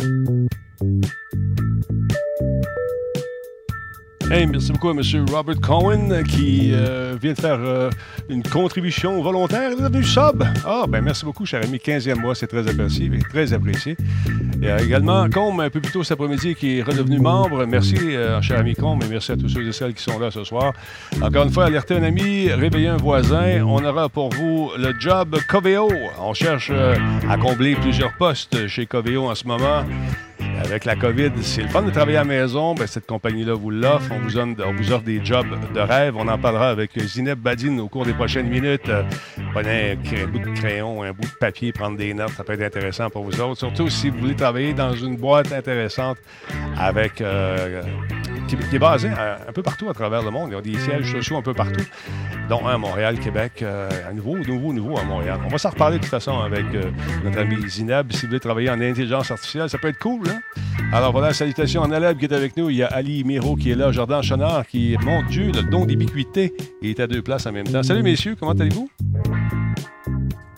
Thank you. Merci beaucoup à M. Robert Cohen qui euh, vient de faire euh, une contribution volontaire. Il est devenu sub? Ah, ben merci beaucoup, cher ami. 15e mois, c'est très apprécié, très apprécié. Il y a également Combe, un peu plus tôt cet après-midi, qui est redevenu membre. Merci, euh, cher ami Combe, et merci à tous ceux et celles qui sont là ce soir. Encore une fois, alerter un ami, réveiller un voisin. On aura pour vous le job Coveo. On cherche à combler plusieurs postes chez Coveo en ce moment. Avec la COVID, c'est le fun de travailler à la maison. Ben, cette compagnie-là vous l'offre. On vous, offre des jobs de rêve. On en parlera avec Zineb Badine au cours des prochaines minutes. prenez un, bout de crayon, un bout de papier, prendre des notes. Ça peut être intéressant pour vous autres. Surtout si vous voulez travailler dans une boîte intéressante avec euh, qui, est basée un, peu partout à travers le monde. Il y a des sièges sociaux un peu partout, dont un à Montréal, Québec, euh, à nouveau, nouveau, nouveau à Montréal. On va s'en reparler de toute façon avec euh, notre ami Zineb. Si vous voulez travailler en intelligence artificielle, ça peut être cool, hein? Alors voilà, salutations en Aleb qui est avec nous. Il y a Ali Miro qui est là, Jordan Chenard qui, mon Dieu, le don d'ubiquité. Il est à deux places en même temps. Salut messieurs, comment allez-vous?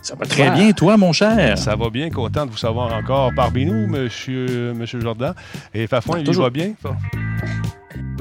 Ça va très bien, toi, mon cher. Ça va bien, content de vous savoir encore parmi nous, monsieur, monsieur Jordan. Et Fafouin, il va bien?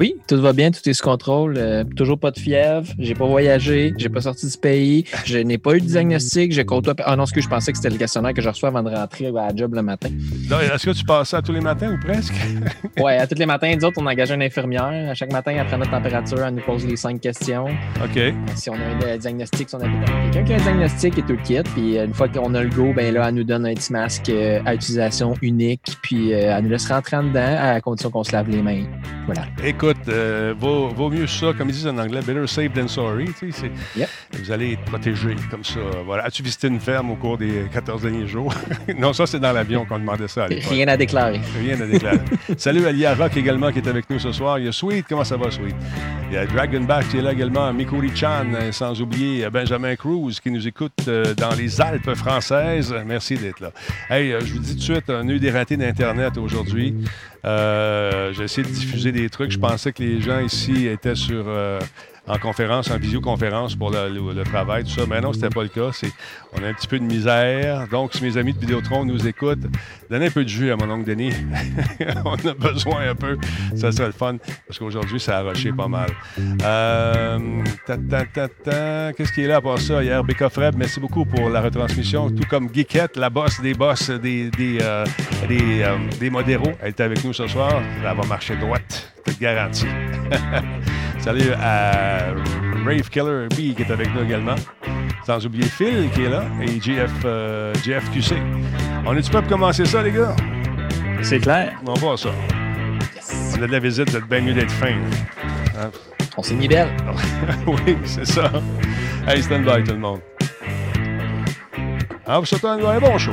Oui, tout va bien, tout est sous contrôle. Euh, toujours pas de fièvre. J'ai pas voyagé. J'ai pas sorti du pays. Je n'ai pas eu de diagnostic. J'ai côtoie. Ah non, ce que je pensais que c'était le questionnaire que je reçois avant de rentrer à la job le matin. Est-ce que tu passes ça tous les matins ou presque? oui, à tous les matins. Nous autres, on engage une infirmière. À chaque matin, après notre température, elle nous pose les cinq questions. OK. Si on a un diagnostic, si on a quelqu'un qui a un diagnostic et tout le kit. Puis euh, une fois qu'on a le go, ben là, elle nous donne un petit masque euh, à utilisation unique. Puis elle nous laisse rentrer en dedans à condition qu'on se lave les mains. Voilà. Écoute, euh, vaut, mieux ça, comme ils disent en anglais, better safe than sorry. Vous allez être protégé comme ça. Voilà. As-tu visité une ferme au cours des 14 derniers jours? non, ça, c'est dans l'avion qu'on demandait ça. Rien à déclarer. Rien à déclarer. Salut à Lia Rock également qui est avec nous ce soir. Il y a Sweet. Comment ça va, Sweet? Il y a Dragonback qui est là également. Mikuri Chan, euh, sans oublier Benjamin Cruz qui nous écoute euh, dans les Alpes françaises. Merci d'être là. Hey, je vous dis tout de suite, on a eu des ratés d'Internet aujourd'hui. Euh, j'ai essayé de diffuser des trucs. Je pensais que les gens ici étaient sur euh, en conférence, en visioconférence pour le, travail, tout ça. Mais non, c'était pas le cas. on a un petit peu de misère. Donc, si mes amis de Vidéotron nous écoutent, donnez un peu de jus à mon oncle Denis. on a besoin un peu. Ça serait le fun. Parce qu'aujourd'hui, ça a rushé pas mal. Euh, Qu'est-ce qui est là pour ça? Hier, Becca Freb, merci beaucoup pour la retransmission. Tout comme Geekette, la boss des boss des, des, euh, des, euh. Elle est avec nous ce soir. Elle va marcher droite. C'est garanti. Salut à Rave Killer B qui est avec nous également. Sans oublier Phil qui est là et JF, euh, JFQC. On est-tu prêt pour commencer ça, les gars? C'est clair. On va ça. On a de la visite, vous êtes bien mieux d'être fin. Hein? On s'est mis belle. oui, c'est ça. Hey, stand by tout le monde. Ah, vous souhaitez un bon show.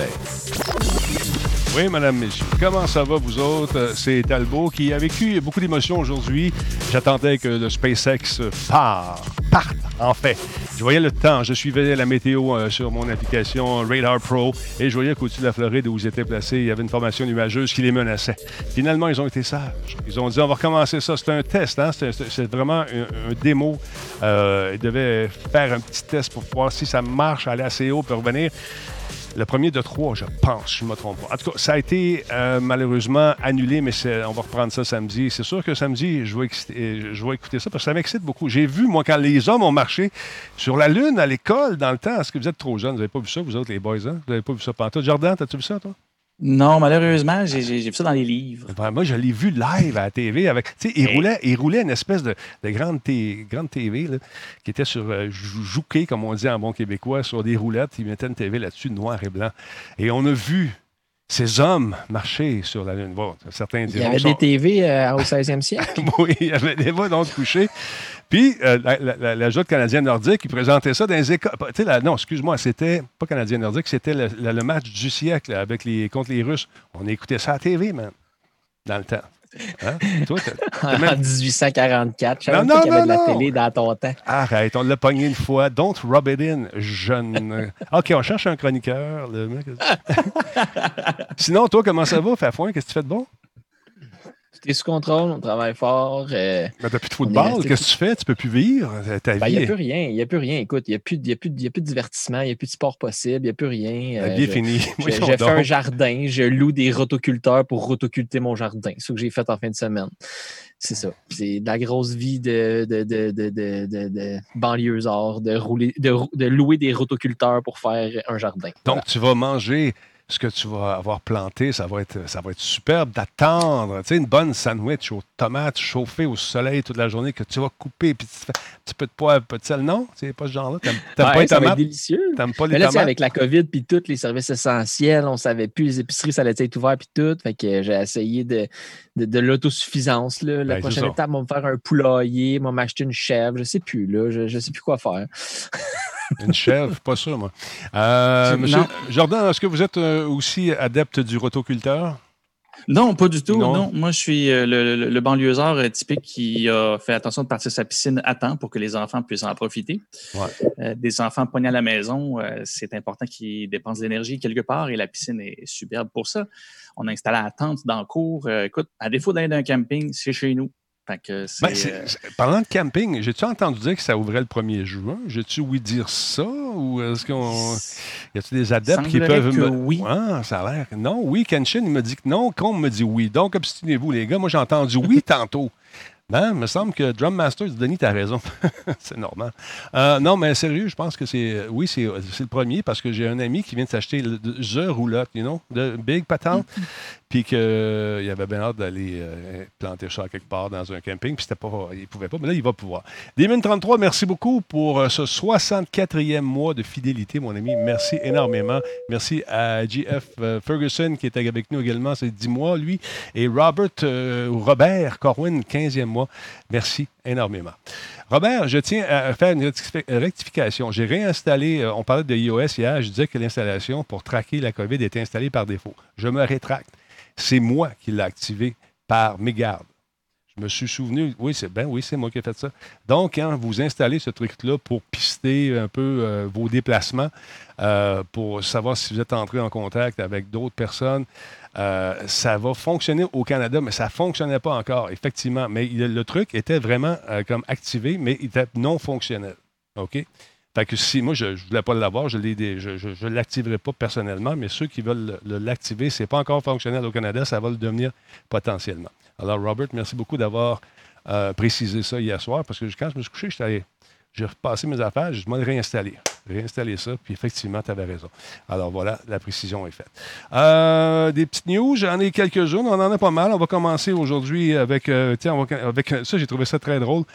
Oui, madame, messieurs. Comment ça va, vous autres? C'est Talbot qui a vécu beaucoup d'émotions aujourd'hui. J'attendais que le SpaceX part, parte, en fait. Je voyais le temps. Je suivais la météo euh, sur mon application Radar Pro et je voyais qu'au-dessus de la Floride où ils étaient placés, il y avait une formation nuageuse qui les menaçait. Finalement, ils ont été sages. Ils ont dit, on va recommencer ça. C'était un test, hein? C'est vraiment un, démo. Euh, ils devaient faire un petit test pour voir si ça marche, aller assez haut, pour revenir. Le premier de trois, je pense, je ne me trompe pas. En tout cas, ça a été euh, malheureusement annulé, mais on va reprendre ça samedi. C'est sûr que samedi, je vais, je vais écouter ça parce que ça m'excite beaucoup. J'ai vu, moi, quand les hommes ont marché sur la Lune à l'école dans le temps, est-ce que vous êtes trop jeunes? Vous n'avez pas vu ça, vous autres, les boys? Hein? Vous n'avez pas vu ça pantoute? Jordan, as-tu vu ça, toi? Non, malheureusement, j'ai vu ça dans les livres. moi, je l'ai vu live à la TV. Avec, il, roulait, il roulait une espèce de, grande, grande TV qui était sur euh, jouqué, comme on dit en bon québécois, sur des roulettes. Il mettait une TV là-dessus, noir et blanc. Et on a vu ces hommes marchaient sur la Lune. Bon, certains Il y avait des TV euh, au 16e siècle. oui, il y avait des voix donc couchés. Puis, euh, la, la, Joute canadienne nordique, ils présentaient ça dans les écoles. non, excuse-moi, c'était pas canadien nordique, c'était le, match du siècle avec les, contre les Russes. On écoutait ça à la TV, man, dans le temps. Hein? en 1844. Je savais pas qu'il y avait de la télé dans ton temps. Arrête, on l'a pogné une fois. Don't rub it in, jeune. OK, on cherche un chroniqueur. Sinon, toi, comment ça va, Fafouin? Qu'est-ce que tu fais de bon? Es sous contrôle, on travaille fort. Euh, mais t'as plus de football, qu'est-ce que tu fais? Tu peux plus vivre euh, ta ben, vie? Il n'y a plus rien, il n'y a plus rien. Écoute, il n'y a, plus, a, plus, a plus de divertissement, il n'y a plus de sport possible, il n'y a plus rien. La euh, vie est finie. J'ai fait un jardin, je loue des rotoculteurs pour rotoculter mon jardin. C'est ce que j'ai fait en fin de semaine. C'est ça. C'est de la grosse vie de, de, de, de, de, de banlieusard, de, rouler, de, de louer des rotoculteurs pour faire un jardin. Donc, tu vas manger ce que tu vas avoir planté, ça va être, ça va être superbe d'attendre. Tu sais, une bonne sandwich aux tomates chauffées au soleil toute la journée que tu vas couper, puis tu fais un petit peu de poivre, un peu de sel. Non, c'est pas ce genre-là. T'aimes pas les tomates? délicieux. T'aimes pas les Mais là, tomates? avec la COVID, puis tous les services essentiels, on savait plus, les épiceries, ça allait être ouvert, puis tout. Fait que j'ai essayé de, de, l'autosuffisance. La ben, prochaine étape, on va me faire un poulailler, on va m'acheter une chèvre, je sais plus, là, je, je sais plus quoi faire. Une chèvre, pas sûr, moi. Euh, monsieur Jordan, est-ce que vous êtes euh, aussi adepte du rotoculteur? Non, pas du tout. Non. Moi, je suis euh, le, le, banlieusard typique qui a fait attention de partir sa piscine à temps pour que les enfants puissent en profiter. des enfants poignés à la maison, c'est important qu'ils dépensent de l'énergie quelque part et la piscine est superbe pour ça. On a installé la tente dans le cours. écoute, à défaut d'aller d'un camping, c'est chez nous. Ben, euh, parlant de camping, j'ai-tu entendu dire que ça ouvrait le 1er juin? J'ai-tu oui dire ça? Ou est-ce qu'on. Y a-tu des adeptes qui peuvent. Que oui. Ah, ça a l'air. Non, oui, Kenshin, il me dit que non. Combe me dit oui. Donc, obstinez-vous, les gars. Moi, j'ai entendu oui tantôt. Ben, il me semble que Drum Masters, Denis, tu as raison. c'est normal. Euh, non, mais sérieux, je pense que c'est. Oui, c'est le premier parce que j'ai un ami qui vient de s'acheter The Roulotte, you know, de Big Patente. puis qu'il euh, avait bien hâte d'aller euh, planter ça quelque part dans un camping, puis c'était pas, il pouvait pas, mais là, il va pouvoir. Demon 33, merci beaucoup pour euh, ce 64e mois de fidélité, mon ami. Merci énormément. Merci à JF Ferguson qui était avec nous également, c'est 10 mois, lui, et Robert, Robert Corwin, 15e mois. Merci énormément. Robert, je tiens à faire une rectification. J'ai réinstallé, on parlait de iOS hier, je disais que l'installation pour traquer la COVID était installée par défaut. Je me rétracte. C'est moi qui l'ai activé par mégarde. Je me suis souvenu, oui, c'est ben oui, c'est moi qui ai fait ça. Donc, quand vous installez ce truc-là pour pister un peu euh, vos déplacements, euh, pour savoir si vous êtes entré en contact avec d'autres personnes, euh, ça va fonctionner au Canada, mais ça ne fonctionnait pas encore, effectivement. Mais le truc était vraiment comme activé, mais il était non fonctionnel. OK? Fait que si moi, je ne voulais pas l'avoir, je ne l'activerai pas personnellement, mais ceux qui veulent l'activer, ce n'est pas encore fonctionnel au Canada, ça va le devenir potentiellement. Alors, Robert, merci beaucoup d'avoir euh, précisé ça hier soir, parce que quand je me suis couché, j'ai repassé mes affaires, je demandé de réinstaller. Réinstaller ça, puis effectivement, tu avais raison. Alors voilà, la précision est faite. Euh, des petites news, j'en ai quelques-unes, on en a pas mal. On va commencer aujourd'hui avec, euh, tiens, avec ça, j'ai trouvé ça très drôle.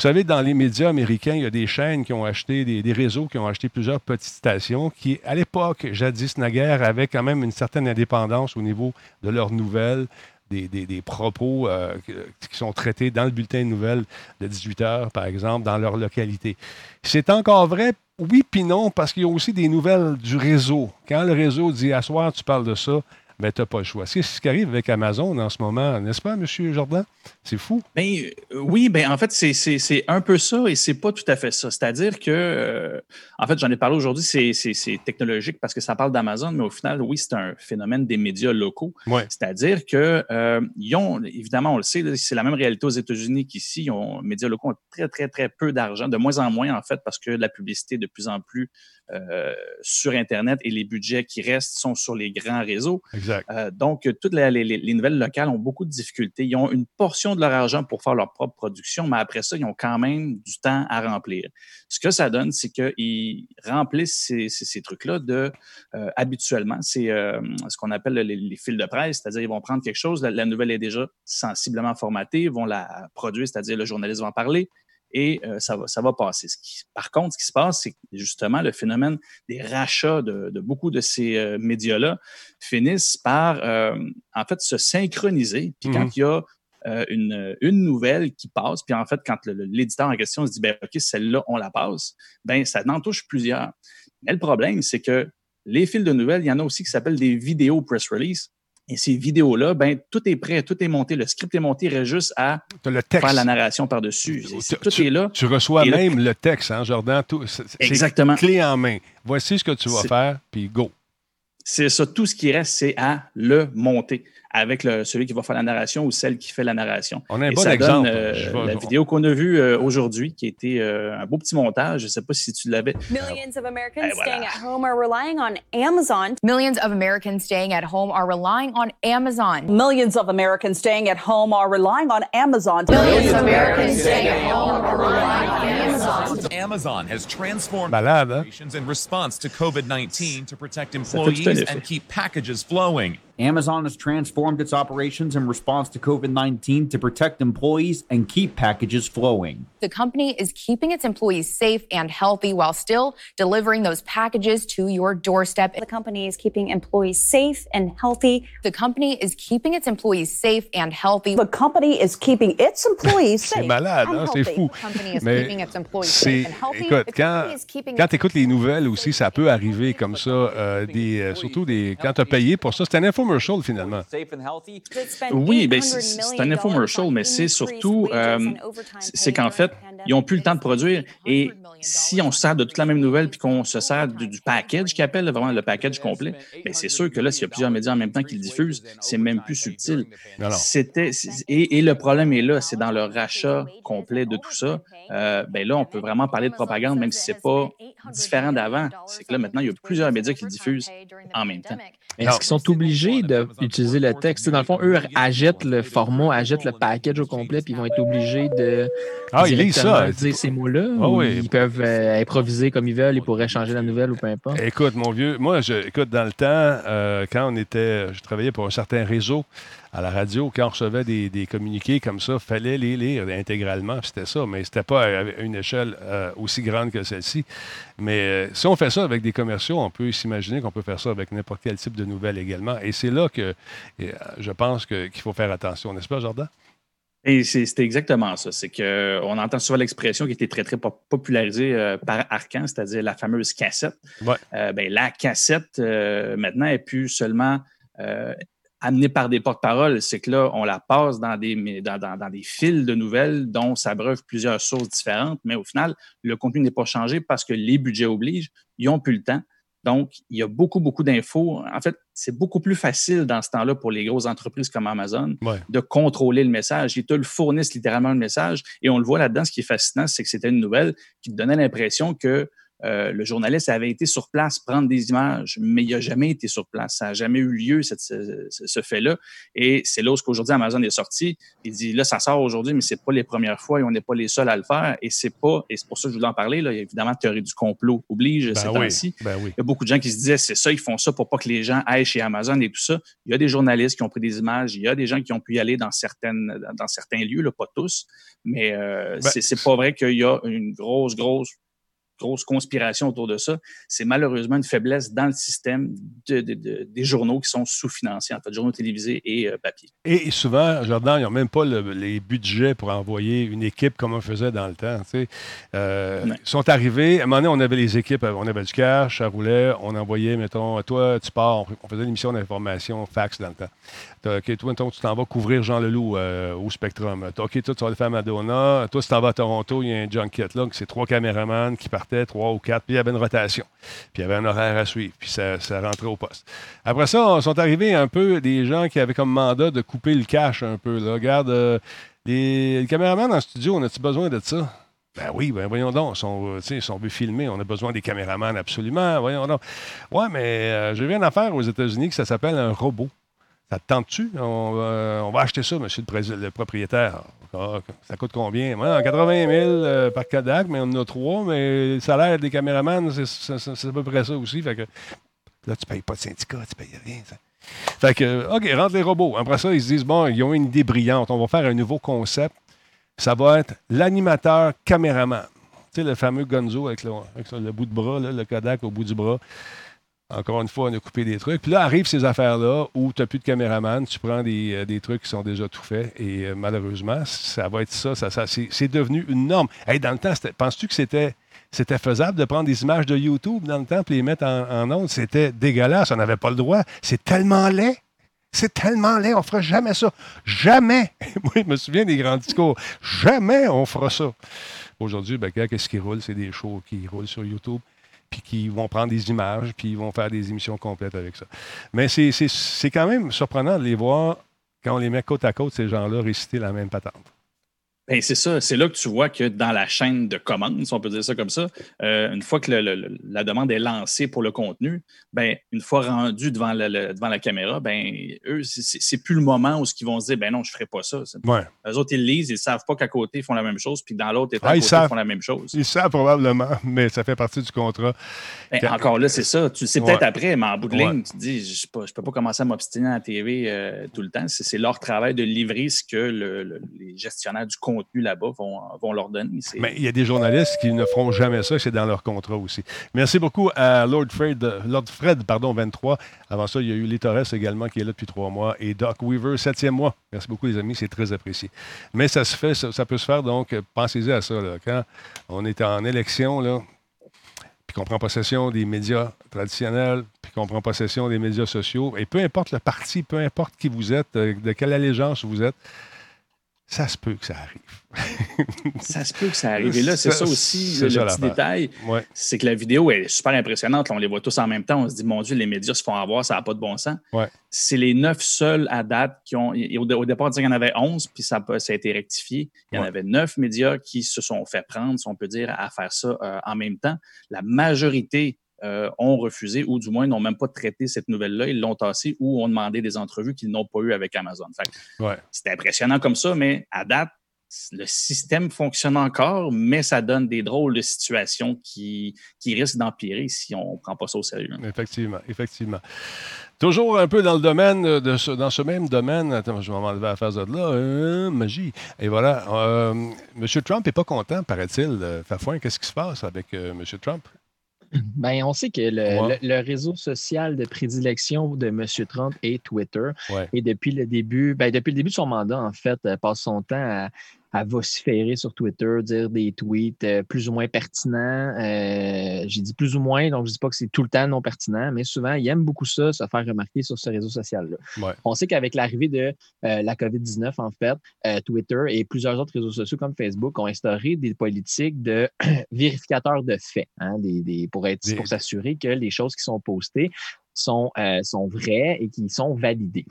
Vous savez, dans les médias américains, il y a des chaînes qui ont acheté, des, réseaux qui ont acheté plusieurs petites stations qui, à l'époque, jadis naguère, avaient quand même une certaine indépendance au niveau de leurs nouvelles, des, propos euh, qui sont traités dans le bulletin de nouvelles de 18 heures, par exemple, dans leur localité. C'est encore vrai, oui puis non, parce qu'il y a aussi des nouvelles du réseau. Quand le réseau dit à soir, tu parles de ça, mais tu n'as pas le choix. C'est ce qui arrive avec Amazon en ce moment, n'est-ce pas, M. Jordan? C'est fou. Ben, euh, oui, ben, en fait, c'est un peu ça et c'est pas tout à fait ça. C'est-à-dire que, euh, en fait, j'en ai parlé aujourd'hui, c'est technologique parce que ça parle d'Amazon, mais au final, oui, c'est un phénomène des médias locaux. C'est-à-dire que, euh, ils ont, évidemment, on le sait, c'est la même réalité aux États-Unis qu'ici. Les médias locaux ont très, très, très peu d'argent, de moins en moins, en fait, parce que la publicité est de plus en plus euh, sur Internet et les budgets qui restent sont sur les grands réseaux. Exact. Donc, toutes les, nouvelles locales ont beaucoup de difficultés. Ils ont une portion de leur argent pour faire leur propre production, mais après ça, ils ont quand même du temps à remplir. Ce que ça donne, c'est qu'ils remplissent ces, trucs-là de euh, habituellement. C'est ce qu'on appelle les, fils de presse, c'est-à-dire ils vont prendre quelque chose, la, nouvelle est déjà sensiblement formatée, ils vont la produire, c'est-à-dire le journaliste va en parler, et euh, ça, va, ça va passer. Ce qui, par contre, ce qui se passe, c'est que justement le phénomène des rachats de, de beaucoup de ces euh, médias-là finissent par, euh, en fait, se synchroniser. Puis quand Mhm. il y a euh, une, une nouvelle qui passe, puis en fait, quand l'éditeur en question se dit, ben, OK, celle-là, on la passe, ben, ça en touche plusieurs. Mais le problème, c'est que les fils de nouvelles, il y en a aussi qui s'appellent des vidéos press release. Et ces vidéos-là, ben, tout est prêt, tout est monté. Le script est monté, il reste juste à T'as le texte. faire la narration par-dessus. Tout tu- est là. Tu reçois Et même le texte, hein, Jordan? Tout, Exactement. clé en main. Voici ce que tu vas faire, puis go. C'est ça. Tout ce qui reste, c'est à le monter avec le, celui qui va faire la narration ou celle qui fait la narration. On a un Et bon ça exemple. donne euh, Je la vidéo qu'on a vue euh, aujourd'hui, qui était euh, un beau petit montage. Je ne sais pas si tu l'avais. Millions of Americans voilà. staying at home are relying on Amazon. Millions of Americans staying at home are relying on Amazon. Millions of Americans staying at home are relying on Amazon. Millions of Americans staying at home are relying on Amazon. Amazon has transformed Malade, hein? operations in response to COVID 19 to protect employees and keep packages flowing. Amazon has transformed its operations in response to COVID 19 to protect employees and keep packages flowing. The company is keeping its employees safe and healthy while still delivering those packages to your doorstep. The company is keeping employees safe and healthy. The company is keeping its employees safe and healthy. The company is keeping its employees C'est safe. malade, and hein? c'est healthy. fou. The company is Mais keeping its employees c'est, safe and healthy. écoute, The quand, is keeping quand tu écoutes les nouvelles aussi, ça peut arriver comme ça, euh, des, euh, surtout des, quand tu as payé pour ça. C'est un infomercial finalement. Oui, ben, c'est un infomercial, mais c'est surtout, euh, c'est qu'en fait, ils n'ont plus le temps de produire. Et si on se sert de toute la même nouvelle puis qu'on se sert du, du package qu'ils appellent, vraiment le package complet, ben, c'est sûr que là, s'il y a plusieurs médias en même temps qui le diffusent, c'est même plus subtil. C'était, et, et le problème est là, c'est dans le rachat complet de tout ça. Euh, ben là, on peut vraiment parler de propagande, même si c'est pas différent d'avant. C'est que là, maintenant, il y a plusieurs médias qui le diffusent en même temps. Est-ce qu'ils sont obligés d'utiliser le texte? Dans le fond, eux achètent le format, achètent le package au complet, puis ils vont être obligés de Ah, ils ça. dire ces mots-là. Ah ou oui. Ils peuvent euh, improviser comme ils veulent, ils pourraient changer la nouvelle ou peu importe. Écoute, mon vieux, moi, je, écoute, dans le temps, euh, quand on était, je travaillais pour un certain réseau à la radio, quand on recevait des, des communiqués comme ça, fallait les lire intégralement, c'était ça, mais c'était pas à une échelle euh, aussi grande que celle-ci. Mais euh, si on fait ça avec des commerciaux, on peut s'imaginer qu'on peut faire ça avec n'importe quel type de nouvelles également. Et c'est là que euh, je pense qu'il faut faire attention, n'est-ce pas, Jordan? Et c'est c'était exactement ça. C'est que on entend souvent l'expression qui été très, très pop- popularisée euh, par Arcan, c'est-à-dire la fameuse cassette. Ouais. Euh, ben, la cassette, euh, maintenant, est plus seulement amenée par des porte-paroles. C'est que là, on la passe dans des, dans, dans- dans des fils de nouvelles dont s'abreuvent plusieurs sources différentes, mais au final, le contenu n'est pas changé parce que les budgets obligent. Ils n'ont plus le temps. Donc, il y a beaucoup, beaucoup d'infos. En fait, c'est beaucoup plus facile dans ce temps-là pour les grosses entreprises comme Amazon Ouais. de contrôler le message. Ils te le fournissent littéralement le message. Et on le voit là-dedans, ce qui est fascinant, c'est que c'était une nouvelle qui te donnait l'impression que euh, le journaliste avait été sur place prendre des images, mais il n'a jamais été sur place. Ça n'a jamais eu lieu, cette- ce, ce- ce fait-là. Et c'est là où qu'aujourd'hui Amazon est sorti. Il dit là, ça sort aujourd'hui, mais c'est pas les premières fois et on n'est pas les seuls à le faire. Et c'est pas, et c'est pour ça que je voulais en parler. Là, évidemment, théorie du complot oblige ces Ben oui, temps-ci. ben oui. Il y a beaucoup de gens qui se disaient, c'est ça, ils font ça pour pas que les gens aillent chez Amazon et tout ça. Il y a des journalistes qui ont pris des images, il y a des gens qui ont pu y aller dans, certaines, dans certains lieux, là, pas tous, mais euh, Ben, c'est pas vrai qu'il y a une grosse, grosse grosse conspiration autour de ça. C'est malheureusement une faiblesse dans le système de- de- de- des journaux qui sont sous-financés, en fait, journaux télévisés et euh, papier. Et souvent, Jordan, ils n'ont même pas le- les budgets pour envoyer une équipe comme on faisait dans le temps. Euh. Ils sont arrivés, à un moment donné, on avait les équipes, on avait du cash, ça roulait, on envoyait, mettons, toi, tu pars, on, on faisait une émission d'information fax dans le temps. OK, toi, tu t'en vas couvrir Jean Leloup euh, au Spectrum. OK, toi, tu vas le faire à Madonna. Toi, tu t'en vas à Toronto, il y a un junket là, c'est trois caméramans qui partaient, trois ou quatre, puis il y avait une rotation. Puis il y avait un horaire à suivre, puis ça, ça rentrait au poste. Après ça, on sont arrivés un peu des gens qui avaient comme mandat de couper le cash un peu. Regarde, euh, les, caméramans le studio, on a-tu besoin de ça? Ben oui, ben voyons donc, si on, si on filmer, on a besoin des caméramans absolument, voyons donc. Ouais, mais euh, j'ai vu une affaire aux États-Unis que ça s'appelle un robot. Ça te tente-tu? On, euh, on va acheter ça, monsieur le, le propriétaire. Ah, ça coûte combien? Ouais, 80 000 euh, par Kodak, mais on en a trois, mais le salaire des caméramans, c'est- à peu près ça aussi. Là, tu payes pas de syndicat, tu payes rien. Fait que, OK, rentre les robots. Après ça, ils se disent, bon, ils ont une idée brillante. On va faire un nouveau concept. ça va être l'animateur caméraman. Tu sais, le fameux Gonzo avec le, bout de bras, le Kodak au bout du bras. Encore une fois, on a coupé des trucs. Puis là arrivent ces affaires-là où tu n'as plus de caméraman, tu prends des, euh, des trucs qui sont déjà tout faits. Et euh, malheureusement, ça va être ça. ça, c'est, devenu une norme. Dans le temps, penses-tu que c'était, faisable de prendre des images de YouTube dans le temps et les mettre en, en ondes? C'était dégueulasse. On n'avait pas le droit. C'est tellement laid. C'est tellement laid. On ne fera jamais ça. Jamais. Moi, je me souviens des grands discours. Jamais on fera ça. Aujourd'hui, ben, qu'est-ce qui roule? C'est des shows qui roulent sur YouTube puis qui vont prendre des images, puis ils vont faire des émissions complètes avec ça. Mais c'est, quand même surprenant de les voir quand on les met côte à côte, ces gens-là, réciter la même patente. Ben, c'est ça. C'est là que tu vois que dans la chaîne de commandes, si on peut dire ça comme ça, euh, une fois que le- le- la demande est lancée pour le contenu, ben, une fois rendu devant, le- devant la caméra, ben, eux, c'est- plus le moment où ils vont se dire ben non, je ne ferai pas ça. Ouais. Eux autres, ils lisent, ils ne savent pas qu'à côté, ils font la même chose, puis dans l'autre état, Ah, ils savent. font la même chose. Ils savent probablement, mais ça fait partie du contrat. Ben, Quand- encore là, c'est ça. Tu sais peut-être Ouais. après, mais en bout de Ouais. ligne, tu te dis, je ne peux pas commencer à m'obstiner à la TV euh, tout le temps. C'est leur travail de livrer ce que le- le- les gestionnaires du contenu là-bas vont, vont Mais il y a des journalistes qui ne feront jamais ça, c'est dans leur contrat aussi. Merci beaucoup à Lord Fred, Lord Fred pardon, 23. Avant ça, il y a eu Lee Torres également qui est là depuis trois mois et Doc Weaver, septième mois. Merci beaucoup, les amis, c'est très apprécié. Mais ça se fait, ça, peut se faire, donc pensez-y à ça. Quand on est en élection, puis qu'on prend possession des médias traditionnels, puis qu'on prend possession des médias sociaux, et peu importe le parti, peu importe qui vous êtes, euh, de quelle allégeance vous êtes, ça se peut que ça arrive. Ça se peut que ça arrive. Et là, c'est Ça- ça aussi, le ça petit détail, Ouais. c'est que la vidéo est super impressionnante. Là, on les voit tous en même temps. On se dit, mon Dieu, les médias se font avoir, ça n'a pas de bon sens. Ouais. C'est les neuf seuls à date qui ont. Au, départ, on disait qu'il y en avait 11, puis ça, a pas- ça a été rectifié. Il y en Ouais. avait neuf médias qui se sont fait prendre, si on peut dire, à faire ça euh, en même temps. La majorité euh, ont refusé, ou du moins n'ont même pas traité cette nouvelle-là. Ils l'ont tassée ou ont demandé des entrevues qu'ils n'ont pas eues avec Amazon. Ouais. c'est impressionnant comme ça, mais à date, le système fonctionne encore, mais ça donne des drôles de situations qui, qui risquent d'empirer si on ne prend pas ça au sérieux. Effectivement, effectivement. Toujours un peu dans le domaine, de ce, dans ce même domaine, attends, je vais m'enlever la face de là, euh, magie. Et voilà, euh, M. Trump n'est pas content, paraît-il. Euh, Fafouin, qu'est-ce qui se passe avec euh, M. Trump? Ben, on sait que le, Ouais. le- le réseau social de prédilection de M. Trump est Twitter. Ouais. Et depuis le début, ben, depuis le début de son mandat, en fait, euh, passe son temps à, à vociférer sur Twitter, dire des tweets euh, plus ou moins pertinents. Euh, J'ai dit plus ou moins, donc je dis pas que c'est tout le temps non pertinent, mais souvent, il aime beaucoup ça, se faire remarquer sur ce réseau social-là. Ouais. On sait qu'avec l'arrivée de euh, la COVID-19, en fait, euh, Twitter et plusieurs autres réseaux sociaux comme Facebook ont instauré des politiques de vérificateurs de faits, hein, des, des- pour être Des- pour s'assurer que les choses qui sont postées sont, euh, sont vraies et qui sont validées.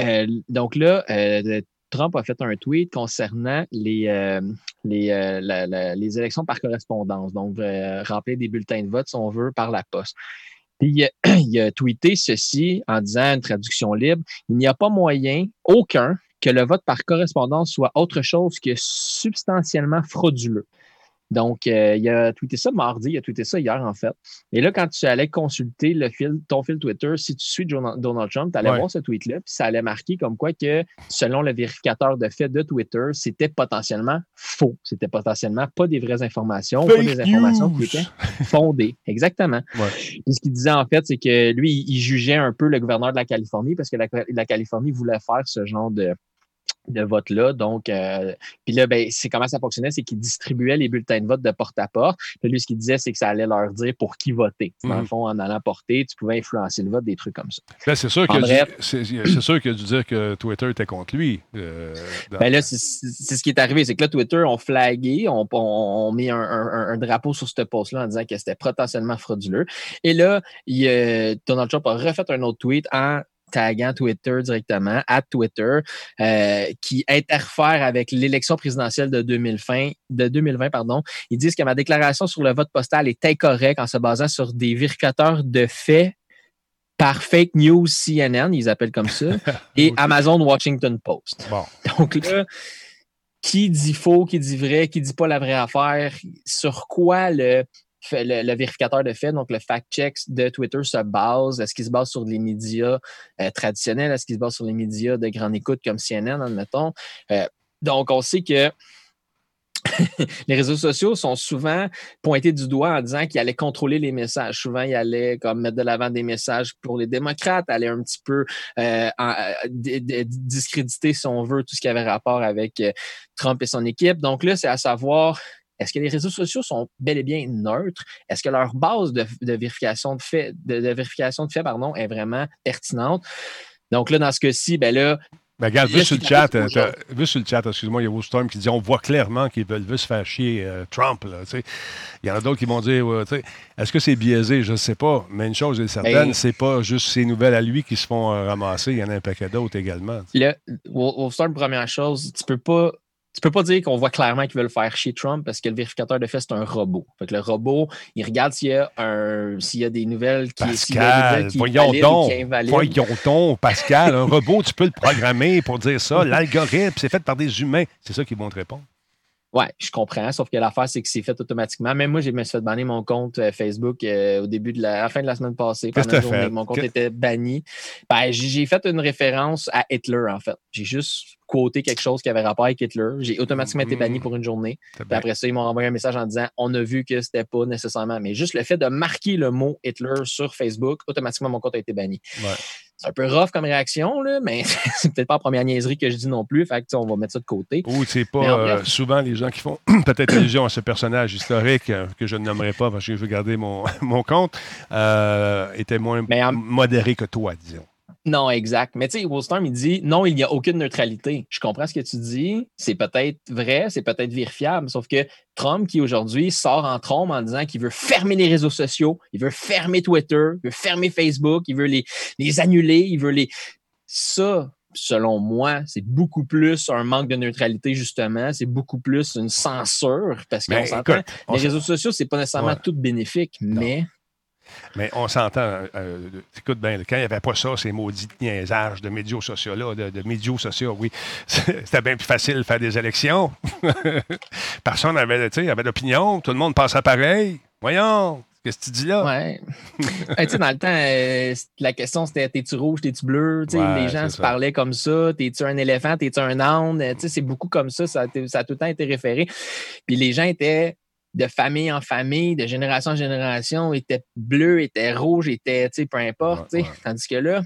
Euh, donc là, euh, Trump a fait un tweet concernant les, euh, les, euh, les élections par correspondance, donc euh, remplir des bulletins de vote, si on veut, par la poste. Puis il il a tweeté ceci en disant une traduction libre il n'y a pas moyen, aucun, que le vote par correspondance soit autre chose que substantiellement frauduleux. Donc, euh, il a tweeté ça mardi, il a tweeté ça hier, en fait. Et là, quand tu allais consulter le fil, ton fil Twitter, si tu suis Donald Trump, tu allais Ouais. voir ce tweet-là, puis ça allait marquer comme quoi que, selon le vérificateur de fait de Twitter, c'était potentiellement faux. C'était potentiellement pas des vraies informations, pas des informations news. qui étaient fondées. Exactement. Ouais. Puis ce qu'il disait, en fait, c'est que lui, il- il jugeait un peu le gouverneur de la Californie parce que la, la Californie voulait faire ce genre de de vote-là. Donc, euh, puis là, ben, c'est comment ça fonctionnait, c'est qu'il distribuait les bulletins de vote de porte à porte. Puis lui, ce qu'il disait, c'est que ça allait leur dire pour qui voter. Dans Mhm. le fond, en allant porter, tu pouvais influencer le vote, des trucs comme ça. Là, c'est sûr qu'il bref. a dû dire que Twitter était contre lui. euh, dans- Ben là, c'est ce qui est arrivé, c'est que là, Twitter ont flagué, on, on, on mis un, un- un drapeau sur ce post-là en disant que c'était potentiellement frauduleux. Et là, il, euh, Donald Trump a refait un autre tweet en taguant Twitter directement, à Twitter, euh, qui interfère avec l'élection présidentielle de 2020, de 2020 pardon. Ils disent que ma déclaration sur le vote postal est incorrecte en se basant sur des vérificateurs de faits par fake news CNN, ils appellent comme ça, et. Amazon Washington Post. Bon. Donc là, qui dit faux, qui dit vrai, qui dit pas la vraie affaire, sur quoi le, le, vérificateur de fait, donc le fact-check de Twitter se base? Est-ce qu'il se base sur les médias euh, traditionnels? Est-ce qu'il se base sur les médias de grande écoute comme CNN, admettons? Euh, donc, on sait que les réseaux sociaux sont souvent pointés du doigt en disant qu'ils allaient contrôler les messages. Souvent, ils allaient comme mettre de l'avant des messages pour les démocrates, allaient un petit peu euh, discréditer, si on veut, tout ce qui avait rapport avec Trump et son équipe. Donc là, c'est à savoir est-ce que les réseaux sociaux sont bel et bien neutres? Est-ce que leur base de, de vérification de fait, de, de vérification de fait, pardon, est vraiment pertinente? Donc là, dans ce cas-ci, ben là, Ben, regarde, vu sur le chat, euh, vu sur le chat, excuse-moi, il y a Wolfstorm qui dit on voit clairement qu'ils veulent, se faire chier euh, Trump. là, tu sais. il y en a d'autres qui vont dire ouais, est-ce que c'est biaisé? Je ne sais pas. Mais une chose est certaine, Ben- c'est pas juste ces nouvelles à lui qui se font euh, ramasser. Il y en a un paquet d'autres également. Là, Wol- Wolfstorm, première chose, tu peux pas. Tu peux pas dire qu'on voit clairement qu'ils veulent faire chier Trump parce que le vérificateur de fait, c'est un robot. Fait que le robot, il regarde s'il y a un s'il y a des nouvelles qui a des Pascal, nouvelles qui ou donc. qui Pascal. un robot, tu peux le programmer pour dire ça. L'algorithme, c'est fait par des humains. C'est ça qu'ils vont te répondre. Ouais, je comprends. Sauf que l'affaire, c'est que c'est fait automatiquement. Même moi, j'ai me suis fait bannir mon compte euh, Facebook euh, au début de la, à la fin de la semaine passée. Pendant t'as journée, fait? Mon compte était banni. Ben, j'ai fait une référence à Hitler, en fait. J'ai juste quoté quelque chose qui avait rapport avec Hitler. J'ai automatiquement été banni pour une journée. Puis après ça, ils m'ont envoyé un message en disant on a vu que c'était pas nécessairement. Mais juste le fait de marquer le mot Hitler sur Facebook, automatiquement, mon compte a été banni. Ouais. C'est un peu rough comme réaction, là, mais c'est peut-être pas la première niaiserie que je dis non plus. Fait que, on va mettre ça de côté. Ou c'est pas euh, souvent les gens qui font peut-être allusion à ce personnage historique euh, que je ne nommerai pas parce que je veux garder mon, mon compte, euh, était moins Mais en- modéré que toi, disons. Non, exact. Mais tu sais, Wolfstorm, il dit non, il n'y a aucune neutralité. Je comprends ce que tu dis. C'est peut-être vrai, c'est peut-être vérifiable. Sauf que Trump, qui aujourd'hui sort en trombe en disant qu'il veut fermer les réseaux sociaux, il veut fermer Twitter, il veut fermer Facebook, il veut les, les annuler, il veut les. Ça, selon moi, c'est beaucoup plus un manque de neutralité, justement. C'est beaucoup plus une censure parce qu'on Mais s'entend. Les réseaux sociaux, c'est pas nécessairement Ouais. tout bénéfique, mais. Mais on s'entend, euh, euh, écoute bien, quand il n'y avait pas ça, ces maudits niaisages de médias sociaux-là, de, de médias sociaux, oui, c'était bien plus facile de faire des élections. Personne n'avait, avait d'opinion, tout le monde passait pareil. Voyons, qu'est-ce que tu dis là? Ouais. Tu sais, dans le temps, euh, la question c'était t'es-tu rouge, t'es-tu bleu? Ouais, les gens se ça. parlaient comme ça. T'es-tu un éléphant, t'es-tu un âne? C'est beaucoup comme ça. Ça a, ça a tout le temps été référé. Puis les gens étaient de famille en famille, de génération en génération, étaient bleus, étaient rouges, étaient, tu sais, peu importe. Ouais, tu sais. Tandis que là,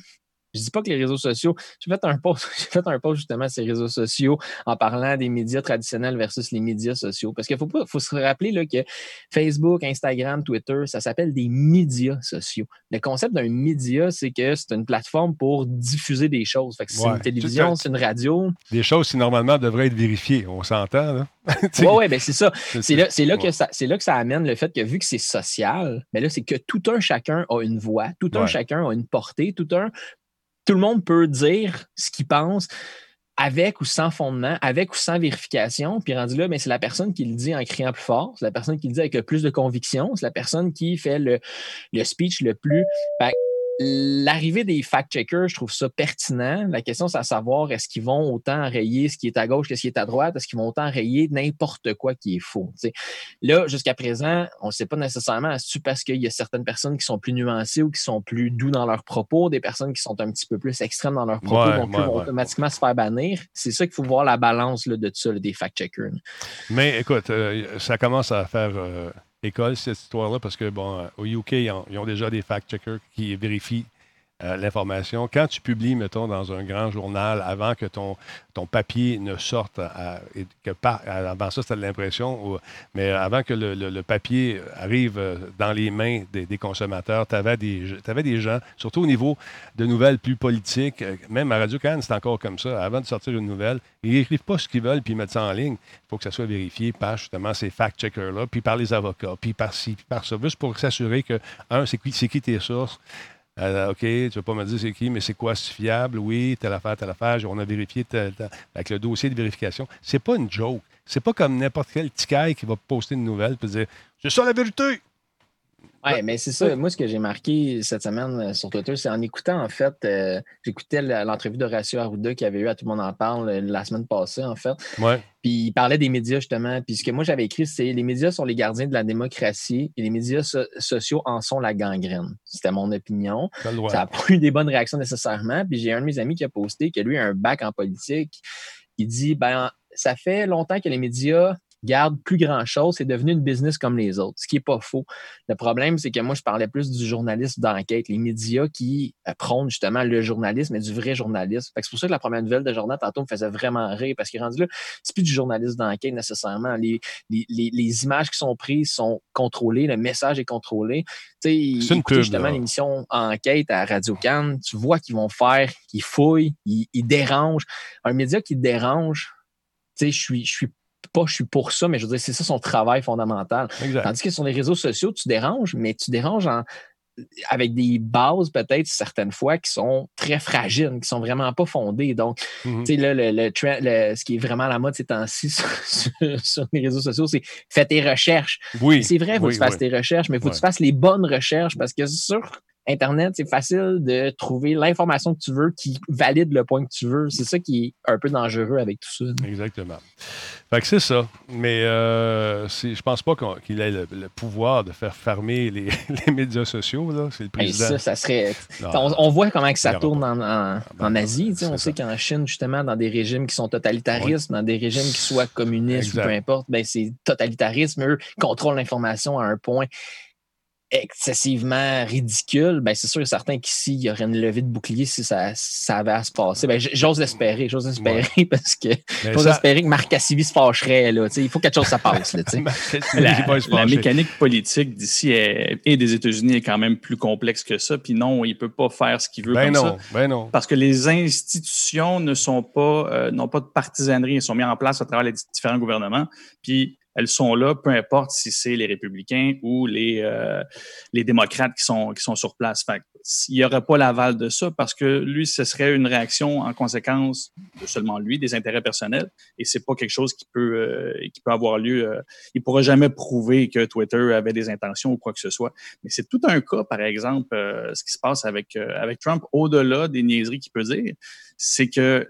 je dis pas que les réseaux sociaux. J'ai fait un post, j'ai fait un post justement sur les réseaux sociaux en parlant des médias traditionnels versus les médias sociaux. Parce qu'il faut pas, faut se rappeler là, que Facebook, Instagram, Twitter, ça s'appelle des médias sociaux. Le concept d'un média, c'est que c'est une plateforme pour diffuser des choses. Fait que c'est Ouais. une télévision, c'est une radio. Des choses qui normalement devraient être vérifiées, on s'entend, Oui, ouais, ben c'est ça. C'est là, c'est là, Ouais. que ça, c'est là que ça amène le fait que vu que c'est social, mais là, c'est que tout un chacun a une voix, tout un Ouais. chacun a une portée, tout un. Tout le monde peut dire ce qu'il pense avec ou sans fondement, avec ou sans vérification. Puis rendu là, mais c'est la personne qui le dit en criant plus fort, c'est la personne qui le dit avec plus de conviction, c'est la personne qui fait le, speech le plus. Que L'arrivée des fact-checkers, je trouve ça pertinent. La question, c'est à savoir est-ce qu'ils vont autant enrayer ce qui est à gauche que ce qui est à droite? Est-ce qu'ils vont autant enrayer n'importe quoi qui est faux? Là, jusqu'à présent, on ne sait pas nécessairement est-ce parce qu'il y a certaines personnes qui sont plus nuancées ou qui sont plus doux dans leurs propos, des personnes qui sont un petit peu plus extrêmes dans leurs propos, Ouais, donc eux ouais, vont ouais. automatiquement se faire bannir? C'est ça qu'il faut voir la balance là, de ça, là, des fact-checkers. Mais écoute, euh, ça commence à faire euh, école, cette histoire-là, parce que, bon, euh, au UK, ils ont, ils ont déjà des fact-checkers qui vérifient euh, l'information. Quand tu publies, mettons, dans un grand journal, avant que ton, ton papier ne sorte, que avant ça, c'était de l'impression, mais avant que le, le- papier arrive euh, dans les mains des, consommateurs, tu avais des, des gens, surtout au niveau de nouvelles plus politiques, euh, même à Radio Cannes, c'est encore comme ça. Avant de sortir une nouvelle, ils n'écrivent pas ce qu'ils veulent, puis ils mettent ça en ligne. Il faut que ça soit vérifié par justement ces fact-checkers-là, puis par les avocats, puis par ci, puis par ça, juste pour s'assurer que, un, c'est qui, c'est qui tes sources. Euh, OK, tu ne veux pas me dire c'est qui, mais c'est quoi, c'est fiable? Oui, telle affaire, telle affaire. On a vérifié avec le dossier de vérification. C'est pas une joke. C'est pas comme n'importe quel ticaille qui va poster une nouvelle et dire C'est ça la vérité! Oui, mais c'est ça. Moi, ce que j'ai marqué cette semaine euh, sur Twitter, c'est en écoutant, en fait, euh, j'écoutais l'entrevue d'Horacio Arruda qui avait eu à Tout le monde en parle euh, la semaine passée, en fait. Ouais. Puis il parlait des médias, justement. Puis ce que moi, j'avais écrit, c'est les médias sont les gardiens de la démocratie et les médias so- sociaux en sont la gangrène. C'était mon opinion. Ça n'a pas eu des bonnes réactions nécessairement. Puis j'ai un de mes amis qui a posté que lui a un bac en politique. Il dit, ben, ça fait longtemps que les médias garde plus grand-chose, c'est devenu une business comme les autres, ce qui n'est pas faux. Le problème, c'est que moi, je parlais plus du journalisme d'enquête, les médias qui euh, prônent justement le journalisme et du vrai journalisme. C'est pour ça que la première nouvelle de journal, tantôt, me faisait vraiment rire parce qu'il rendu là, c'est plus du journalisme d'enquête nécessairement. Les, les, les, images qui sont prises sont contrôlées, le message est contrôlé. Tu sais, écoutez justement l'émission Enquête à Radio Cannes, tu vois qu'ils vont faire, qu'ils fouillent, ils, ils dérangent. Un média qui dérange, tu sais, je suis, je suis pas, je suis pour ça, mais je veux dire, c'est ça son travail fondamental. Tandis que sur les réseaux sociaux, tu déranges, mais tu déranges avec des bases peut-être certaines fois qui sont très fragiles, qui sont vraiment pas fondées. Donc, mm-hmm. tu sais, là, le, ce qui est vraiment la mode ces temps-ci sur, les réseaux sociaux, c'est fais tes recherches. Oui. C'est vrai, il faut que tu fasses tes recherches, mais il faut que tu fasses les bonnes recherches parce que sur Internet, c'est facile de trouver l'information que tu veux qui valide le point que tu veux. C'est ça qui est un peu dangereux avec tout ça. Exactement. Fait que c'est ça. Mais euh, je pense pas qu'il ait le, pouvoir de faire fermer les, médias sociaux. C'est le président. ça, ça serait. On, voit comment que ça tourne en, en, ben Asie. On sait qu'en Chine, justement, dans des régimes qui sont totalitaristes, dans des régimes qui soient communistes ou peu importe, ben, c'est totalitarisme. Eux contrôlent l'information à un point excessivement ridicule, ben c'est sûr et certain qu'ici, il y aurait une levée de bouclier si ça, ça avait à se passer. Ben, j'ose espérer, j'ose espérer parce que j'ose espérer que Marc Cassivi se fâcherait. Là, il faut que quelque chose se passe. Là, la, mécanique politique d'ici et des États-Unis est quand même plus complexe que ça. Puis non, il ne peut pas faire ce qu'il veut ben comme non, ça. Ben non. Parce que les institutions ne sont pas, euh, n'ont pas de partisanerie. Elles sont mises en place à travers les différents gouvernements. Puis elles sont là, peu importe si c'est les républicains ou les, euh, les démocrates qui sont, qui sont sur place. Fait il n'y aurait pas l'aval de ça parce que lui, ce serait une réaction en conséquence de seulement lui, des intérêts personnels, et c'est pas quelque chose qui peut, euh, qui peut avoir lieu. Euh, il pourra jamais prouver que Twitter avait des intentions ou quoi que ce soit. Mais c'est tout un cas, par exemple, ce qui se passe avec, avec Trump, au-delà des niaiseries qu'il peut dire, c'est que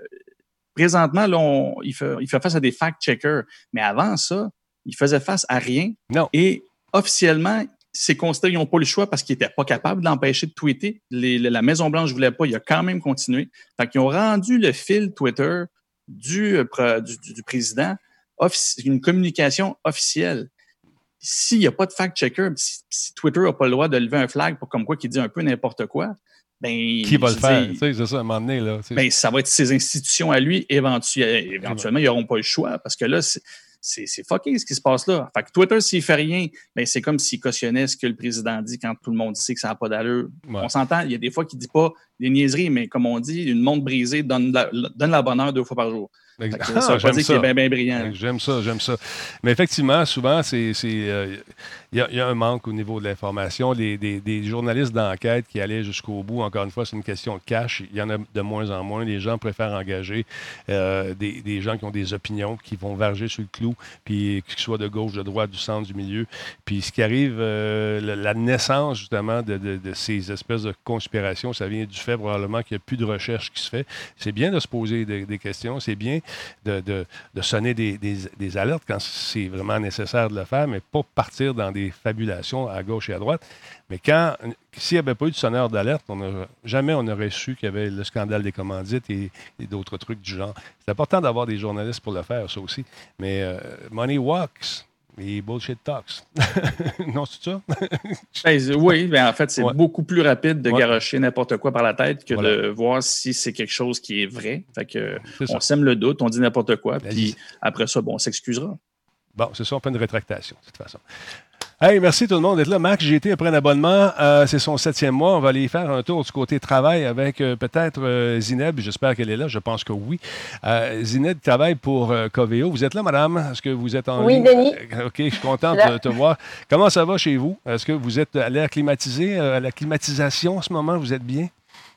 présentement, là, il, fait, il fait face à des fact-checkers. Mais avant ça, il faisait face à rien. Non. Et officiellement, ces constats, ils n'ont pas le choix parce qu'ils n'étaient pas capables d'empêcher de tweeter. la Maison-Blanche ne voulait pas, il a quand même continué. Fait qu'ils ont rendu le fil Twitter du, euh, du, président une communication officielle. S'il n'y a pas de fact-checker, si, Twitter n'a pas le droit de lever un flag pour comme quoi qui dit un peu n'importe quoi, ben, qui va le faire? c'est ça, à un moment donné. Là, ben, ça va être ses institutions à lui. éventuellement, ils n'auront pas le choix parce que là, c'est fucké ce qui se passe là. Fait que Twitter, s'il fait rien, ben c'est comme s'il cautionnait ce que le président dit quand tout le monde sait que ça n'a pas d'allure. On s'entend, il y a des fois qu'il ne dit pas des niaiseries, mais comme on dit, une montre brisée donne la, donne la bonne heure deux fois par jour. ça, j'aime ça. Bien, bien brillant. J'aime ça, j'aime ça. Mais effectivement, souvent, c'est euh, il y, a un manque au niveau de l'information. des, journalistes d'enquête qui allaient jusqu'au bout, encore une fois, c'est une question de cash. Il y en a de moins en moins. Les gens préfèrent engager euh, des, gens qui ont des opinions, qui vont varger sur le clou, puis que ce soit de gauche, de droite, du centre, du milieu. Puis ce qui arrive, euh, la, naissance justement de, ces espèces de conspirations, ça vient du fait probablement qu'il n'y a plus de recherche qui se fait. C'est bien de se poser des, questions, c'est bien de, sonner des, des alertes quand c'est vraiment nécessaire de le faire, mais pas partir dans des fabulations à gauche et à droite. Mais quand, s'il n'y avait pas eu de sonneur d'alerte, on jamais on n'aurait su qu'il y avait le scandale des commandites et, d'autres trucs du genre. C'est important d'avoir des journalistes pour le faire, ça aussi. Mais euh, money walks. Et bullshit talks. non, c'est ça? Ben, oui, ben en fait, c'est beaucoup plus rapide de garocher n'importe quoi par la tête que de voir si c'est quelque chose qui est vrai. Fait que, on sème le doute, on dit n'importe quoi, puis après ça, bon, on s'excusera. Bon, c'est ça, on fait une rétractation, de toute façon. Hey, merci tout le monde d'être là. Max GT a pris un abonnement. Euh, c'est son septième mois. On va aller faire un tour du côté travail avec euh, peut-être euh, Zineb. J'espère qu'elle est là. Je pense que oui. Zineb travaille pour Coveo. Vous êtes là, madame? Est-ce que vous êtes en Oui, Denis. OK, je suis content de te voir. Comment ça va chez vous? Est-ce que vous êtes à l'air climatisé, à la climatisation en ce moment? Vous êtes bien?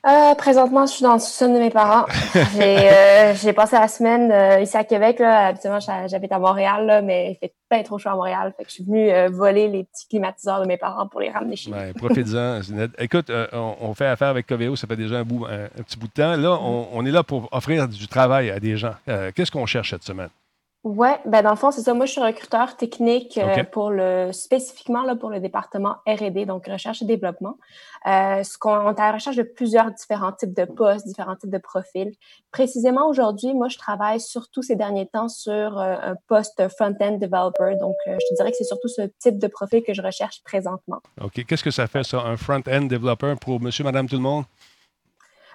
Euh, présentement, je suis dans le sous-sol de mes parents. Euh, j'ai passé la semaine euh, ici à Québec. Là. Habituellement, j'habite à Montréal, là, mais il fait pas trop chaud à Montréal. Fait que je suis venue voler les petits climatiseurs de mes parents pour les ramener chez moi. Profitez-en, Écoute, on, fait affaire avec Coveo, ça fait déjà un, bout, un, petit bout de temps. Là, on, est là pour offrir du travail à des gens. Qu'est-ce qu'on cherche cette semaine? Oui, ben dans le fond, c'est ça. Moi, je suis recruteur technique euh, pour le spécifiquement là, pour le département R&D, donc recherche et développement. Euh, ce qu'on on est à la recherche de plusieurs différents types de postes, différents types de profils. Précisément aujourd'hui, moi, je travaille surtout ces derniers temps sur euh, un poste front-end developer. Donc, euh, je te dirais que c'est surtout ce type de profil que je recherche présentement. OK. Qu'est-ce que ça fait, ça, un front-end développeur pour monsieur, madame, tout le monde?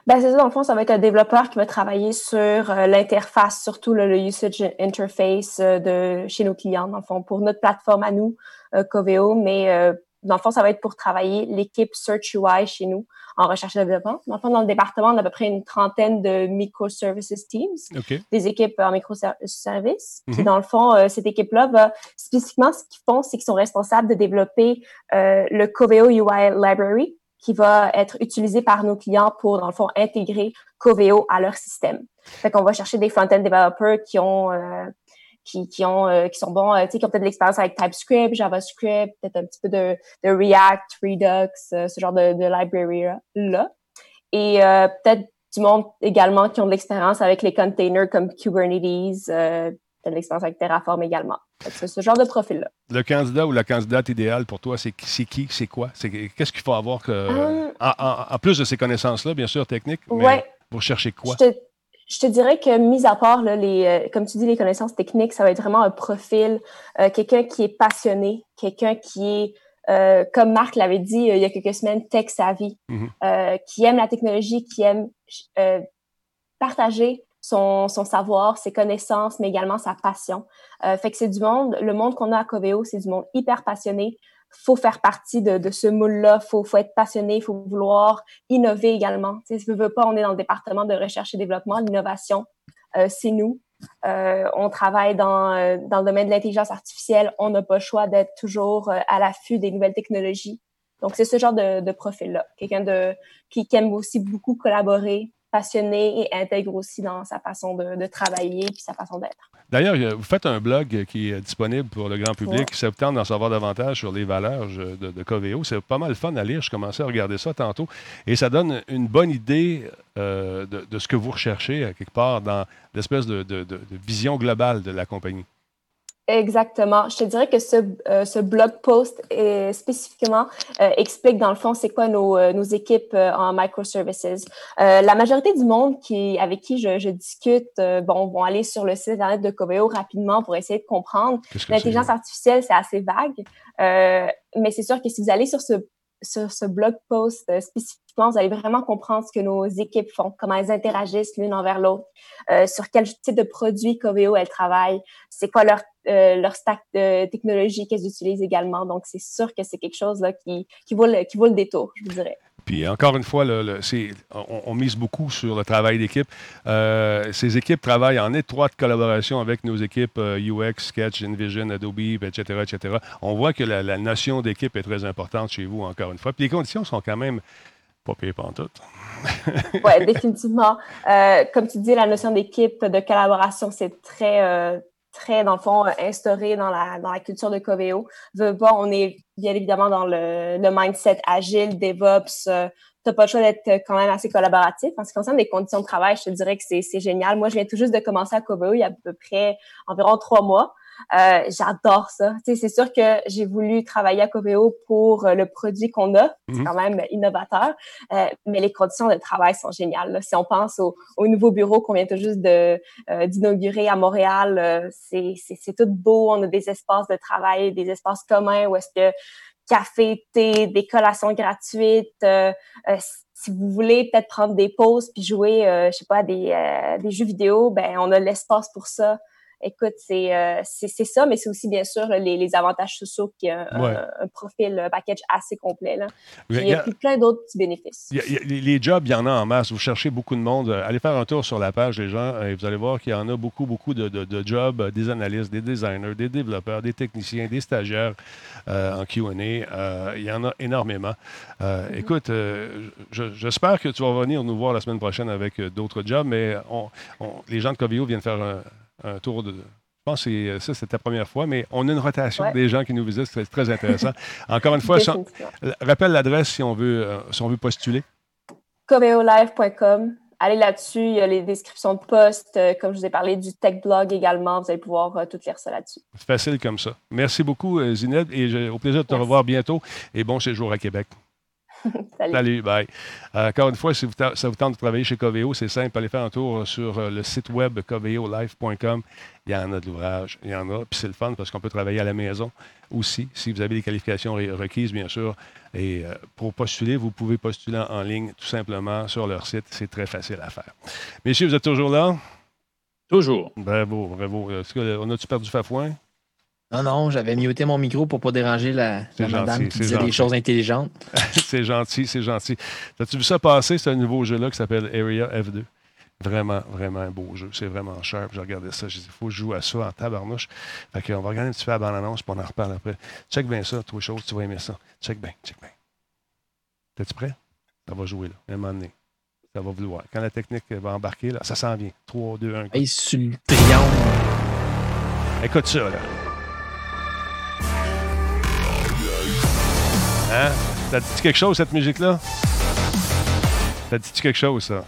Ben, c'est ça, dans le fond, ça va être un développeur qui va travailler sur euh, l'interface, surtout le, le usage interface euh, de chez nos clients, dans le fond, pour notre plateforme à nous, euh, Coveo, mais euh, dans le fond, ça va être pour travailler l'équipe Search UI chez nous en recherche et développement. Dans le fond, dans le département, on a à peu près une trentaine de microservices teams, OK. des équipes en microservices. Puis Mhm. dans le fond, euh, cette équipe-là va spécifiquement ce qu'ils font, c'est qu'ils sont responsables de développer euh, le Coveo UI Library qui va être utilisé par nos clients pour, dans le fond, intégrer Coveo à leur système. Fait qu'on va chercher des front-end developers qui ont euh, qui, qui ont euh, qui sont bons, euh, tu sais, qui ont peut-être de l'expérience avec TypeScript, JavaScript, peut-être un petit peu de, de React, Redux, euh, ce genre de, de library là. Et euh, peut-être du monde également qui ont de l'expérience avec les containers comme Kubernetes, euh, de l'expérience avec Terraform également. C'est ce genre de profil-là. Le candidat ou la candidate idéale pour toi, c'est qui, c'est quoi? Qu'est-ce qu'il faut avoir que, Hum. en, en- en plus de ces connaissances-là, bien sûr, techniques, mais Ouais. pour chercher quoi? Je te, je te dirais que, mis à part, là, les, euh, comme tu dis, les connaissances techniques, ça va être vraiment un profil, euh, quelqu'un qui est passionné, quelqu'un qui est, euh, comme Marc l'avait dit euh, il y a quelques semaines, tech savvy, Mhm. euh, qui aime la technologie, qui aime euh, partager son, son savoir, ses connaissances, mais également sa passion. Euh, fait que c'est du monde, le monde qu'on a à Coveo, c'est du monde hyper passionné. Faut faire partie de, de ce moule-là, faut, faut être passionné, faut vouloir innover également. Tu sais, si tu veux pas, on est dans le département de recherche et développement, l'innovation, euh, c'est nous. Euh, on travaille dans, euh, dans le domaine de l'intelligence artificielle, on n'a pas le choix d'être toujours euh, à l'affût des nouvelles technologies. Donc, c'est ce genre de, de profil-là. Quelqu'un de qui, qui aime aussi beaucoup collaborer, passionné et intègre aussi dans sa façon de, de travailler puis sa façon d'être. D'ailleurs, euh, vous faites un blog qui est disponible pour le grand public. Ouais. Ça vous tente d'en savoir davantage sur les valeurs je- de, de Coveo, c'est pas mal fun à lire. Je commençais à regarder ça tantôt. Et ça donne une bonne idée euh, de, de ce que vous recherchez, à quelque part, dans l'espèce de vision globale de la compagnie. Exactement. Je te dirais que ce, euh, ce blog post euh, spécifiquement euh, explique dans le fond c'est quoi nos, euh, nos équipes euh, en microservices. Euh, la majorité du monde qui avec qui je, je discute, euh, bon, vont aller sur le site internet de Coveo rapidement pour essayer de comprendre. L'intelligence artificielle c'est assez vague, euh, mais c'est sûr que si vous allez sur ce sur ce blog post euh, spécifiquement, vous allez vraiment comprendre ce que nos équipes font, comment elles interagissent l'une envers l'autre, euh, sur quel type de produits Coveo elles travaillent, c'est quoi leur euh, leur stack de technologie qu'elles utilisent également. Donc, c'est sûr que c'est quelque chose là, qui, qui, vaut le, qui vaut le détour, je vous dirais. Puis encore une fois, le- on, mise beaucoup sur le travail d'équipe. Euh, ces équipes travaillent en étroite collaboration avec nos équipes UX, Sketch, InVision, Adobe, etc., etc. On voit que la, la notion d'équipe est très importante chez vous, encore une fois. Puis les conditions sont quand même pas pires pantoute. Oui, définitivement. Euh, comme tu dis, la notion d'équipe, de collaboration, c'est très, euh, très, dans le fond, instauré dans la, dans la culture de Coveo. Pas, on est bien évidemment dans le, le mindset agile, DevOps. Euh, T'as pas le choix d'être quand même assez collaboratif. En ce qui concerne les conditions de travail, je te dirais que c'est génial. Moi, je viens tout juste de commencer à Coveo il y a à peu près environ trois mois. Euh, J'adore ça. C'est sûr que j'ai voulu travailler à Coveo pour euh, le produit qu'on a. C'est Mhm. quand même innovateur. Euh, mais les conditions de travail sont géniales. là. Si on pense au, au nouveau bureau qu'on vient tout juste de, euh, d'inaugurer à Montréal, euh, c'est, c'est, c'est tout beau. On a des espaces de travail, des espaces communs où est-ce que café, thé, des collations gratuites. euh, euh, si vous voulez peut-être prendre des pauses puis jouer, euh, je sais pas, des, euh, des jeux vidéo, ben on a l'espace pour ça. Écoute, c'est euh, c'est c'est ça, mais c'est aussi bien sûr là, les, les avantages sociaux qui a un, Ouais. un, un profil, un package assez complet. Là. Il y a- Puis il y a puis plein d'autres petits bénéfices. Il y a- il y a- les, les jobs, il y en a en masse. Vous cherchez beaucoup de monde. Euh, Allez faire un tour sur la page des gens et vous allez voir qu'il y en a beaucoup, beaucoup de, de- de jobs, euh, des analystes, des designers, des développeurs, des techniciens, des stagiaires euh, en Q&A. Euh, il y en a énormément. Euh, Écoute, euh, je- j'espère que tu vas venir nous voir la semaine prochaine avec euh, d'autres jobs, mais on- on- les gens de Covio viennent faire un, un tour de... Je pense que c'est- ça, c'est ta première fois, mais on a une rotation Ouais. des gens qui nous visitent. C'est très intéressant. Encore une fois, rappelle l'adresse si on veut, euh, si on veut postuler. coveolive.com allez là-dessus. Il y a les descriptions de posts. euh, comme je vous ai parlé du tech blog également, vous allez pouvoir euh, tout lire ça là-dessus. Facile comme ça. Merci beaucoup, euh, Zineb, et au plaisir de te revoir bientôt. Et bon séjour à Québec. Salut. Salut, bye. Euh, encore une fois, si vous ça vous tente de travailler chez Coveo, c'est simple, allez faire un tour sur euh, le site web coveolife.com. Il y en a de l'ouvrage, il y en a. Puis c'est le fun parce qu'on peut travailler à la maison aussi, si vous avez les qualifications re- requises, bien sûr. Et euh, pour postuler, vous pouvez postuler en, en ligne tout simplement sur leur site. C'est très facile à faire. Messieurs, vous êtes toujours là? Toujours. Bravo, bravo. Est-ce que- on a-tu perdu Fafouin? Non, non, j'avais muté mon micro pour pas déranger la, madame qui disait des choses intelligentes. c'est gentil, c'est gentil. As-tu vu ça passer, ce nouveau jeu-là qui s'appelle Area F2? Vraiment, vraiment un beau jeu. C'est vraiment sharp. J'ai regardé ça. J'ai dit, il faut que je joue à ça en tabarnouche. Fait qu'on va regarder un petit peu la bande-annonce, puis on en reparle après. Check bien ça, toi, chose, tu vas aimer ça. Check bien, check bien. T'es-tu prêt? Ça va jouer, là, à un moment donné. Ça va vouloir. Quand la technique va embarquer, là, ça s'en vient. 3, 2, 1. Hey, sur le triangle. Écoute ça, là. Hein? T'as dit quelque chose, cette musique-là? T'as dit quelque chose, ça?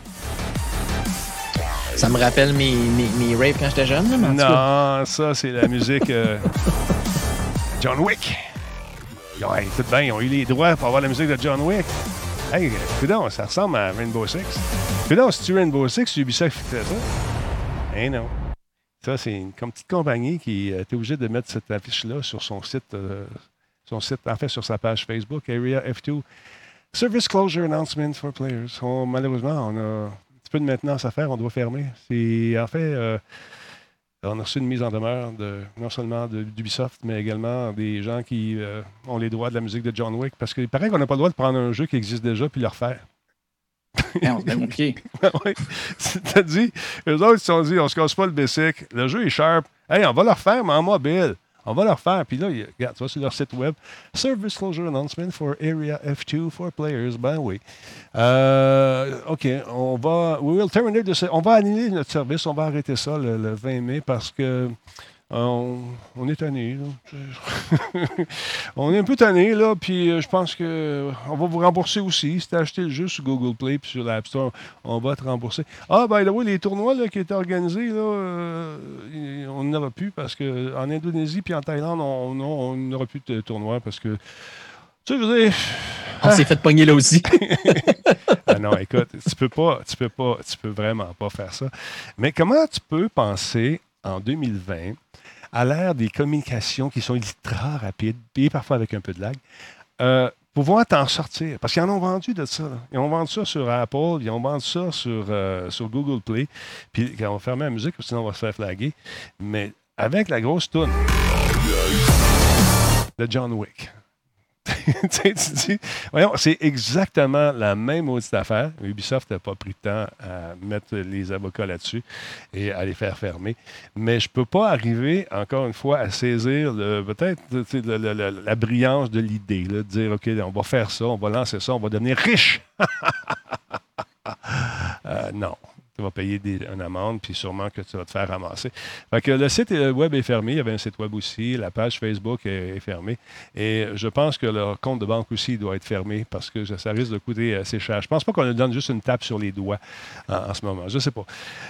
Ça me rappelle mes, mes, mes rapes quand j'étais jeune, là, mais en tout. Non, ça, c'est la musique euh, John Wick. Ouais, tout bien, ils ont eu les droits pour avoir la musique de John Wick. Hey, coudonc, ça ressemble à Rainbow Six. Coudonc, si tu Rainbow Six, Ubisoft fait ça. Eh non. Ça, c'est une comme petite compagnie qui euh, était obligée de mettre cette affiche-là sur son site, euh, son site, en fait, sur sa page Facebook, Area F2. Service closure announcement for players. On- malheureusement, on a un petit peu de maintenance à faire, on doit fermer. C'est en fait, euh, on a reçu une mise en demeure de, non seulement d'Ubisoft, mais également des gens qui euh, ont les droits de la musique de John Wick. Parce qu'il paraît qu'on n'a pas le droit de prendre un jeu qui existe déjà puis le refaire. Hey, on se met pied. dit, eux autres, ils se sont dit, on se casse pas le basic. Le jeu est sharp. Hey, on va le refaire, mais en mobile. On va le refaire. Puis là, regarde, tu vas sur leur site web. Service closure announcement for Area F2 for players. Ben oui. Euh, OK, on va. We will terminate On va annuler notre service. On va arrêter ça le 20 mai parce que. Euh, On, on est tanné. on est un peu tanné, là, puis euh, je pense que euh, on va vous rembourser aussi. Si tu as acheté le jeu sur Google Play puis sur l'App Store, on va te rembourser. Ah, by the way, les tournois là, qui étaient organisés, là, euh, on n'aura plus parce qu'en Indonésie puis en Thaïlande, on n'aura plus de tournois parce que. Tu sais, je veux dire. On s'est fait pogner là aussi. Ah non, écoute, tu peux pas, tu peux pas, tu peux vraiment pas faire ça. Mais comment tu peux penser en 2020, à l'ère des communications qui sont ultra rapides, et parfois avec un peu de lag, euh, pouvoir t'en sortir? Parce qu'ils en ont vendu de ça. Ils ont vendu ça sur Apple, ils ont vendu ça sur, euh, sur Google Play. Puis quand on va fermer la musique, sinon on va se faire flaguer. Mais avec la grosse toune de John Wick. tu dis, voyons, c'est exactement la même audite affaire. Ubisoft n'a pas pris le temps à mettre les avocats là-dessus et à les faire fermer. Mais je ne peux pas arriver, encore une fois, à saisir peut-être la brillance de l'idée, de dire, OK, on va faire ça, on va lancer ça, on va devenir riche. Euh, non. Tu vas payer une amende, puis sûrement que tu vas te faire ramasser. Fait que le site euh, web est fermé. Il y avait un site web aussi. La page Facebook est, fermée. Et je pense que leur compte de banque aussi doit être fermé parce que ça risque de coûter assez cher. Je pense pas qu'on leur donne juste une tape sur les doigts en, ce moment. Je sais pas.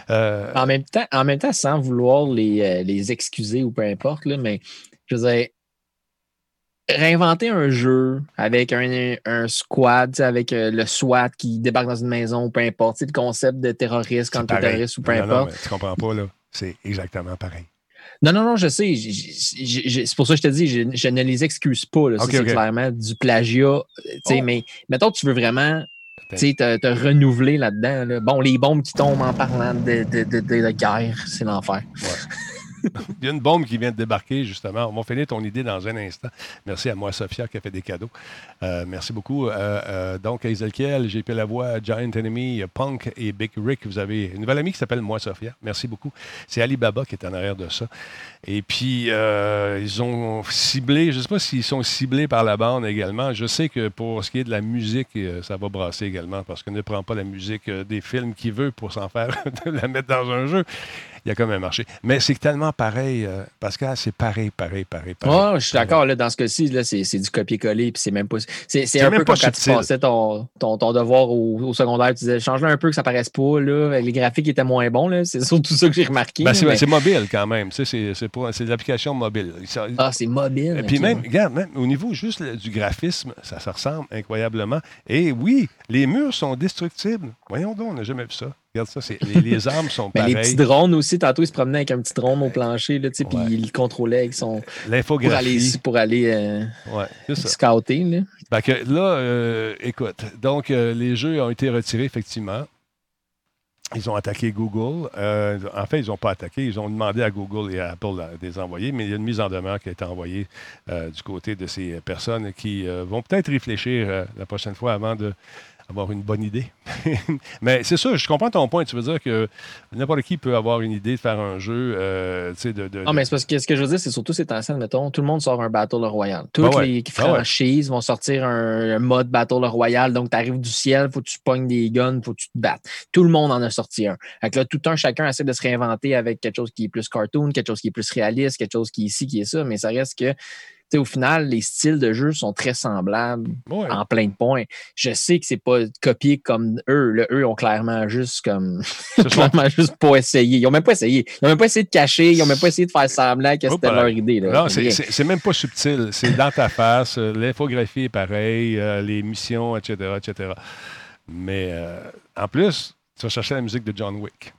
Euh, En même temps, en même temps sans vouloir les, euh, les excuser ou peu importe, là, mais je veux réinventer un jeu avec un, un squad, tu sais, avec euh, le SWAT qui débarque dans une maison, peu importe, le concept de terroriste, c'est contre pareil. terroriste ou peu Non, non, importe. mais tu comprends pas, là. C'est exactement pareil. Non, non, non, je sais. C'est pour ça que je te dis, je, je ne les excuse pas. là. Ça, Ok, c'est clairement du plagiat. euh, tu sais, Oh. Mais mettons que tu veux vraiment te, te renouveler là-dedans. là. Bon, les bombes qui tombent en parlant de, de, de, de- de guerre, c'est l'enfer. Il y a une bombe qui vient de débarquer, justement. On va finir ton idée dans un instant. Merci à moi, Sophia, qui a fait des cadeaux. Euh, merci beaucoup. Euh, euh, donc, à Ezekiel, JP Lavoie, Giant Enemy, Punk et Big Rick, vous avez une nouvelle amie qui s'appelle Moi, Sophia. Merci beaucoup. C'est Alibaba qui est en arrière de ça. Et puis, euh, ils ont ciblé, je ne sais pas s'ils sont ciblés par la bande également. Je sais que pour ce qui est de la musique, euh, ça va brasser également parce qu'on ne prend pas la musique des films qu'il veut pour s'en faire, de la mettre dans un jeu. Il y a comme un marché. Mais c'est tellement pareil, euh, Pascal, c'est pareil, pareil, pareil, pareil. Ouais, je suis d'accord. Là, dans ce cas-ci, là, c'est, c'est du copier-coller. Puis c'est même pas. C'est, c'est un même peu pas comme quand tu passais ton, ton, ton devoir au, au secondaire. Tu disais, change-le un peu que ça paraisse pas. Là. Les graphiques étaient moins bons. Là. C'est surtout ça que j'ai remarqué. Ben, c'est, mais- c'est mobile quand même. Tu sais, c'est, pour- c'est des applications mobiles. Ça- Ah, c'est mobile. Et puis même, regarde, même au niveau juste le- du graphisme, ça se ressemble incroyablement. Et oui, les murs sont destructibles. Voyons donc, on n'a jamais vu ça. Regarde ça, les, les armes sont Ben, les pareilles. petits drones aussi, tantôt, ils se promenaient avec un petit drone au plancher, là, puis ils le contrôlaient avec son. Pour aller, L'infographie. pour aller euh, Ouais, c'est ça. scouter. Là. Fait que là, euh, écoute, donc euh, les jeux ont été retirés effectivement. Ils ont attaqué Google. Euh, en fait, ils n'ont pas attaqué. Ils ont demandé à Google et à Apple de les envoyer, mais il y a une mise en demeure qui a été envoyée euh, du côté de ces personnes qui euh, vont peut-être réfléchir euh, la prochaine fois avant de avoir une bonne idée. mais c'est ça, je comprends ton point. Tu veux dire que n'importe qui peut avoir une idée de faire un jeu, euh, tu sais, de, de- Non, mais c'est parce que ce que je veux dire, c'est surtout ces temps mettons, tout le monde sort un Battle Royale. Toutes Ben ouais. les Ben ouais. franchises vont sortir un, un mode Battle Royale. Donc, tu arrives du ciel, faut que tu pognes des guns, faut que tu te battes. Tout le monde en a sorti un. Fait que là, tout un, chacun essaie de se réinventer avec quelque chose qui est plus cartoon, quelque chose qui est plus réaliste, quelque chose qui est ici, qui est ça. Mais ça reste que, au final, les styles de jeu sont très semblables Ouais. en plein de points. Je sais que c'est pas copié comme eux. Eux ont clairement juste comme clairement juste pas essayé. Ils ont même pas essayé. Ils ont même pas essayé de cacher. Ils ont même pas essayé de faire semblant que c'était leur euh, idée. Là. Non, c'est même pas subtil. C'est dans ta face. euh, L'infographie est pareille, euh, les missions, etc., etc. Mais euh, en plus, tu vas chercher la musique de John Wick.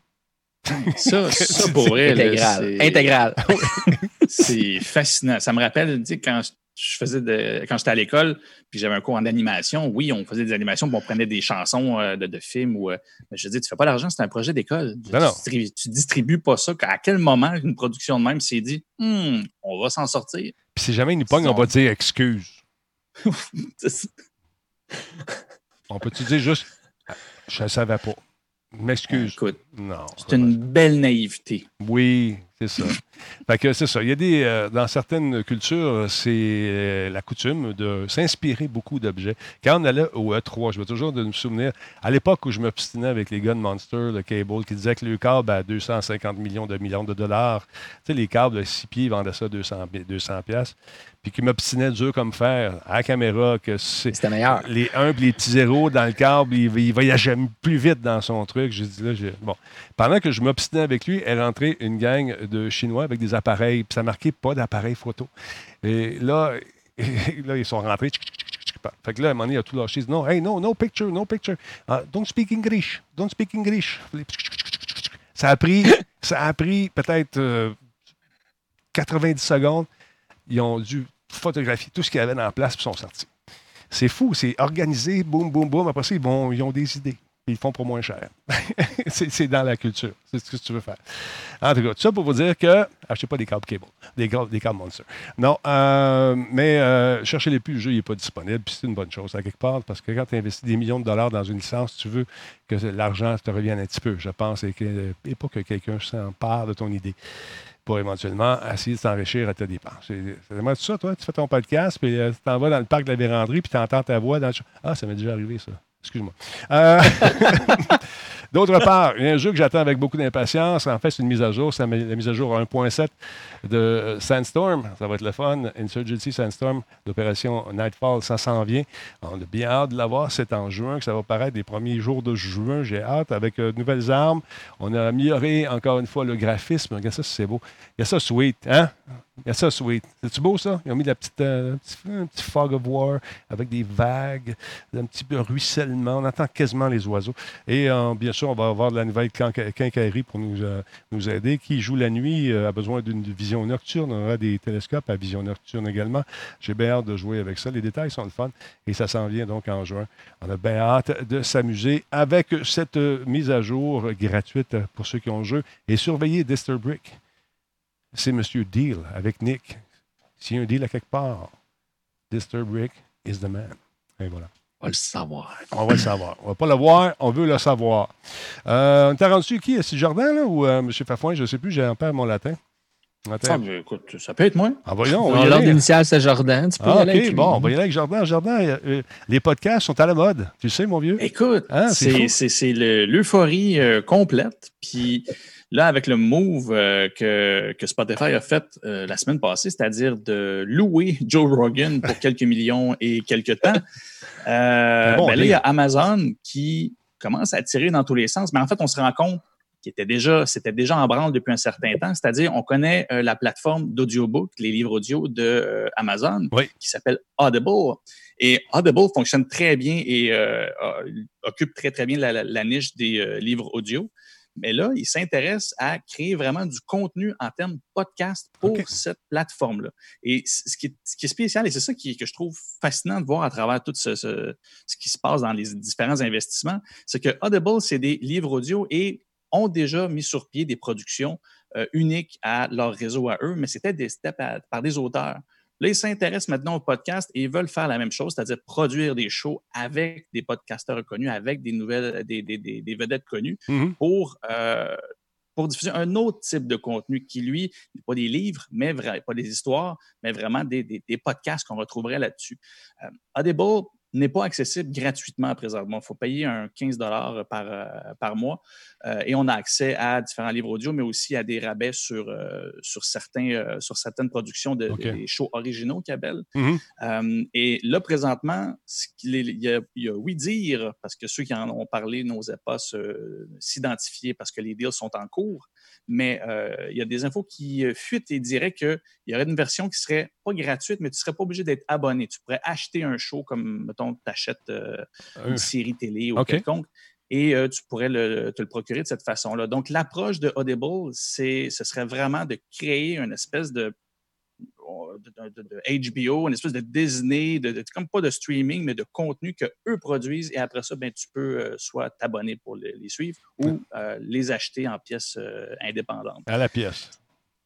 Ça, ça pour vrai, Intégral. c'est- Intégral. c'est fascinant. Ça me rappelle, tu sais, quand je faisais de, quand j'étais à l'école, puis j'avais un cours en animation, oui, on faisait des animations, puis on prenait des chansons euh, de, de films ou. euh, mais je dis, tu fais pas l'argent, c'est un projet d'école. Ben. Tu, distribues, tu distribues pas ça. À quel moment une production de même s'est dit, Hmm, on va s'en sortir? Puis si jamais ils nous pognent, on va dire excuse. On peut-tu dire juste je ne savais pas. M'excuse. Écoute, Non. c'est une belle naïveté. Oui, c'est ça. fait que c'est ça. Il y a des. euh, dans certaines cultures, c'est euh, la coutume de s'inspirer beaucoup d'objets. Quand on allait au E3, je vais toujours de me souvenir, à l'époque où je m'obstinais avec les Gun Monster, le cable, qui disait que le câble à 250 millions de millions de dollars, tu sais, les câbles de 6 pieds vendaient ça 200, 200 piastres, puis qui m'obstinait dur comme fer à la caméra que c'est C'était meilleur. les 1 les petits zéros dans le câble, il, il voyageait plus vite dans son truc. J'ai dit là, j'ai- bon. Pendant que je m'obstinais avec lui, est rentrée une gang de Chinois avec des appareils, puis ça marquait pas d'appareil photo. Et là, là, ils sont rentrés. tchic, tchic, tchic, tchic. Fait que là, à un moment donné, il a tout lâché. Il dit, non, hey, no, no picture, no picture. Ah, don't speak English. Don't speak English. Ça a pris, ça a pris peut-être euh, 90 secondes. Ils ont dû photographier tout ce qu'il y avait dans la place, puis sont sortis. C'est fou, c'est organisé, boum, boum, boum. Après ça, ils, ont des idées. Ils font pour moins cher. c'est dans la culture. C'est ce que tu veux faire. En tout cas, tout ça pour vous dire que. Achetez pas des câbles cable, des des câbles Monster. Non, euh, mais euh, cherchez-les plus, le jeu n'est pas disponible. Puis c'est une bonne chose, à quelque part, parce que quand tu investis des millions de dollars dans une licence, tu veux que l'argent te revienne un petit peu, je pense, et, et pas que quelqu'un s'empare de ton idée pour éventuellement essayer de s'enrichir à tes dépenses. C'est vraiment ça, toi? Tu fais ton podcast, puis euh, tu t'en vas dans le parc de la véranderie, puis tu entends ta voix dans le... Ah, ça m'est déjà arrivé, ça. Excuse-moi. Euh, D'autre part, il y a un jeu que j'attends avec beaucoup d'impatience. En fait, c'est une mise à jour. C'est la mise à jour 1.7 de euh, Sandstorm. Ça va être le fun. Insurgency Sandstorm, l'opération Nightfall, ça s'en vient. On a bien hâte de l'avoir. C'est en juin que ça va paraître, les premiers jours de juin. J'ai hâte avec euh, de nouvelles armes. On a amélioré encore une fois le graphisme. Regarde ça, c'est beau. Il y a ça, sweet. Hein? Il y a ça, sweet. C'est-tu beau, ça? Ils ont mis la petite, euh, un, petit, un petit fog of war avec des vagues, un petit peu ruissellement. On entend quasiment les oiseaux. Et euh, bien on va avoir de la nouvelle quinca- quincaillerie pour nous, euh, nous aider. Qui joue la nuit euh, a besoin d'une vision nocturne. On aura des télescopes à vision nocturne également. J'ai bien hâte de jouer avec ça. Les détails sont le fun. Et ça s'en vient donc en juin. On a bien hâte de s'amuser avec cette euh, mise à jour gratuite pour ceux qui ont le jeu. Et surveillez Disturbrick c'est M. Deal avec Nick. S'il y a un deal à quelque part, Disturbrick is the man. Et voilà. On va le savoir. On va le savoir. On va pas le voir, on veut le savoir. Euh, on t'a rendu qui? Est-ce Jardin là, ou euh, M. Fafouin? Je ne sais plus, j'ai un peu mon latin. Ah, écoute, ça peut être moi. Ah, voyons, on Non, va y L'ordre aller. initial, c'est Jordan. Tu peux y Ah, aller avec OK, bon, on va y aller avec Jardin. Jardin, euh, euh, les podcasts sont à la mode. Tu le sais, mon vieux? Écoute, Ah, c'est c'est c'est- c'est l'euphorie euh, complète. Puis Là, avec le move euh, que, que Spotify a fait euh, la semaine passée, c'est-à-dire de louer Joe Rogan pour quelques millions et quelques temps, euh, bon ben là, il y a. Amazon qui commence à tirer dans tous les sens. Mais en fait, on se rend compte qu'il était déjà, c'était déjà en branle depuis un certain temps. C'est-à-dire, on connaît euh, la plateforme d'audiobook, les livres audio de euh, Amazon, Oui. qui s'appelle Audible. Et Audible fonctionne très bien et occupe très, très bien la, la- la niche des livres audio. Mais là, il s'intéresse à créer vraiment du contenu en termes podcast pour cette plateforme-là. Et ce qui, est, ce qui est spécial, et c'est ça qui, que je trouve fascinant de voir à travers tout ce, ce- ce qui se passe dans les différents investissements, c'est que Audible, c'est des livres audio et ont déjà mis sur pied des productions euh, uniques à leur réseau à eux, mais c'était des par des auteurs. Là, ils s'intéressent maintenant au podcast et ils veulent faire la même chose, c'est-à-dire produire des shows avec des podcasteurs reconnus, avec des nouvelles, des, des- des- des vedettes connues Mhm. pour, euh, pour diffuser un autre type de contenu qui, lui, n'est pas des livres, mais pas des histoires, mais vraiment des, des- des podcasts qu'on retrouverait là-dessus. Euh, Audible n'est pas accessible gratuitement présentement. Il faut payer un 15 par, euh, par mois euh, et on a accès à différents livres audio, mais aussi à des rabais sur, euh, sur, certains, sur certaines productions de, des shows originaux qu'ils appellent. Mhm. Euh, et là, présentement, il y, a, il y a oui dire, parce que ceux qui en ont parlé n'osaient pas s'identifier parce que les deals sont en cours, mais euh, il y a des infos qui euh, fuitent et diraient qu'il y aurait une version qui serait pas gratuite, mais tu ne serais pas obligé d'être abonné. Tu pourrais acheter un show comme, mettons, tu achètes euh, Un- une série télé ou quelconque. Et euh, tu pourrais le- te le procurer de cette façon-là. Donc, l'approche de Audible, c'est, ce serait vraiment de créer une espèce de de, HBO, une espèce de Disney, de, de- comme pas de streaming, mais de contenu que eux produisent. Et après ça, ben, tu peux euh, soit t'abonner pour le- les suivre ou euh, les acheter en pièces euh, indépendantes. À la pièce.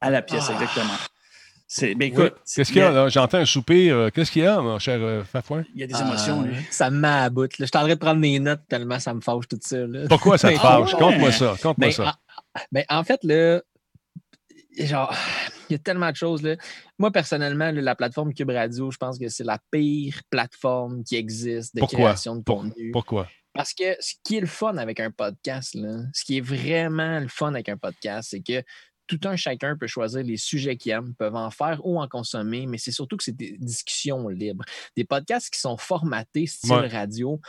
À la pièce, Ah. exactement. C'est, ben, Oui. écoute, Qu'est-ce qu'il y a, là? J'entends un soupir. Qu'est-ce qu'il y a, mon cher euh, Fafouin? Il y a des émotions, Ah, lui. Ça me met à bout. là. Je suis en train de prendre des notes tellement ça me fâche tout ça. là. Pourquoi ça te fâche? ouais. Conte-moi ça. Conte-moi Ben, ça. en, ben, en fait, là, genre, il y a tellement de choses. Là. Moi, personnellement, là, la plateforme Cube Radio, je pense que c'est la pire plateforme qui existe de Pourquoi? création de Pour- contenu. Pourquoi? Parce que ce qui est le fun avec un podcast, là, ce qui est vraiment le fun avec un podcast, c'est que tout un chacun peut choisir les sujets qu'il aime, peuvent en faire ou en consommer, mais c'est surtout que c'est des discussions libres. Des podcasts qui sont formatés style Ouais. radio,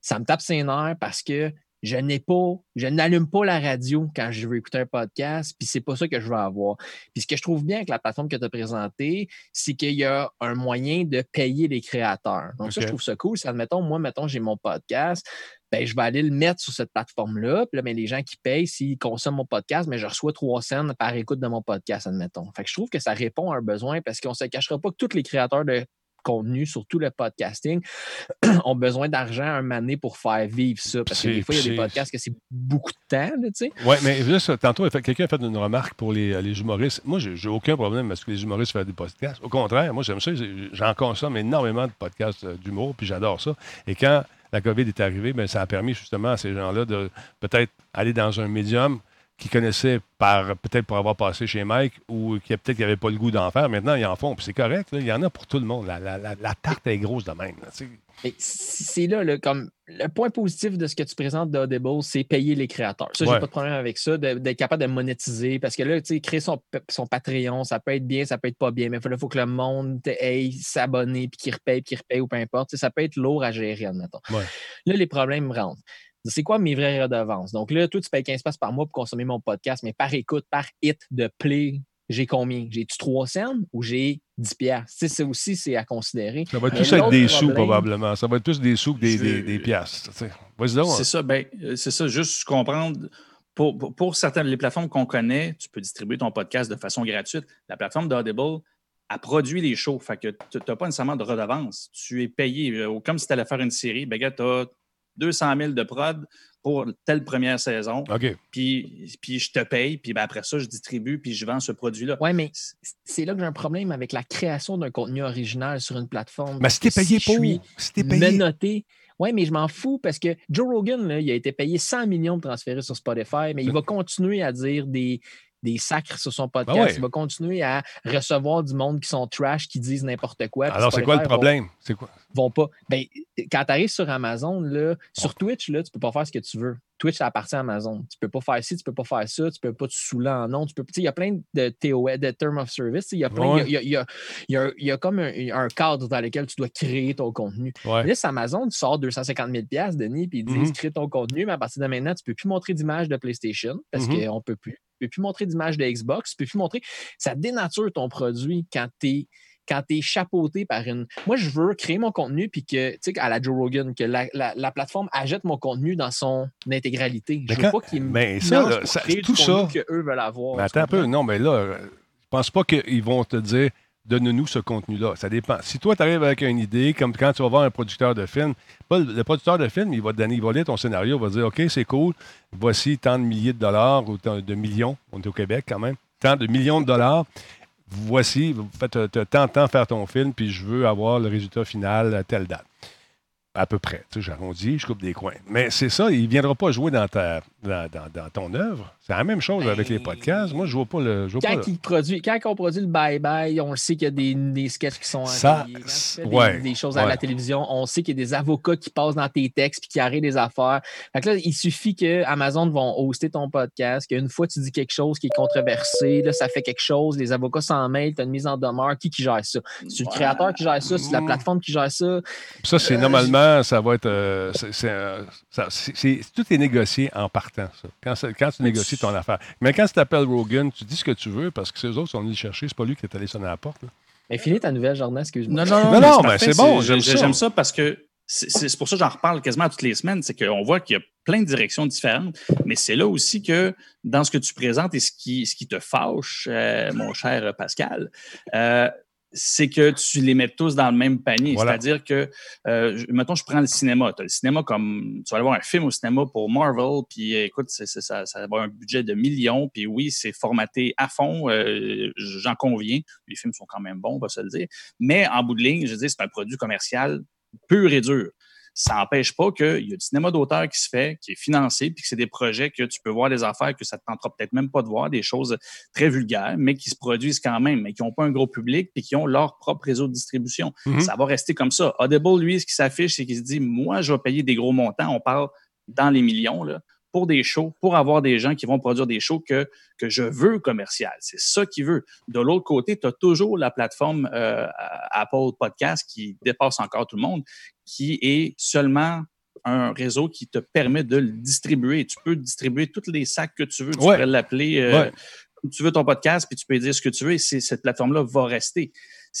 ça me tape ses nerfs parce que je n'ai pas, je n'allume pas la radio quand je veux écouter un podcast, puis c'est pas ça que je veux avoir. Puis ce que je trouve bien avec la plateforme que tu as présentée, c'est qu'il y a un moyen de payer les créateurs. Donc ça, je trouve ça cool. C'est, admettons, moi, mettons, j'ai mon podcast, ben, je vais aller le mettre sur cette plateforme-là. Puis là, ben, les gens qui payent, s'ils consomment mon podcast, mais je reçois trois cents par écoute de mon podcast, admettons. Fait que je trouve que ça répond à un besoin parce qu'on ne se cachera pas que tous les créateurs de contenu, surtout le podcasting, ont besoin d'argent un mané pour faire vivre ça. Parce que des fois, il y a des podcasts que c'est beaucoup de temps, là, tu sais. Oui, mais juste, tantôt, quelqu'un a fait une remarque pour les, les humoristes. Moi, j'ai aucun problème parce que les humoristes font des podcasts. Au contraire, moi, j'aime ça. J'en consomme énormément de podcasts euh, d'humour, puis j'adore ça. Et quand la COVID est arrivée, ben, ça a permis justement à ces gens-là de peut-être aller dans un médium qu'ils connaissaient par peut-être pour avoir passé chez Mike ou qui peut-être n'avaient pas le goût d'en faire. Maintenant, ils en font, puis c'est correct. là. Il y en a pour tout le monde. La, la- la- la tarte est grosse de même. c'est là, là, comme le point positif de ce que tu présentes d'Audible, c'est payer les créateurs. Ça, j'ai Ouais. pas de problème avec ça, d'être capable de monétiser. Parce que là, tu sais, créer son, son Patreon, ça peut être bien, ça peut être pas bien, mais il faut, faut que le monde aille s'abonner, puis qu'il repaye, puis qu'il repaye, ou peu importe. Ça peut être lourd à gérer, admettons. Ouais. Là, les problèmes rentrent. C'est quoi mes vraies redevances? Donc là, toi, tu payes 15$ par mois pour consommer mon podcast, mais par écoute, par hit de play, j'ai combien? J'ai-tu 3 cents ou j'ai 10$? piastres? Tu sais, ça aussi, c'est à considérer. Ça va être l'autre des sous, probablement. Ça va être plus des sous que des, des, des piastres. tu sais. Vas-y donc. hein. C'est ça, ben, euh, c'est ça, juste comprendre. Pour, pour, pour certaines les plateformes qu'on connaît, tu peux distribuer ton podcast de façon gratuite. La plateforme d'Audible a produit les shows. Fait que tu n'as pas nécessairement de redevance. Tu es payé. euh, Comme si tu allais faire une série, ben, tu as 200 000 de prod pour telle première saison. OK. Puis, puis je te paye, puis ben, après ça, je distribue, puis je vends ce produit-là. Oui, mais c'est là que j'ai un problème avec la création d'un contenu original sur une plateforme. Mais que payé pour. t'es payé. menotté. Oui, mais je m'en fous parce que Joe Rogan, là, il a été payé 100 millions de transférés sur Spotify, mais il va continuer à dire des, des sacres sur son podcast. Ben ouais. Il va continuer à recevoir du monde qui sont trash, qui disent n'importe quoi. Alors, c'est quoi le problème? C'est quoi? vont pas. Ben, quand tu arrives sur Amazon, là, sur Twitch, là, tu peux pas faire ce que tu veux. Twitch, ça appartient à Amazon. Tu peux pas faire ci, tu peux pas faire ça, tu peux pas te saouler en nom. Tu peux, il y a plein de TOS, de Term of Service. Il y a plein, il y y a- y y comme un, un cadre dans lequel tu dois créer ton contenu. Ouais. Là, c'est Amazon, tu sors 250 000 Denis, puis ils disent Mhm. crée ton contenu, mais à partir de maintenant, tu peux plus montrer d'image de PlayStation parce Mhm. qu'on peut plus. Tu peux plus montrer d'image de Xbox, tu peux plus montrer. Ça dénature ton produit quand tu es quand tu es chapeauté par une. Moi, je veux créer mon contenu puis que, tu sais, à la Joe Rogan, que la, la- la plateforme achète mon contenu dans son intégralité. Je veux pas qu'ils me mais ça, là, tout ça- contenu qu'eux veulent avoir. Mais attends un peu. Non, mais là, euh, je pense pas qu'ils vont te dire donne-nous ce contenu-là. Ça dépend. Si toi, tu arrives avec une idée, comme quand tu vas voir un producteur de film, pas le, le producteur de film, il va te donner, il va lire ton scénario, il va dire OK, c'est cool, voici tant de milliers de dollars ou tant de millions, on est au Québec quand même, tant de millions de dollars. Voici, à faire ton film, puis je veux avoir le résultat final à telle date. À peu près. Tu sais, j'arrondis, je coupe des coins. Mais c'est ça, il ne viendra pas jouer dans, ta, dans, dans- dans ton œuvre. C'est la même chose avec les podcasts. Moi, je ne vois pas le. Je vois pas Quand, le- il produit, quand on produit le bye-bye, on le sait qu'il y a des, des sketchs qui sont Ça, fais des, ouais, des choses à la télévision, on sait qu'il y a des avocats qui passent dans tes textes puis qui arrêtent des affaires. Fait que là, il suffit que Amazon vont hoster ton podcast, qu'une fois tu dis quelque chose qui est controversé, là, ça fait quelque chose, les avocats s'en mêlent, tu as une mise en demeure. Qui qui gère ça? C'est le créateur qui gère ça, c'est la Mm. plateforme qui gère ça? Ça, c'est Euh, normalement, ça va être. euh, c'est- euh, tout est négocié en partant, ça. Quand, tu négocies ton affaire. Mais quand tu t'appelles Rogan, tu dis ce que tu veux parce que ces autres sont venus le chercher. C'est pas lui qui est allé sonner à la porte. là. Mais finis ta nouvelle, Jordan, excuse-moi. Non, non, non, Non, mais non, c'est mais parfait, c'est bon, j'aime j'ai- ça. J'aime ça parce que c'est pour ça que j'en reparle quasiment toutes les semaines. C'est qu'on voit qu'il y a plein de directions différentes, mais c'est là aussi que dans ce que tu présentes et ce qui, ce qui te fâche, euh, mon cher Pascal, euh, c'est que tu les mets tous dans le même panier. Voilà. C'est-à-dire que, euh, je- mettons, je prends le cinéma. Tu as le cinéma comme. Tu vas aller voir un film au cinéma pour Marvel, puis euh, écoute, ça, ça va avoir un budget de millions, puis oui, c'est formaté à fond, euh, j'en conviens. Les films sont quand même bons, on va se le dire. Mais en bout de ligne, je veux dire, c'est un produit commercial pur et dur. Ça n'empêche pas qu'il y a du cinéma d'auteur qui se fait, qui est financé, puis que c'est des projets que tu peux voir des affaires que ça ne te tentera peut-être même pas de voir, des choses très vulgaires, mais qui se produisent quand même, mais qui n'ont pas un gros public, puis qui ont leur propre réseau de distribution. Mhm. Ça va rester comme ça. Audible, lui, ce qui s'affiche, c'est qu'il se dit, moi, je vais payer des gros montants, on parle dans les millions, là, pour des shows, pour avoir des gens qui vont produire des shows que, que je veux commercial. C'est ça qu'il veut. De l'autre côté, tu as toujours la plateforme euh, Apple Podcast qui dépasse encore tout le monde, qui est seulement un réseau qui te permet de le distribuer. Tu peux distribuer tous les sacs que tu veux. Tu Ouais. pourrais l'appeler euh, Ouais. comme tu veux ton podcast, puis tu peux dire ce que tu veux, et cette plateforme-là va rester.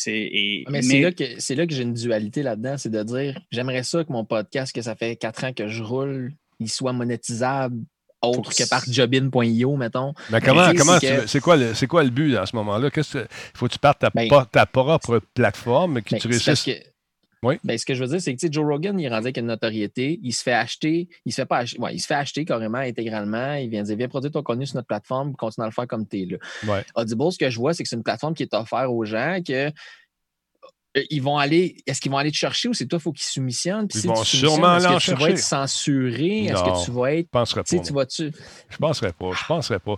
Mais, c'est là que, c'est là que j'ai une dualité là-dedans, c'est de dire j'aimerais ça que mon podcast, que ça fait quatre ans que je roule, il soit monétisable autre que par jobin.io, mettons. Mais comment, tu comment c'est tu que- c'est quoi, le- quoi le but à ce moment-là? Que, faut que tu partes ta, Ben- ta propre plateforme que Ben, tu c'est parce réussisses. que- Oui. Ben, ce que je veux dire, c'est que tu Joe Rogan, il avec une notoriété, il se fait acheter, il se fait pas acheter, ouais, il se fait acheter carrément intégralement. Il vient dire Viens produire ton contenu sur notre plateforme, continue à le faire comme tu es là. Ouais. Audible, ce que je vois, c'est que c'est une plateforme qui est offerte aux gens que. Euh, Ils vont aller. Est-ce qu'ils vont aller te chercher ou c'est toi, il faut qu'ils soumissionnent? Puis Ils si vont tu sûrement est-ce que tu vas être censuré? Est-ce que tu vas être. Je penserais Tu pas. tu vas-tu? Je penserais pas. Je penserais pas.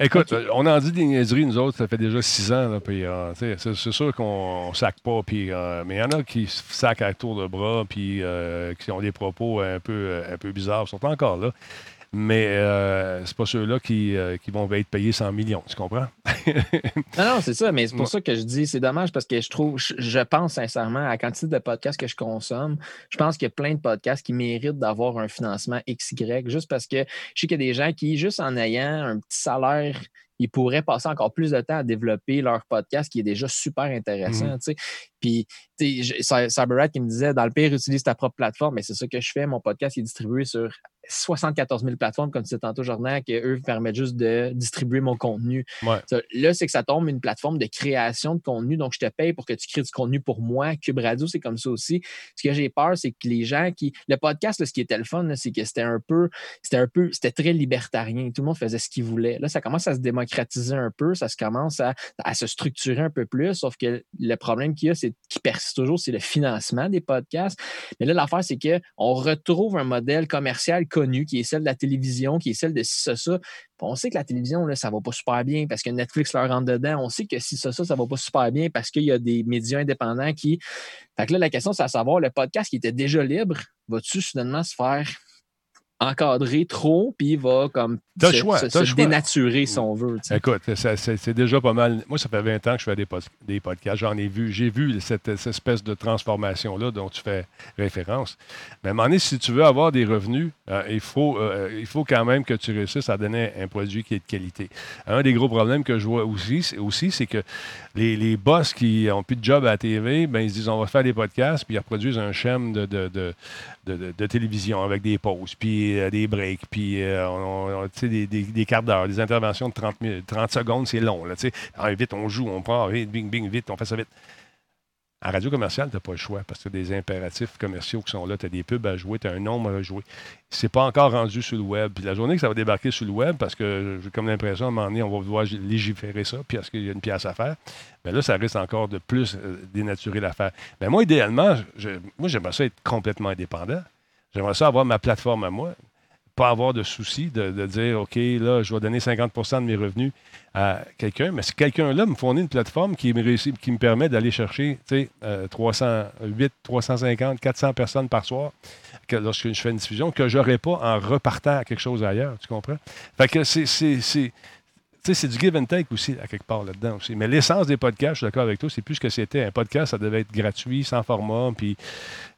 Écoute, on en dit des niaiseries, nous autres, ça fait déjà six ans. Là, puis, euh, tu c'est, sûr qu'on ne sac pas. Puis, euh, mais il y en a qui sacent à tour de bras, puis euh, qui ont des propos un peu, un peu bizarres. Ils sont encore là. Mais euh, c'est pas ceux-là qui, euh, qui vont être payés 100 millions. Tu comprends? Non, non, c'est ça, mais c'est pour Ouais. ça que je dis, c'est dommage parce que je trouve, je, je pense sincèrement à la quantité de podcasts que je consomme, je pense qu'il y a plein de podcasts qui méritent d'avoir un financement XY, juste parce que je sais qu'il y a des gens qui, juste en ayant un petit salaire, ils pourraient passer encore plus de temps à développer leur podcast qui est déjà super intéressant. tu sais. Puis, CyberRat qui me disait, dans le pire, utilise ta propre plateforme, mais c'est ça que je fais. Mon podcast est distribué sur 74 000 plateformes, comme tu disais tantôt, Jordan, que eux permettent juste de distribuer mon contenu. Ouais. Là, c'est que ça tombe une plateforme de création de contenu. Donc, je te paye pour que tu crées du contenu pour moi. Cube Radio, c'est comme ça aussi. Ce que j'ai peur, c'est que les gens qui. Le podcast, là, ce qui était le fun, c'est que c'était un peu. C'était un peu. C'était très libertarien. Tout le monde faisait ce qu'il voulait. Là, ça commence à se démocratiser un peu. Ça se commence à, à se structurer un peu plus. Sauf que le problème qu'il y a, c'est qui toujours, c'est le financement des podcasts. Mais là, l'affaire, c'est qu'on retrouve un modèle commercial connu qui est celle de la télévision, qui est celle de si ça, ça. On sait que la télévision, là, ça va pas super bien parce que Netflix leur rentre dedans. On sait que si ça, ça, ça va pas super bien parce qu'il y a des médias indépendants qui. Fait que là, la question, c'est à savoir, le podcast qui était déjà libre, va-tu soudainement se faire encadrer trop, puis il va comme se, choix, se- se dénaturer si on veut. Écoute, c'est déjà pas mal. Moi, ça fait 20 ans que je fais des, pod- des podcasts. J'en ai vu. J'ai vu cette, cette espèce de transformation-là dont tu fais référence. Mais à un moment donné, si tu veux avoir des revenus, euh, il, faut, euh, il faut quand même que tu réussisses à donner un produit qui est de qualité. Un des gros problèmes que je vois aussi, c'est, aussi, c'est que les, les boss qui ont plus de job à la TV, ben, ils se disent on va faire des podcasts, puis ils reproduisent un schème de, de- de- de télévision avec des pauses, puis euh, des breaks, puis euh, on- on- des, des, quarts d'heure, des interventions de 30, minutes- 30 secondes, c'est long. Là. Ah, vite, on joue, on prend, vite, bing, bing, vite, on fait ça vite. En radio commerciale, tu n'as pas le choix parce que des impératifs commerciaux qui sont là, tu as des pubs à jouer, tu as un nombre à jouer. C'est pas encore rendu sur le web. Puis la journée que ça va débarquer sur le web, parce que j'ai comme l'impression, à un moment donné, on va vouloir légiférer ça, puis parce qu'il y a une pièce à faire, mais là, ça risque encore de plus euh, dénaturer l'affaire. Mais moi, idéalement, moi, j'aimerais ça être complètement indépendant. J'aimerais ça avoir ma plateforme à moi, pas avoir de souci de, de dire, OK, là, je vais donner 50% de mes revenus à quelqu'un, mais si quelqu'un-là me fournit une plateforme qui me, réussit, qui me permet d'aller chercher, tu sais, euh, 308, 350, 400 personnes par soir, que lorsque je fais une diffusion, que je n'aurais pas en repartant à quelque chose ailleurs, tu comprends? Fait que c'est... c'est- du give and take aussi, à quelque part là-dedans aussi. Mais l'essence des podcasts, je suis d'accord avec toi, c'est plus ce que c'était. Un podcast, ça devait être gratuit, sans format, puis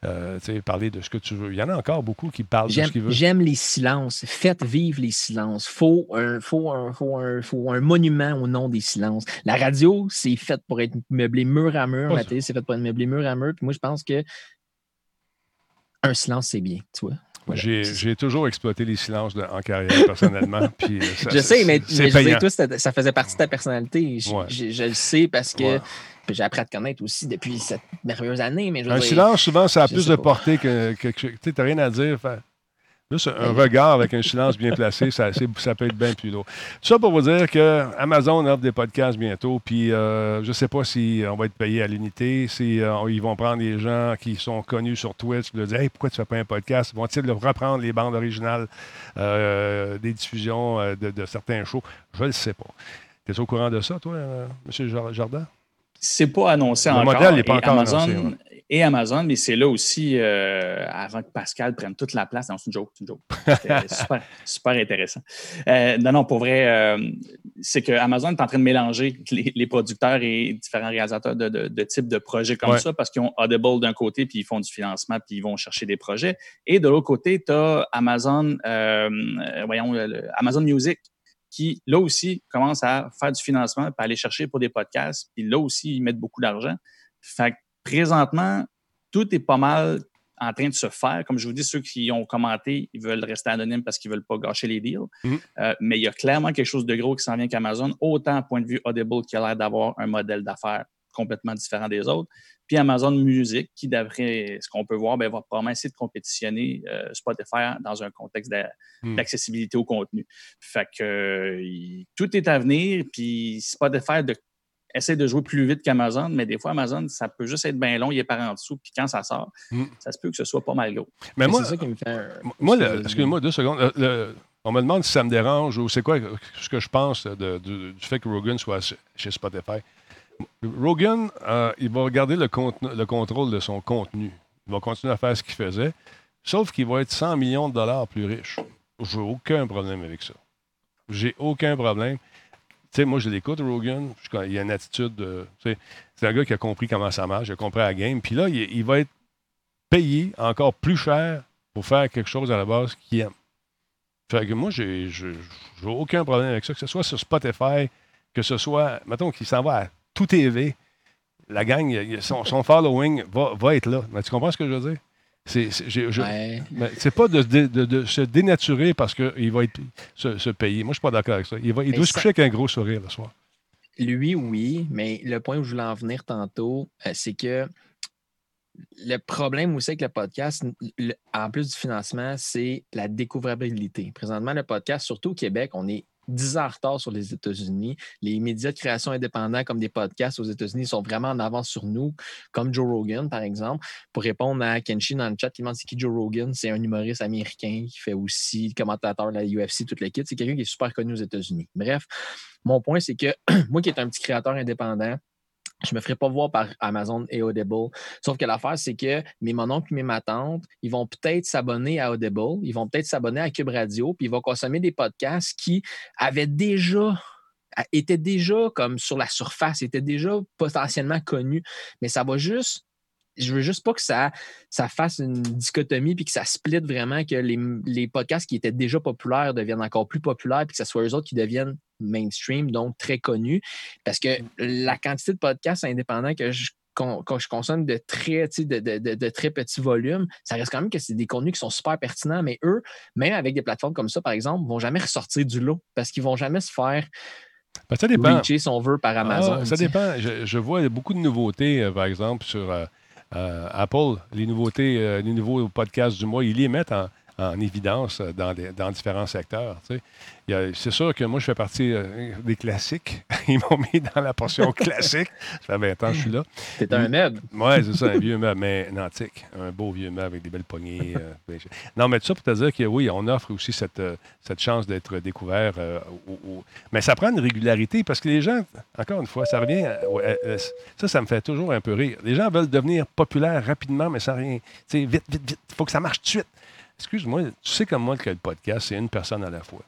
euh, parler de ce que tu veux. Il y en a encore beaucoup qui parlent de ce qu'ils veulent. j'aime les silences. Faites vivre les silences. Faut un, faut, un, faut, un, faut un monument au nom des silences. La radio, c'est fait pour être meublé mur à mur. Pas La ça. télé, c'est fait pour être meublé mur à mur. Puis moi, je pense que un silence, c'est bien, tu vois. Voilà. J'ai toujours exploité les silences de- en carrière, personnellement. puis, euh, ça- Je sais, mais, je payant. toi, ça, ça faisait partie de ta personnalité. Je, Ouais. je- je le sais parce que Ouais. j'ai appris à te connaître aussi depuis cette merveilleuse année. Mais je Un dire, silence, souvent, ça a plus de pas. portée que quelque chose. Tu n'as rien à dire. Fait- Juste un regard avec un silence bien placé, ça, ça peut être bien plus lourd. Tout ça pour vous dire que Amazon offre des podcasts bientôt, puis euh, je ne sais pas si on va être payé à l'unité, si euh, ils vont prendre des gens qui sont connus sur Twitch, leur dire Hey, pourquoi tu ne fais pas un podcast? Vont-ils reprendre les bandes originales euh, des diffusions euh, de, de certains shows? Je ne le sais pas. Tu es au courant de ça, toi, euh, M. Jar- Jardin? C'est pas annoncé Le encore. modèle n'est pas encore Amazon, annoncé, ouais. Et Amazon, mais c'est là aussi, euh, avant que Pascal prenne toute la place. C'est une joke, c'est une joke. Super, super intéressant. Euh, non, non, pour vrai, euh, c'est que Amazon est en train de mélanger les, les producteurs et différents réalisateurs de, de, de types de projets comme Ouais. ça parce qu'ils ont Audible d'un côté, puis ils font du financement, puis ils vont chercher des projets. Et de l'autre côté, tu as Amazon, euh, voyons, le- Amazon Music qui, là aussi, commence à faire du financement, puis à aller chercher pour des podcasts. Puis là aussi, ils mettent beaucoup d'argent. Fait que présentement, tout est pas mal en train de se faire. Comme je vous dis, ceux qui ont commenté, ils veulent rester anonymes parce qu'ils veulent pas gâcher les deals. Mhm. Euh, mais il y a clairement quelque chose de gros qui s'en vient qu'Amazon, autant à point de vue Audible qui a l'air d'avoir un modèle d'affaires complètement différent des autres. Puis Amazon Music, qui, d'après ce qu'on peut voir, ben, va probablement essayer de compétitionner euh, Spotify dans un contexte Hmm. d'accessibilité au contenu. Fait que euh, tout est à venir, puis Spotify de, essaie de jouer plus vite qu'Amazon, mais des fois, Amazon, ça peut juste être bien long, il est par en dessous, puis quand ça sort, Hmm. ça se peut que ce soit pas mal gros. Mais moi, c'est ça qui me fait. un- Moi, Excuse-moi. deux secondes. Le- le- on me demande si ça me dérange ou c'est quoi ce que je pense de- de- du fait que Rogan soit chez- Spotify. Rogan, euh, il va regarder le, contenu- le contrôle de son contenu. Il va continuer à faire ce qu'il faisait, sauf qu'il va être 100 millions de dollars plus riche. J'ai aucun problème avec ça. J'ai aucun problème. Sais, moi, je l'écoute, Rogan. Il a une attitude de. C'est un gars qui a compris comment ça marche, il a compris la game. Puis là, il, va être payé encore plus cher pour faire quelque chose à la base qu'il aime. Fait que moi, j'ai aucun problème avec ça, que ce soit sur Spotify, que ce soit, mettons qu'il s'en va à tout TV, la gang, son, son following va, va être là. Mais tu comprends ce que je veux dire? C'est Ouais. pas de, de- de- se dénaturer parce qu'il va être, se, se payer. Moi, je suis pas d'accord avec ça. Il, va, il doit se coucher avec un gros sourire le soir. Lui, oui, mais le point où je voulais en venir tantôt, euh, c'est que le problème aussi avec le podcast, le- en plus du financement, c'est la découvrabilité. Présentement, le podcast, surtout au Québec, on est 10 ans en retard sur les États-Unis. Les médias de création indépendants comme des podcasts aux États-Unis sont vraiment en avance sur nous, comme Joe Rogan, par exemple. Pour répondre à Kenshi dans le chat, qui demande c'est qui Joe Rogan? C'est un humoriste américain qui fait aussi commentateur de la UFC, toute l'équipe. C'est quelqu'un qui est super connu aux États-Unis. Bref, mon point, c'est que moi qui est un petit créateur indépendant, je me ferai pas voir par Amazon et Audible. Sauf que l'affaire, c'est que mes mononcles et mes tantes, ils vont peut-être s'abonner à Audible, ils vont peut-être s'abonner à Cube Radio, puis ils vont consommer des podcasts qui avaient déjà étaient déjà comme sur la surface, étaient déjà potentiellement connus, mais ça va juste je veux juste pas que ça, ça fasse une dichotomie puis que ça split vraiment, que les, les, podcasts qui étaient déjà populaires deviennent encore plus populaires puis que ce soit eux autres qui deviennent mainstream, donc très connus. Parce que la quantité de podcasts indépendants que je, je consomme de très, de, de, de, très petits volumes, ça reste quand même que c'est des contenus qui sont super pertinents, mais eux, même avec des plateformes comme ça, par exemple, vont jamais ressortir du lot parce qu'ils vont jamais se faire. Ben, ça dépend. Reacher, si on veut, par ah, Amazon. ça dépend. Je, je, vois beaucoup de nouveautés, euh, par exemple, sur euh, Apple, les nouveautés, euh, les nouveaux podcasts du mois, ils les mettent en, évidence euh, dans, dans, différents secteurs. C'est sûr que moi, je fais partie des classiques. Ils m'ont mis dans la portion classique. Ça fait 20 ans que je suis là. C'est un meuble. Oui, c'est ça, un vieux meuble, mais un antique. Un beau vieux meuble avec des belles poignées. non, mais tout ça pour te dire que oui, on offre aussi cette, cette chance d'être découvert. Mais ça prend une régularité parce que les gens, encore une fois, ça revient. ça, ça me fait toujours un peu rire. Les gens veulent devenir populaires rapidement, mais sans rien. Tu sais, vite, vite, vite. Il faut que ça marche tout de suite. Excuse-moi, tu sais comme moi que le podcast, c'est une personne à la fois.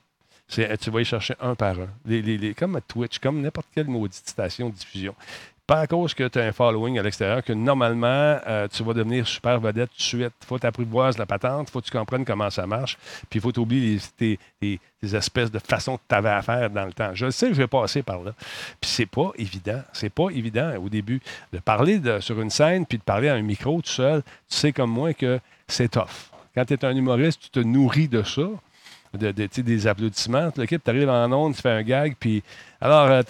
Tu vas y chercher un par un. Les, comme à Twitch, comme n'importe quelle maudite station de diffusion pas à cause que tu as un following à l'extérieur que normalement, euh, tu vas devenir super vedette tout de suite. Il faut t'apprivoiser la patente, il faut que tu comprennes comment ça marche, puis il faut t'oublier tes, espèces de façons que tu avais à faire dans le temps. Je sais je vais passer par là. Puis c'est pas évident. C'est pas évident au début de parler sur une scène puis de parler à un micro tout seul. Tu sais comme moi que c'est tough. Quand tu es un humoriste, tu te nourris de ça. De, des applaudissements. Tu arrives en onde, tu fais un gag, puis alors, euh,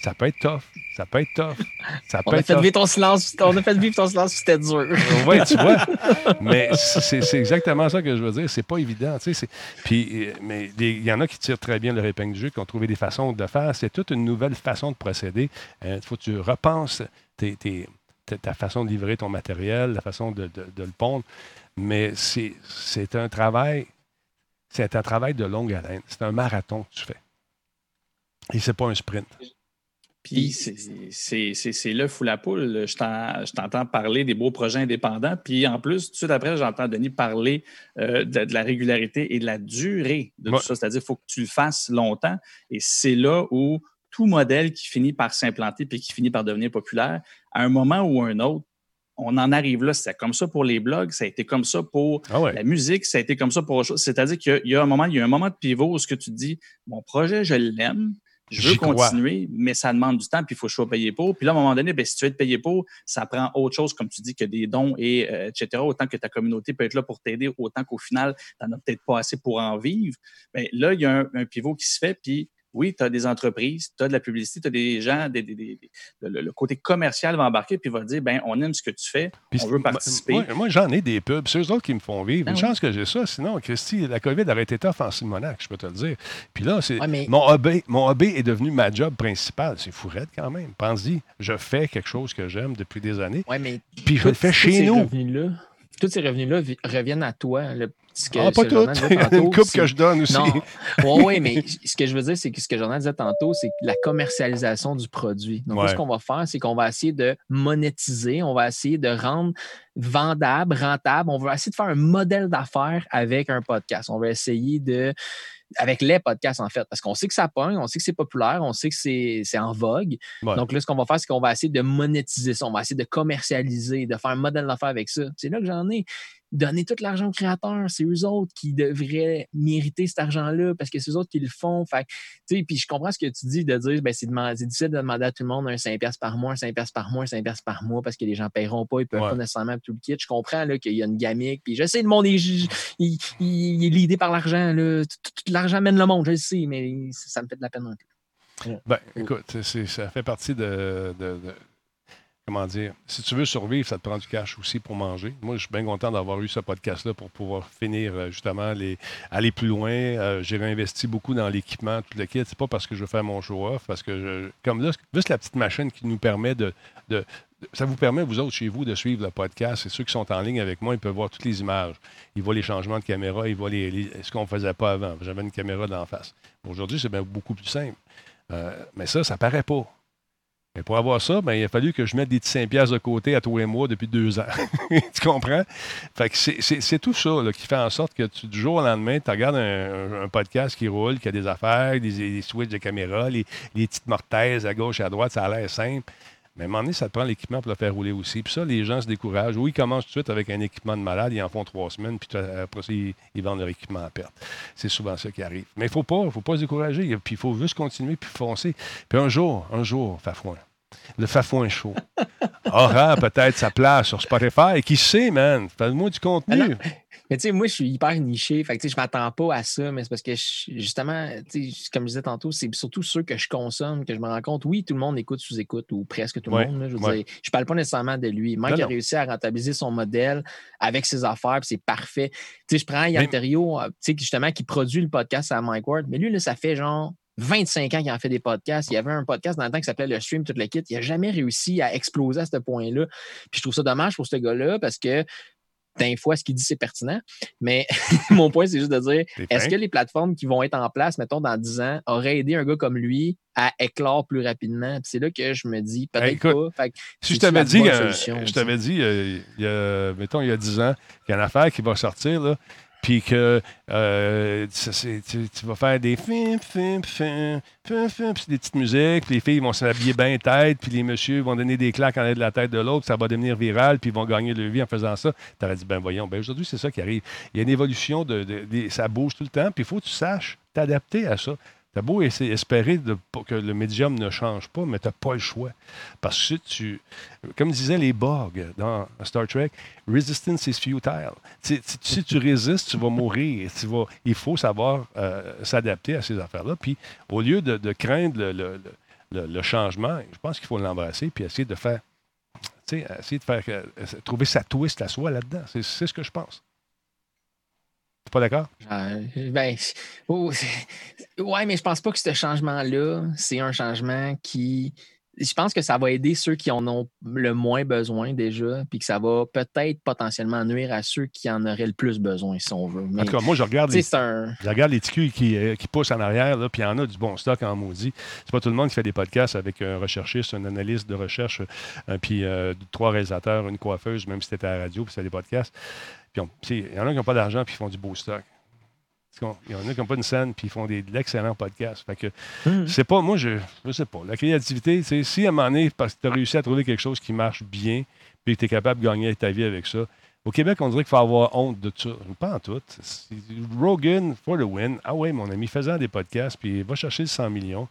Ça peut être tough. Ça peut être tough. Ça peut on, a fait Vivre ton silence, on a fait vivre ton silence, c'était dur. oui, tu vois. Mais c'est exactement ça que je veux dire. C'est pas évident. Puis, euh, mais il y en a qui tirent très bien le épingle du jeu, qui ont trouvé des façons de le faire. C'est toute une nouvelle façon de procéder. Il euh, faut que tu repenses ta façon de livrer ton matériel, la façon de, de le pondre. Mais c'est un travail, c'est un travail de longue haleine. C'est un marathon que tu fais. Et c'est pas un sprint. Puis c'est l'œuf ou la poule. Je t'entends parler des beaux projets indépendants. Puis en plus, tout de suite après, j'entends Denis parler euh, de, la régularité et de la durée de tout ça. C'est-à-dire qu'il faut que tu le fasses longtemps. Et c'est là où tout modèle qui finit par s'implanter puis qui finit par devenir populaire, à un moment ou un autre, on en arrive là. C'était comme ça pour les blogs, ça a été comme ça pour ah la musique, ça a été comme ça pour autre chose. C'est-à-dire qu'il y a un moment, il y a un moment de pivot où ce que tu dis, mon projet, je l'aime, je veux continuer, mais ça demande du temps, puis il faut que je sois payé pour. Puis là, à un moment donné, ben, si tu veux être payé pour, ça prend autre chose, comme tu dis, que des dons, et euh, etc. Autant que ta communauté peut être là pour t'aider, autant qu'au final, tu n'en as peut-être pas assez pour en vivre. Mais ben, là, il y a un pivot qui se fait, puis oui, tu as des entreprises, tu as de la publicité, tu as des gens, le, côté commercial va embarquer puis va dire ben on aime ce que tu fais, on veut participer. Moi, j'en ai des pubs, c'est eux autres qui me font vivre. Ben Une chance que j'ai ça, sinon, Christy, la COVID aurait été tough en Simonac, je peux te le dire. Puis là, c'est mon, hobby, mon hobby est devenu ma job principale. C'est fourrette quand même. Pense-y, je fais quelque chose que j'aime depuis des années. puis je le fais chez nous. Tous ces revenus-là reviennent à toi. Le ah, pas tout. Il y a une coupe que je donne aussi. Oui, ouais, mais ce que je veux dire, c'est que ce que Jordan disait tantôt, c'est la commercialisation du produit. Donc, ce qu'on va faire, c'est qu'on va essayer de monétiser, on va essayer de rendre vendable, rentable. On va essayer de faire un modèle d'affaires avec un podcast. On va essayer de avec les podcasts, en fait, parce qu'on sait que ça pogne, on sait que c'est populaire, on sait que c'est en vogue. Donc là, ce qu'on va faire, c'est qu'on va essayer de monétiser ça, on va essayer de commercialiser, de faire un modèle d'affaires avec ça. C'est là que j'en ai donner tout l'argent aux créateurs. C'est eux autres qui devraient mériter cet argent-là parce que c'est eux autres qui le font. Fait, puis je comprends ce que tu dis de dire ben, c'est difficile de demander à tout le monde un 5$ par mois, un 5$ par mois, un 5$ par mois parce que les gens ne paieront pas, ils ne peuvent pas nécessairement tout le kit. Je comprends qu'il y a une gamique. Puis je sais, le monde est, il, est l'idée par l'argent. Tout, l'argent mène le monde, je le sais, mais ça, me fait de la peine un peu. Ben, écoute, ça fait partie de comment dire, si tu veux survivre, ça te prend du cash aussi pour manger. Moi, je suis bien content d'avoir eu ce podcast-là pour pouvoir finir euh, justement, les, aller plus loin. Euh, j'ai réinvesti beaucoup dans l'équipement, tout le kit. C'est pas parce que je veux faire mon show-off, parce que, je, comme là, juste la petite machine qui nous permet de, ça vous permet, vous autres, chez vous, de suivre le podcast. Et ceux qui sont en ligne avec moi, ils peuvent voir toutes les images. Ils voient les changements de caméra, ils voient les, les- ce qu'on ne faisait pas avant. J'avais une caméra d'en face. Aujourd'hui, c'est bien beaucoup plus simple. Euh, mais ça, ça paraît pas. Pour avoir ça, ben, il a fallu que je mette des petits 5 piastres de côté à toi et moi depuis deux ans. tu comprends? Fait que c'est- tout ça qui fait en sorte que tu- du jour au lendemain, tu regardes un, podcast qui roule, qui a des affaires, des, des switches de caméra, les, les petites mortaises à gauche et à droite, ça a l'air simple. Mais à un moment donné, ça te prend l'équipement pour le faire rouler aussi. Puis ça, les gens se découragent. Oui, ils commencent tout de suite avec un équipement de malade, ils en font trois semaines, puis après ça, ils, ils vendent leur équipement à perte. C'est souvent ça qui arrive. Mais il ne faut pas, faut pas se décourager. Puis il faut juste continuer, puis foncer. Puis un jour, un jour, Fafouin, le Fafouin chaud aura peut-être sa place sur Spotify. Qui sait, man? Fais-moi du contenu. Ah. Mais tu sais, moi, je suis hyper niché. Fait que tu sais, je m'attends pas à ça, mais c'est parce que je- justement, tu sais, comme je disais tantôt, c'est surtout ceux que je consomme que je me rends compte. Oui, tout le monde écoute sous-écoute ou presque tout le Ouais, monde. là, je veux ouais. dire, je parle pas nécessairement de lui. Mike Non, a réussi à rentabiliser son modèle avec ses affaires, puis c'est parfait. Tu sais, je prends Yann euh, tu sais, qui, justement, qui produit le podcast à Mike Ward, mais lui, là, ça fait genre 25 ans qu'il en fait des podcasts. Il y avait un podcast dans le temps qui s'appelait Le Stream, toute le kit. Il n'a jamais réussi à exploser à ce point-là. Puis je trouve ça dommage pour ce gars-là parce que des fois, ce qu'il dit, c'est pertinent. Mais mon point, c'est juste de dire est-ce que les plateformes qui vont être en place, mettons, dans 10 ans, auraient aidé un gars comme lui à éclore plus rapidement? C'est là que je me dis, peut-être Hey, écoute, pas. Fait Si je t'avais dit, euh, solution, je t'avais dit, euh, il y a, mettons, il y a 10 ans, qu'il y a une affaire qui va sortir, là, puis que euh, tu, vas faire des fim, fim, fim, fim, fim, puis des petites musiques, puis les filles vont s'habiller bien tête, puis les messieurs vont donner des claques en l'air de la tête de l'autre, ça va devenir viral, puis ils vont gagner leur vie en faisant ça. Tu aurais dit, ben voyons, ben aujourd'hui, c'est ça qui arrive. Il y a une évolution, de- ça bouge tout le temps, puis il faut que tu saches t'adapter à ça. T'as beau espérer que le médium ne change pas, mais t'as pas le choix. Parce que si tu, comme disaient les Borg dans Star Trek, resistance is futile. Tu- si tu résistes, tu vas mourir. Il faut savoir euh, s'adapter à ces affaires-là. Puis au lieu de, craindre le, changement, je pense qu'il faut l'embrasser puis essayer de faire, euh, trouver sa twist à soi là-dedans. C'est ce que je pense. T'es pas d'accord? Euh, ben, oh, c'est- ouais, mais je pense pas que ce changement-là, c'est un changement qui. Je pense que ça va aider ceux qui en ont le moins besoin déjà, puis que ça va peut-être potentiellement nuire à ceux qui en auraient le plus besoin, si on veut. Mais, En tout cas, moi, je regarde les, c'est un. Je regarde les TQ qui, euh, qui poussent en arrière, là, puis il y en a du bon stock en maudit. C'est pas tout le monde qui fait des podcasts avec un recherchiste, un analyste de recherche, euh, puis euh, trois réalisateurs, une coiffeuse, même si c'était à la radio, puis c'était des podcasts. Il y en a qui n'ont pas d'argent, puis ils font du beau stock. Il y en a qui n'ont pas une scène, puis ils font des, de l'excellent podcast. Fait que Mhm. c'est pas, moi, je je sais pas. La créativité, c'est si à un moment donné, parce que tu as réussi à trouver quelque chose qui marche bien, puis que tu es capable de gagner ta vie avec ça, au Québec, on dirait qu'il faut avoir honte de ça. Pas en tout. Rogan for the win. Ah ouais, mon ami, faisant des podcasts, puis va chercher le 100 millions,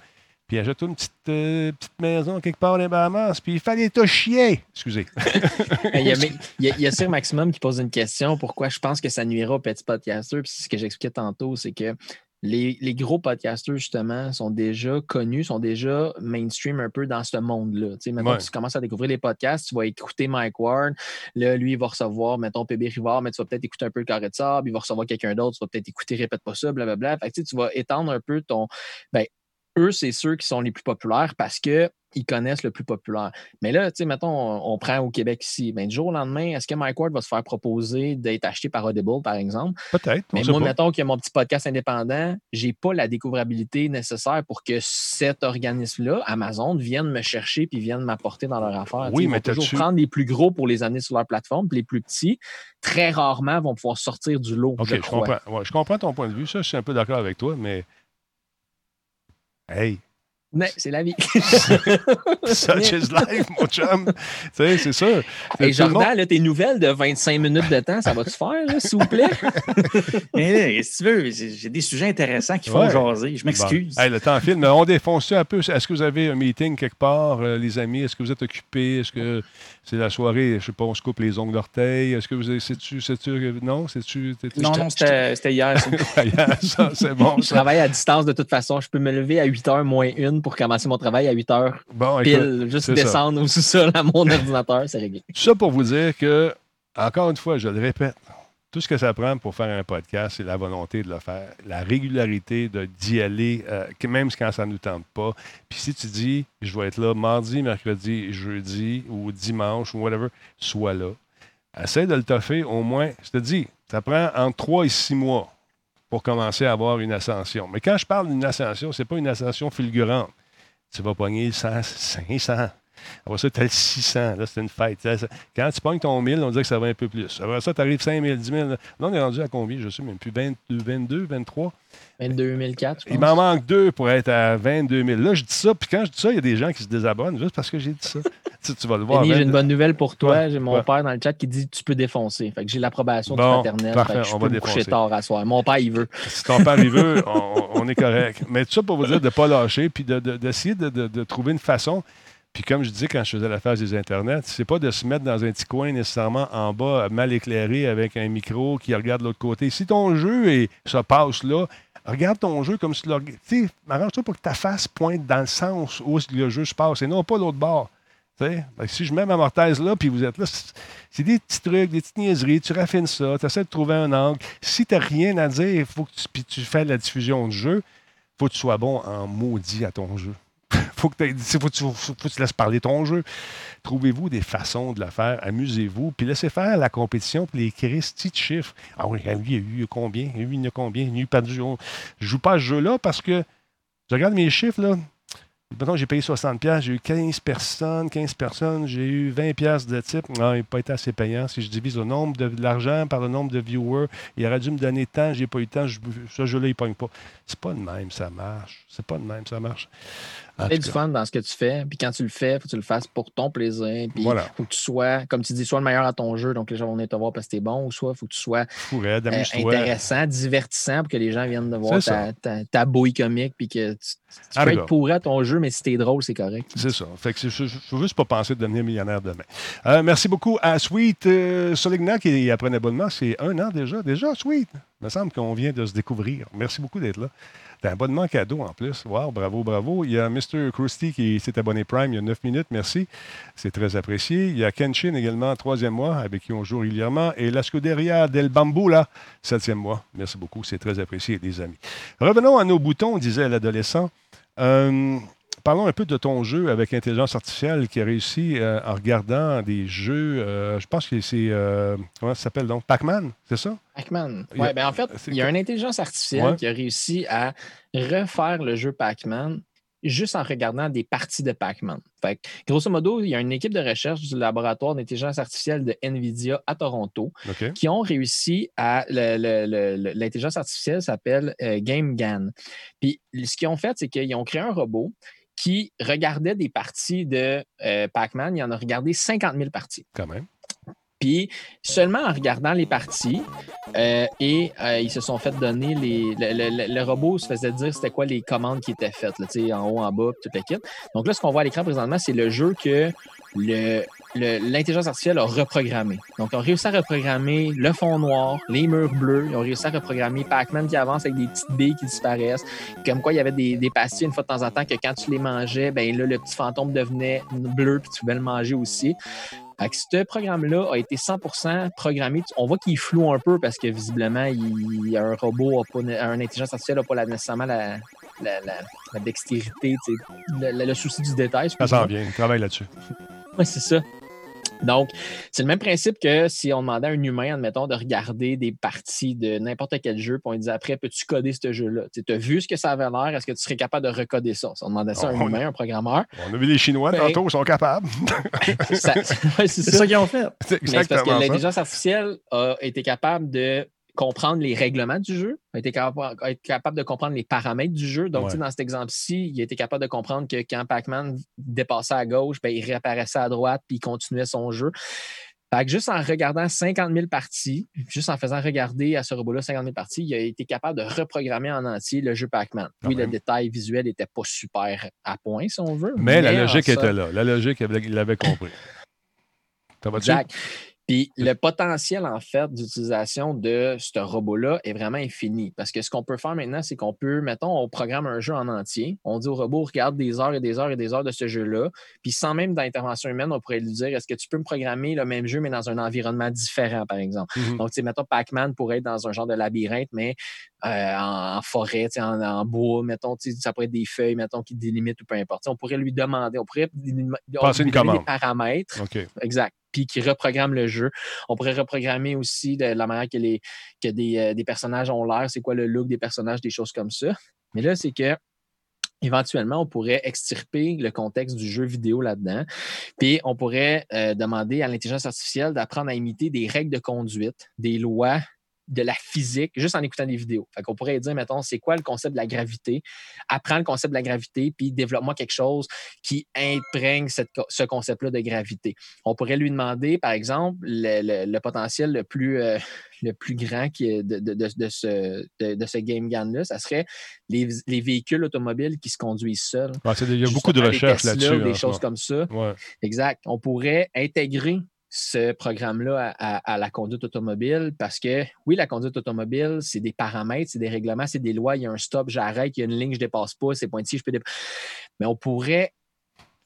puis achète-toi une petite, euh, petite maison quelque part dans les Bahamas, puis il fallait te chier. Excusez. Il y, a, mais- il y a- il y a Sir Maximum qui pose une question pourquoi je pense que ça nuira aux petits podcasters. Puis c'est ce que j'expliquais tantôt, c'est que les, les gros podcasters, justement, sont déjà connus, sont déjà mainstream un peu dans ce monde-là. Tu sais, maintenant, Ouais. tu commences à découvrir les podcasts, tu vas écouter Mike Ward. Là, lui, il va recevoir, mettons, PB Rivard, mais tu vas peut-être écouter un peu le carré de sable. Il va recevoir quelqu'un d'autre, tu vas peut-être écouter Répète pas ça, blablabla. Fait que, tu vas étendre un peu ton. Ben, eux, c'est ceux qui sont les plus populaires parce que ils connaissent le plus populaire. Mais là, tu sais, mettons, on, on prend au Québec ici. Ben, du jour au lendemain, est-ce que Mike Ward va se faire proposer d'être acheté par Audible, par exemple? Peut-être. Mais moi, pas. mettons qu'il y a mon petit podcast indépendant, j'ai pas la découvrabilité nécessaire pour que cet organisme-là, Amazon, vienne me chercher puis vienne m'apporter dans leur affaire. Oui, ils mais vont toujours prendre les plus gros pour les amener sur leur plateforme, puis les plus petits, très rarement, vont pouvoir sortir du lot. OK, je comprends. Ouais, je comprends ton point de vue. Ça, je suis un peu d'accord avec toi, mais. Hey, Mais c'est la vie. such is life, mon chum. tu sais, c'est ça. Et Jordan, monde- là, tes nouvelles de 25 minutes de temps, ça va-tu faire, s'il vous plaît? Mais là, qu'est-ce que tu veux? J'ai des sujets intéressants qui font Ouais. jaser. Je m'excuse. Bon. Hey, le temps file, mais on défonce ça un peu. Est-ce que vous avez un meeting quelque part, euh, les amis? Est-ce que vous êtes occupés? Est-ce que c'est la soirée, je sais pas, on se coupe les ongles d'orteil? Est-ce que vous avez. C'est-tu. c'est-tu- Non? C'est-tu. non, non, c'était hier. ça. c'est bon. Je travaille à distance de toute façon. Je peux me lever à 8 h moins une pour commencer mon travail à 8 h Bon, pile. Juste ça. descendre au sous-sol à mon ordinateur, c'est réglé. Ça pour vous dire que, encore une fois, je le répète, Tout ce que ça prend pour faire un podcast, c'est la volonté de le faire, la régularité d'y aller, euh, même quand ça ne nous tente pas. Puis si tu dis, je vais être là mardi, mercredi, jeudi ou dimanche ou whatever, sois là. Essaie de le toffer au moins. Je te dis, ça prend entre 3 et 6 mois pour commencer à avoir une ascension. Mais quand je parle d'une ascension, ce n'est pas une ascension fulgurante. Tu vas pogner 100, 500. Après ça, tu as le 600. Là, c'est une fête. Quand tu pognes ton 1000, on dirait que ça va un peu plus. Après ça, tu arrives 5000, 10 000. Là, on est rendu à combien? Je ne sais même plus. 22, 22, 23? 22 004, je Il m'en manque deux pour être à 22 000. Là, je dis ça, puis quand je dis ça, il y a des gens qui se désabonnent juste parce que j'ai dit ça. tu, tu vas le voir. Denis, j'ai 22. une bonne nouvelle pour toi. Ouais, J'ai mon ouais. père dans le chat qui dit tu peux défoncer. Fait que j'ai l'approbation Bon, du paternel. parfait, Fait que je on peux va me coucher défoncer. tard à soir. Mon père, il veut. Si ton père y veut, on, on est correct. Mais tout ça pour vous dire de ne pas lâcher, puis de- de- d'essayer de, de- de trouver une façon. Puis comme je disais quand je faisais la phase des Internets, c'est pas de se mettre dans un petit coin nécessairement en bas, mal éclairé, avec un micro qui regarde de l'autre côté. Si ton jeu est, se passe là, regarde ton jeu comme si tu sais, arrange-toi pour que ta face pointe dans le sens où le jeu se passe et non pas l'autre bord. Que si je mets ma mortaise là, puis vous êtes là, c'est- des petits trucs, des petites niaiseries, tu raffines ça, tu essaies de trouver un angle. Si tu n'as rien à dire, faut que tu, puis tu fais la diffusion du jeu, faut que tu sois bon en maudit à ton jeu. faut que t'aies- faut que tu, faut, que tu laisses parler ton jeu. Trouvez-vous des façons de le faire, amusez-vous, puis laissez faire la compétition, puis les Christy de chiffres. Ah oui, lui, il y a eu combien? Lui, il y a combien? Il y a eu perdu. on- Je joue pas à ce jeu-là parce que je regarde mes chiffres, là. Mettons, j'ai payé 60$, piastres, j'ai eu 15 personnes, 15 personnes, j'ai eu 20$ piastres de type. Non, il n'a pas été assez payant. Si je divise le nombre de, de l'argent par le nombre de viewers, il aurait dû me donner tant, j'ai pas eu temps, je- ce jeu-là, il ne pogne pas. C'est pas de même, ça marche. C'est pas de même, ça marche. Fais du cas, fun dans ce que tu fais. Puis quand tu le fais, faut que tu le fasses pour ton plaisir. Puis Voilà. faut que tu sois, comme tu dis, soit le meilleur à ton jeu, donc les gens vont venir te voir parce que t'es bon, ou soit faut que tu sois euh, intéressant, divertissant pour que les gens viennent de voir ta, ta, ta bouille comique. Puis que tu, tu Ah, peux être pourri à ton jeu, mais si t'es drôle, c'est correct. C'est ça. Fait que je ne veux juste pas penser de devenir millionnaire demain. Euh, merci beaucoup à Sweet euh, Solignac qui après un abonnement. C'est un an déjà. Déjà, Sweet. Il me semble qu'on vient de se découvrir. Merci beaucoup d'être là. Un abonnement cadeau en plus. Wow, bravo, bravo. Il y a Mr. Krusty qui s'est abonné Prime il y a 9 minutes. Merci. C'est très apprécié. Il y a Kenshin également, troisième mois, avec qui on joue régulièrement. Et la Scuderia del Bambou, là, septième mois. Merci beaucoup. C'est très apprécié, les amis. Revenons à nos boutons, disait l'adolescent. Euh, Parlons un peu de ton jeu avec l'intelligence artificielle qui a réussi euh, en regardant des jeux. euh, je pense que c'est. euh, comment ça s'appelle donc? Pac-Man, c'est ça? Pac-Man. Ouais, ben en fait, il y a une intelligence artificielle Ouais. qui a réussi à refaire le jeu Pac-Man juste en regardant des parties de Pac-Man. Fait que, grosso modo, il y a une équipe de recherche du laboratoire d'intelligence artificielle de NVIDIA à Toronto qui ont réussi à. L'intelligence artificielle s'appelle euh, GameGAN. Puis ce qu'ils ont fait, c'est qu'ils ont créé un robot qui regardait des parties de euh, Pac-Man. Il en a regardé 50 000 parties. Quand même. Puis seulement en regardant les parties, euh, et euh, ils se sont fait donner les. Le, le- le- le robot se faisait dire c'était quoi les commandes qui étaient faites, là, en haut, en bas, toute la kit. Donc là, ce qu'on voit à l'écran présentement, c'est le jeu que le- l'intelligence artificielle a reprogrammé. Donc, ils ont réussi à reprogrammer le fond noir, les murs bleus, ils ont réussi à reprogrammer Pac-Man qui avance avec des petites billes qui disparaissent. Comme quoi, il y avait des, des pastilles une fois de temps en temps que quand tu les mangeais, ben là, le petit fantôme devenait bleu puis tu pouvais le manger aussi. Fait que ce programme-là a été 100% programmé. On voit qu'il est flou un peu parce que visiblement, il, un robot, a pas, un intelligence artificielle n'a pas la- nécessairement la, la, la- la dextérité, le souci du détail. Ça s'en vient. Travaille là-dessus. Oui, c'est ça. Donc, c'est le même principe que si on demandait à un humain, admettons, de regarder des parties de n'importe quel jeu, puis on lui disait après, peux-tu coder ce jeu-là? Tu as vu ce que ça avait l'air, est-ce que tu serais capable de recoder ça? Si on demandait ça à un On- humain, un programmeur. On a vu les Chinois Ben- tantôt, ils sont capables. ça- ouais, c'est C'est ça. ça qu'ils ont fait. C'est Mais c'est parce que l'intelligence artificielle a été capable de comprendre les règlements du jeu, a été capable, a été capable de comprendre les paramètres du jeu. Donc, Ouais. dans cet exemple-ci, il a été capable de comprendre que quand Pac-Man dépassait à gauche, ben, il réapparaissait à droite puis il continuait son jeu. Fait que juste en regardant 50 000 parties, juste en faisant regarder à ce robot-là 50 000 parties, il a été capable de reprogrammer en entier le jeu Pac-Man. Oui, le même. détail visuel n'était pas super à point, si on veut. Mais la logique ça- était là. La logique, il l'avait compris. Ça va-tu? Puis le potentiel, en fait, d'utilisation de ce robot-là est vraiment infini. Parce que ce qu'on peut faire maintenant, c'est qu'on peut, mettons, on programme un jeu en entier. On dit au robot, regarde des heures et des heures et des heures de ce jeu-là. Puis sans même d'intervention humaine, on pourrait lui dire, est-ce que tu peux me programmer le même jeu, mais dans un environnement différent, par exemple? Mhm. Donc, tu sais, mettons, Pac-Man pourrait être dans un genre de labyrinthe, mais euh, en, en forêt, en, en bois, mettons, ça pourrait être des feuilles, mettons, qui délimitent ou peu importe. On pourrait lui demander, on pourrait Passer une commande. des paramètres. Exact. Puis qui reprogramme le jeu. On pourrait reprogrammer aussi de la manière que, les, que des, euh, des personnages ont l'air, c'est quoi le look des personnages, des choses comme ça. Mais là, c'est que éventuellement, on pourrait extirper le contexte du jeu vidéo là-dedans. Puis on pourrait euh, demander à l'intelligence artificielle d'apprendre à imiter des règles de conduite, des lois de la physique juste en écoutant des vidéos. Fait qu'on pourrait dire, mettons, c'est quoi le concept de la gravité? Apprends le concept de la gravité, puis développe-moi quelque chose qui imprègne cette ce concept-là de gravité. On pourrait lui demander, par exemple, le, le- le potentiel le plus, euh, le plus grand qui est de, de, de, de ce, de, ce game GAN-là, ça serait les, les véhicules automobiles qui se conduisent seuls. Ouais, il y a beaucoup de recherches là-dessus. Des ce choses comme ça. Ouais. Exact. On pourrait intégrer ce programme-là à, la conduite automobile parce que, oui, la conduite automobile, c'est des paramètres, c'est des règlements, c'est des lois. Il y a un stop, j'arrête, il y a une ligne, je dépasse pas, c'est pointillé, je peux dépasser. Mais on pourrait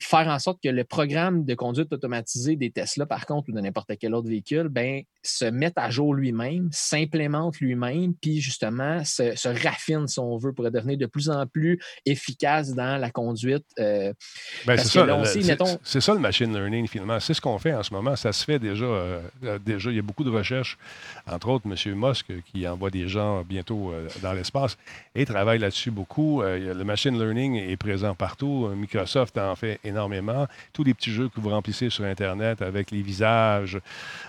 faire en sorte que le programme de conduite automatisée des Tesla, par contre, ou de n'importe quel autre véhicule, ben, se mette à jour lui-même, s'implémente lui-même, puis justement se, se raffine, si on veut, pour devenir de plus en plus efficace dans la conduite. euh, Ben, c'est ça, le- mettons- ça machine learning finalement. C'est ce qu'on fait en ce moment. Ça se fait déjà. euh, euh, déjà, il y a beaucoup de recherches, entre autres M. Musk qui envoie des gens bientôt euh, dans l'espace et travaille là-dessus beaucoup. Le machine learning est présent partout. Microsoft en fait énormément. Tous les petits jeux que vous remplissez sur Internet avec les visages,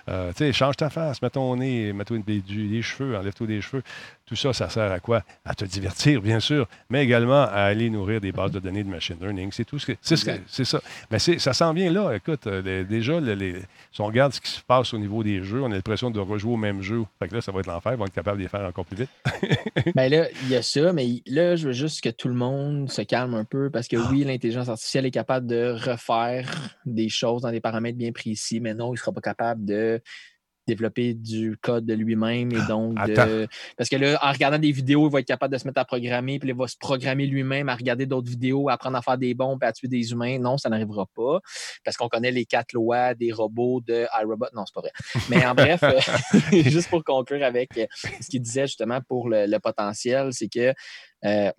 euh, tu sais, change ta face, mets ton nez, mets-toi des, cheveux, enlève-toi des cheveux. Tout ça, ça sert à quoi? À te divertir, bien sûr, mais également à aller nourrir des bases de données de machine learning. C'est tout ce que. C'est ce ça. Mais ça s'en vient là. Écoute, euh, les- déjà, les- si on regarde ce qui se passe au niveau des jeux, on a l'impression de rejouer au même jeu. Fait que là, ça va être l'enfer. Ils vont être capables de les faire encore plus vite. Ben là, il y a ça, mais là, je veux juste que tout le monde se calme un peu parce que Ah. oui, l'intelligence artificielle est capable de refaire des choses dans des paramètres bien précis, mais non, il ne sera pas capable de développer du code de lui-même et donc de... Parce que là, en regardant des vidéos, il va être capable de se mettre à programmer, puis il va se programmer lui-même à regarder d'autres vidéos, à apprendre à faire des bombes, et à tuer des humains. Non, ça n'arrivera pas parce qu'on connaît les quatre lois des robots de iRobot. Non, c'est pas vrai. Mais en bref, juste pour conclure avec ce qu'il disait justement pour le, le potentiel, c'est que euh,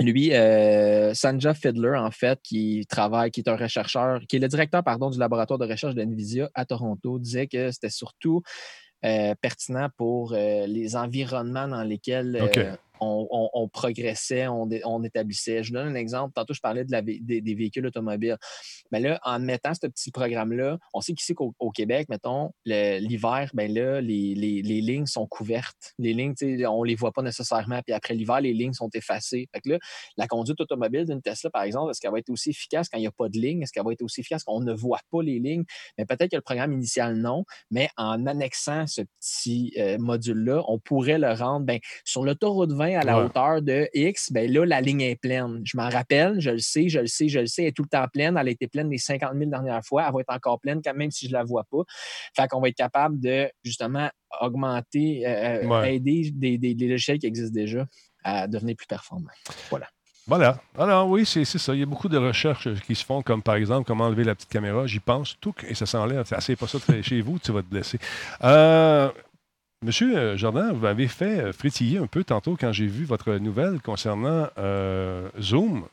lui, euh, Sanja Fiddler, en fait, qui travaille, qui est un chercheur, qui est le directeur, pardon, du laboratoire de recherche de NVIDIA à Toronto, disait que c'était surtout euh, pertinent pour euh, les environnements dans lesquels euh. On, on- progressait, on, établissait. Je donne un exemple. Tantôt, je parlais de des, véhicules automobiles. Mais là, en mettant ce petit programme-là, on sait qu'ici au Québec, mettons, l'hiver, ben là, les, les- les lignes sont couvertes. Les lignes, on les voit pas nécessairement. Puis après l'hiver, les lignes sont effacées. Fait que là, la conduite automobile d'une Tesla, par exemple, est-ce qu'elle va être aussi efficace quand il n'y a pas de ligne? Est-ce qu'elle va être aussi efficace quand on ne voit pas les lignes? Mais peut-être que le programme initial, non. Mais en annexant ce petit euh, module-là, on pourrait le rendre ben, sur l'autoroute 20 à la Ouais. hauteur de X, ben là, la ligne est pleine. Je m'en rappelle, je le sais, je le sais, je le sais, elle est tout le temps pleine. Elle a été pleine les 50 000 dernières fois. Elle va être encore pleine quand même si je la vois pas. Fait qu'on va être capable de justement augmenter, euh, Ouais. aider des, des- des logiciels qui existent déjà à devenir plus performants. Voilà. Voilà. Alors oui, c'est c'est ça. Il y a beaucoup de recherches euh, qui se font, comme par exemple comment enlever la petite caméra. J'y pense, tout, et ça s'enlève. C'est assez pas ça chez vous, tu vas te blesser. Euh, Monsieur euh, Jordan, vous m'avez fait euh, frétiller un peu tantôt quand j'ai vu votre nouvelle concernant euh, Zoom.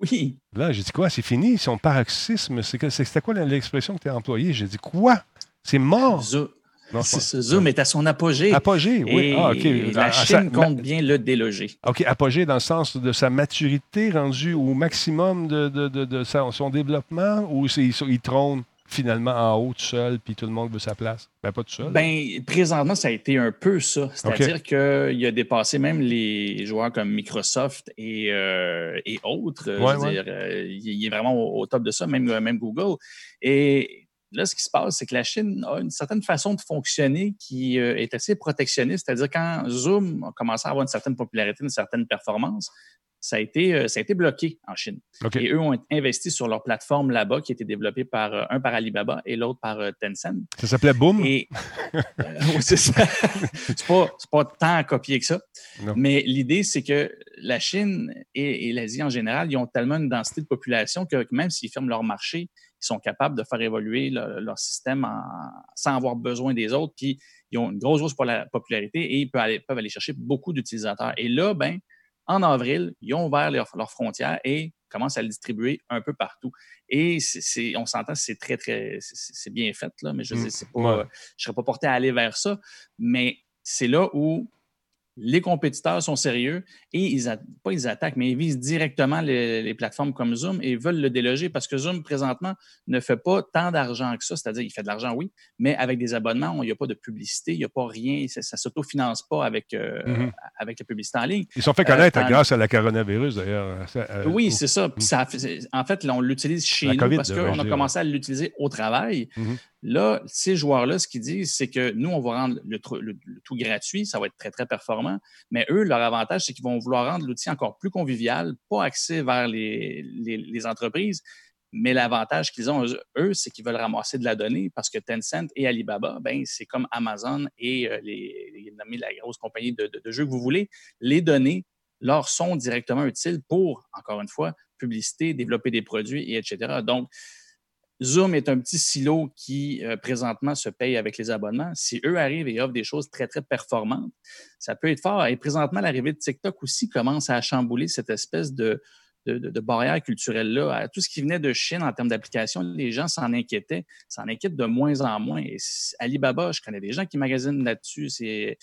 Oui. Là, j'ai dit quoi? C'est fini, son paroxysme. C'était quoi l'expression que tu as employée? J'ai dit quoi? C'est mort. Zo- Non, Zoom est à son apogée. Apogée, oui. Et Ah, OK. La Ah, Chine compte bien le déloger. OK, apogée dans le sens de sa maturité rendue au maximum de, de- de- de sa- son développement ou il trône? Finalement en haut tout seul puis tout le monde veut sa place? Ben, pas tout seul. Ben, présentement, ça a été un peu ça. C'est-à-dire qu'il a dépassé même les joueurs comme Microsoft et, euh, et autres. Ouais, Je veux ouais. dire, euh, il il est vraiment au, au top de ça, même, même Google. Et là, ce qui se passe, c'est que la Chine a une certaine façon de fonctionner qui euh, est assez protectionniste. C'est-à-dire quand Zoom a commencé à avoir une certaine popularité, une certaine performance, ça a été, euh, ça a été bloqué en Chine. Et eux ont investi sur leur plateforme là-bas qui a été développée par euh, un par Alibaba et l'autre par euh, Tencent. Ça s'appelait Boom? Et euh, c'est ça. c'est pas, c'est pas tant à copier que ça. Non. Mais l'idée, c'est que la Chine et, et l'Asie en général, ils ont tellement une densité de population que même s'ils ferment leur marché, ils sont capables de faire évoluer le- leur système en- sans avoir besoin des autres. Puis ils ont une grosse, grosse pola- popularité et ils peuvent aller, peuvent aller chercher beaucoup d'utilisateurs. Et là, ben, en avril, ils ont ouvert leurs frontières et commencent à le distribuer un peu partout. Et c'est- on s'entend, c'est très, très, c'est- bien fait, là, mais je Mm. ne Ouais. je serais pas porté à aller vers ça. Mais c'est là où les compétiteurs sont sérieux et ils, pas ils attaquent, mais ils visent directement les, les plateformes comme Zoom et veulent le déloger parce que Zoom, présentement, ne fait pas tant d'argent que ça. C'est-à-dire, il fait de l'argent, oui, mais avec des abonnements, il n'y a pas de publicité, il n'y a pas rien, ça ne s'autofinance pas avec, euh, Mhm. avec la publicité en ligne. Ils se sont fait Euh, connaître tant- grâce à la coronavirus, d'ailleurs. Ça, euh, oui, oh. c'est ça. C'est- en fait, là, on l'utilise chez La nous COVID, parce qu'on a commencé à l'utiliser au travail. Mhm. Là, ces joueurs-là, ce qu'ils disent, c'est que nous, on va rendre le, tout gratuit, ça va être très, très performant. Mais eux, leur avantage, c'est qu'ils vont vouloir rendre l'outil encore plus convivial, pas axé vers les, entreprises. Mais l'avantage qu'ils ont, eux, c'est qu'ils veulent ramasser de la donnée parce que Tencent et Alibaba, ben, c'est comme Amazon et euh, les, les, la grosse compagnie de, de- de jeux que vous voulez. Les données leur sont directement utiles pour, encore une fois, publicité, développer des produits, et etc. Donc, Zoom est un petit silo qui, euh, présentement, se paye avec les abonnements. Si eux arrivent et offrent des choses très, très performantes, ça peut être fort. Et présentement, l'arrivée de TikTok aussi commence à chambouler cette espèce de, de, de- de barrière culturelle-là. À Tout ce qui venait de Chine en termes d'application, les gens s'en inquiétaient, s'en inquiètent de moins en moins. Et Alibaba, je connais des gens qui magasinent là-dessus. C'est,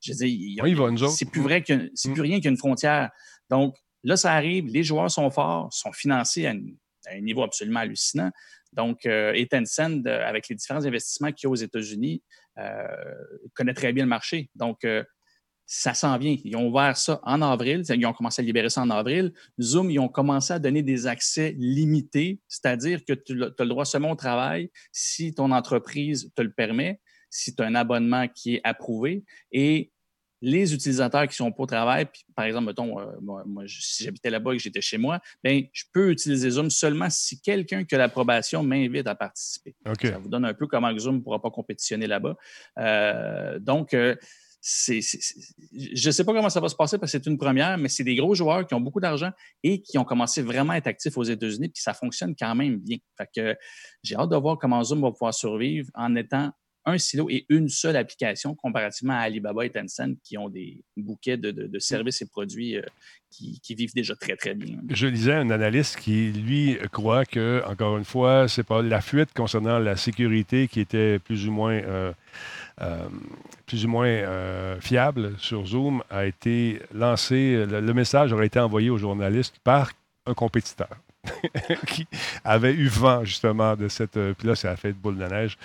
je veux dire, Oui, c'est plus vrai que c'est Mm. plus rien qu'une frontière. Donc là, ça arrive, les joueurs sont forts, sont financés à, une- à un niveau absolument hallucinant. Donc, euh, et avec les différents investissements qu'il y a aux États-Unis, euh, connaît très bien le marché. Donc, euh, ça s'en vient. Ils ont ouvert ça en avril. Ils ont commencé à libérer ça en avril. Zoom, ils ont commencé à donner des accès limités, c'est-à-dire que tu as le droit seulement au travail si ton entreprise te le permet, si tu as un abonnement qui est approuvé. Et les utilisateurs qui sont pas au travail, puis, par exemple, mettons, euh, moi, moi, si j'habitais là-bas et que j'étais chez moi, ben, je peux utiliser Zoom seulement si quelqu'un qui a l'approbation m'invite à participer. Ça vous donne un peu comment que Zoom ne pourra pas compétitionner là-bas. Euh, donc, euh, je ne sais pas comment ça va se passer parce que c'est une première, mais c'est des gros joueurs qui ont beaucoup d'argent et qui ont commencé vraiment à être actifs aux États-Unis, puis ça fonctionne quand même bien. Fait que j'ai hâte de voir comment Zoom va pouvoir survivre en étant un silo et une seule application comparativement à Alibaba et Tencent qui ont des bouquets de, services et produits euh, qui, vivent déjà très, très bien. Je lisais un analyste qui, lui, croit que, encore une fois, c'est pas la fuite concernant la sécurité qui était plus ou moins, euh, euh, plus ou moins fiable sur Zoom a été lancé, le, le message aurait été envoyé aux journalistes par un compétiteur qui avait eu vent justement de cette... euh, Puis là, ça a fait de boule de neige.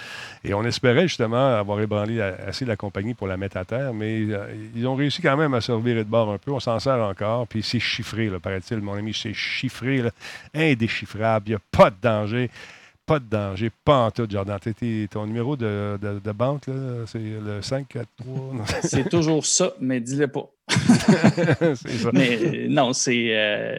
Et on espérait justement avoir ébranlé assez la compagnie pour la mettre à terre, mais euh, ils ont réussi quand même à se revirer de bord un peu. On s'en sert encore, puis c'est chiffré, là, paraît-il. Mon ami, c'est chiffré, là, indéchiffrable. Il n'y a pas de danger. Pas de danger, pas en tout, Jordan. T'es- t'es- ton numéro de, de- de banque, là, c'est le 543. non? C'est toujours ça, mais dis-le pas. C'est ça. Mais euh, non, c'est. euh,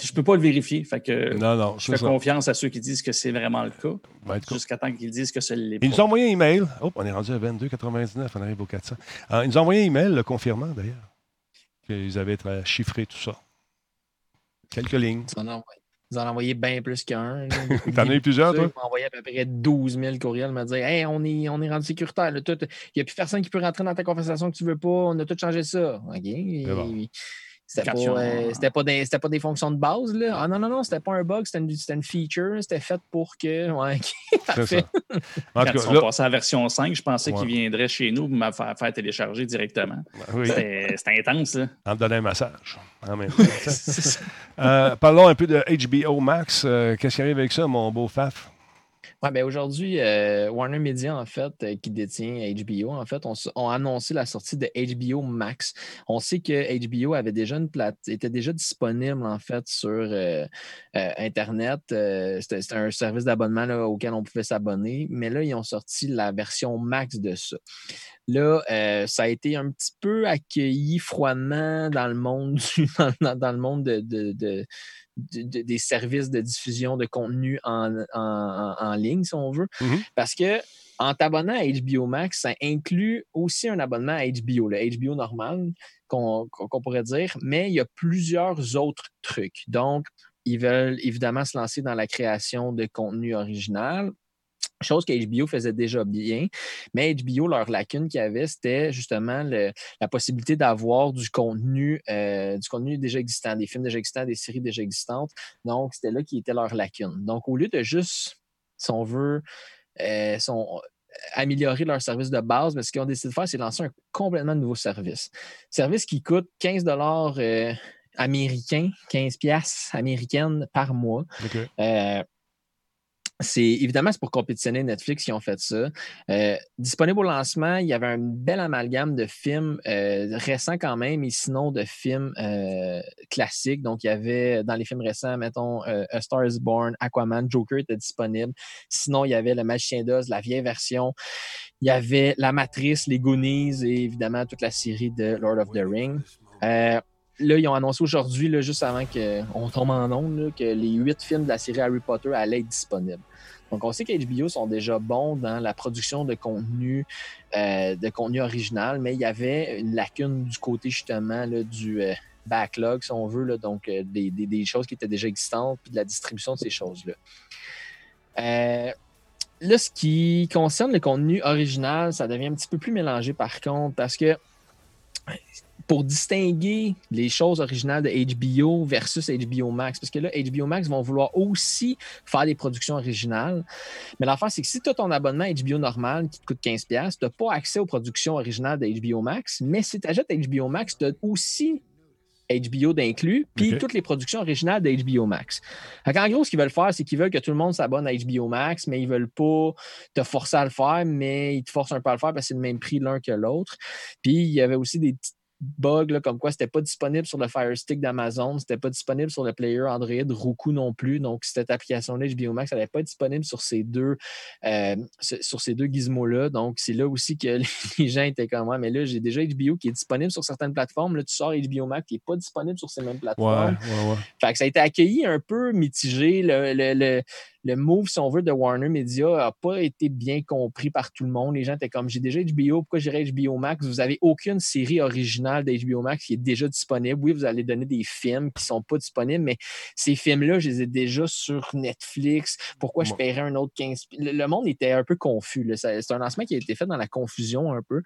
je peux pas le vérifier. Fait que Non, non, je c'est fais ça. confiance à ceux qui disent que c'est vraiment le cas, jusqu'à temps qu'ils disent que ce l'est Ils nous ont envoyé un email. Oh, on est rendu à 22,99. On arrive au 400. Ah, ils nous ont envoyé un email le confirmant, d'ailleurs, qu'ils avaient chiffré tout ça. Quelques lignes. Ils en ont envoyé, ils en ont envoyé bien plus qu'un. T'en as eu plusieurs, toi? Ils m'ont envoyé à peu près 12 000 courriels me dire Hey, on est, on est rendu sécuritaire. Il n'y a plus personne qui peut rentrer dans ta conversation que tu veux pas. On a tout changé ça. OK. bon. C'était pas, euh, c'était pas, des, c'était pas des fonctions de base. Là. Ah non, non, non, c'était pas un bug, c'était une, c'était une feature. C'était fait pour que. Ouais, OK, C'est parfait. ça. En Quand tout ils sont là, passés à la version 5, je pensais Ouais. qu'ils viendraient chez nous pour me faire, faire télécharger directement. oui, C'était c'était intense, là. en me donnant un massage. En même temps. Euh, parlons un peu de HBO Max. Euh, Qu'est-ce qui arrive avec ça, mon beau Faf? Ouais, ben aujourd'hui, euh, Warner Media, en fait, euh, qui détient HBO, en fait, ont, ont annoncé la sortie de HBO Max. On sait que HBO avait déjà une plate, était déjà disponible, en fait, sur euh, euh, Internet. Euh, C'était un service d'abonnement auquel on pouvait s'abonner, mais là, ils ont sorti la version Max de ça. Là, ça a été un petit peu accueilli froidement dans le monde, dans, dans- dans le monde de- de- de, de- de- des services de diffusion de contenu en, en- ligne, si on veut. Mhm. Parce que en t'abonnant à HBO Max, ça inclut aussi un abonnement à HBO, le HBO normal, qu'on pourrait dire, mais il y a plusieurs autres trucs. Donc, ils veulent évidemment se lancer dans la création de contenu original. Chose que HBO faisait déjà bien, mais HBO, leur lacune qu'il y avait, c'était justement le- la possibilité d'avoir du contenu, euh, du contenu déjà existant, des films déjà existants, des séries déjà existantes. Donc, c'était là qui était leur lacune. Donc, au lieu de juste, si on veut, euh, si on- améliorer leur service de base, mais ce qu'ils ont décidé de faire, c'est lancer un complètement nouveau service. Service qui coûte 15 dollars euh, américains, 15 pièces américaines par mois. C'est évidemment c'est pour compétitionner Netflix qui ont fait ça. Euh, disponible au lancement, il y avait un bel amalgame de films euh, récents quand même, et sinon de films euh, classiques. Donc, il y avait dans les films récents, mettons, euh, A Star is Born, Aquaman, Joker était disponible. Sinon, il y avait Le Magicien d'Oz, la vieille version. Il y avait La Matrice, Les Goonies et évidemment toute la série de Lord of the Rings. Euh, là, ils ont annoncé aujourd'hui, juste avant qu'on tombe en ondes, que les huit films de la série Harry Potter allaient être disponibles. Donc, on sait qu'HBO sont déjà bons dans la production de contenu, euh, de contenu original, mais il y avait une lacune du côté justement du euh, backlog, si on veut, donc euh, des, choses qui étaient déjà existantes, puis de la distribution de ces choses-là. Là, ce qui concerne le contenu original, ça devient un petit peu plus mélangé par contre, parce que pour distinguer les choses originales de HBO versus HBO Max, parce que là, HBO Max vont vouloir aussi faire des productions originales. Mais l'affaire, c'est que si tu as ton abonnement HBO normal qui te coûte 15$, tu n'as pas accès aux productions originales de HBO Max, mais si tu achètes HBO Max, tu as aussi HBO d'inclus, puis toutes les productions originales de HBO Max. Fait en gros, ce qu'ils veulent faire, c'est qu'ils veulent que tout le monde s'abonne à HBO Max, mais ils veulent pas te forcer à le faire, mais ils te forcent un peu à le faire parce que c'est le même prix l'un que l'autre. Puis il y avait aussi des petits bugs là, comme quoi c'était pas disponible sur le Fire Stick d'Amazon, c'était pas disponible sur le player Android Roku non plus. Donc cette application-là HBO Max, elle n'allait pas disponible sur ces deux euh, sur ces deux gizmos-là. Donc c'est là aussi que les gens étaient comme moi, mais là j'ai déjà HBO qui est disponible sur certaines plateformes. Là tu sors HBO Max qui est pas disponible sur ces mêmes Ouais, plateformes. ouais, ouais. Fait que ça a été accueilli un peu mitigé. Le, le, le, le move, si on veut, de Warner Media n'a pas été bien compris par tout le monde. Les gens étaient comme j'ai déjà HBO, pourquoi j'irais HBO Max? Vous n'avez aucune série originale d'HBO Max qui est déjà disponible. Oui, vous allez donner des films qui ne sont pas disponibles, mais ces films-là, je les ai déjà sur Netflix. Pourquoi je paierais un autre 15 Le, le monde était un peu confus. C'est un lancement qui a été fait dans la confusion un peu.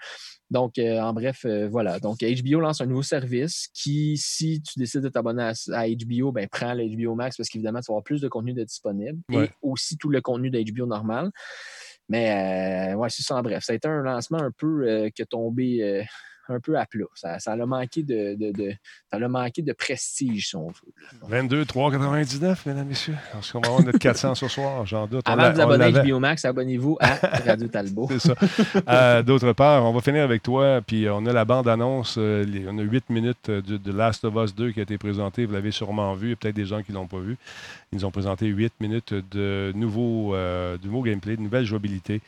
Donc, euh, en bref, euh, voilà. Donc, HBO lance un nouveau service qui, si tu décides de t'abonner à, à HBO, ben, prends le HBO Max parce qu'évidemment, tu vas avoir plus de contenu de disponible Ouais. et aussi tout le contenu d'HBO normal. Mais, euh, ouais, c'est ça en bref. Ça a été un lancement un peu euh, qui est tombé euh, un peu à plat. Ça, ça a manqué de, de, de- ça a manqué de prestige, si on veut. 22 3,99, mesdames, messieurs. Est-ce qu'on va avoir notre 400 ce soir? J'en doute. Avant de vous on abonner à. HBO Max, abonnez-vous à Radio Talbot. C'est ça. Euh, D'autre part, on va finir avec toi. Puis on a la bande-annonce. euh, on a 8 minutes euh, de, de Last of Us 2 qui a été présentée. Vous l'avez sûrement vu. Il y a peut-être des gens qui ne l'ont pas vu. Ils nous ont présenté 8 minutes de nouveau, euh, de nouveau gameplay, de nouvelle jouabilité.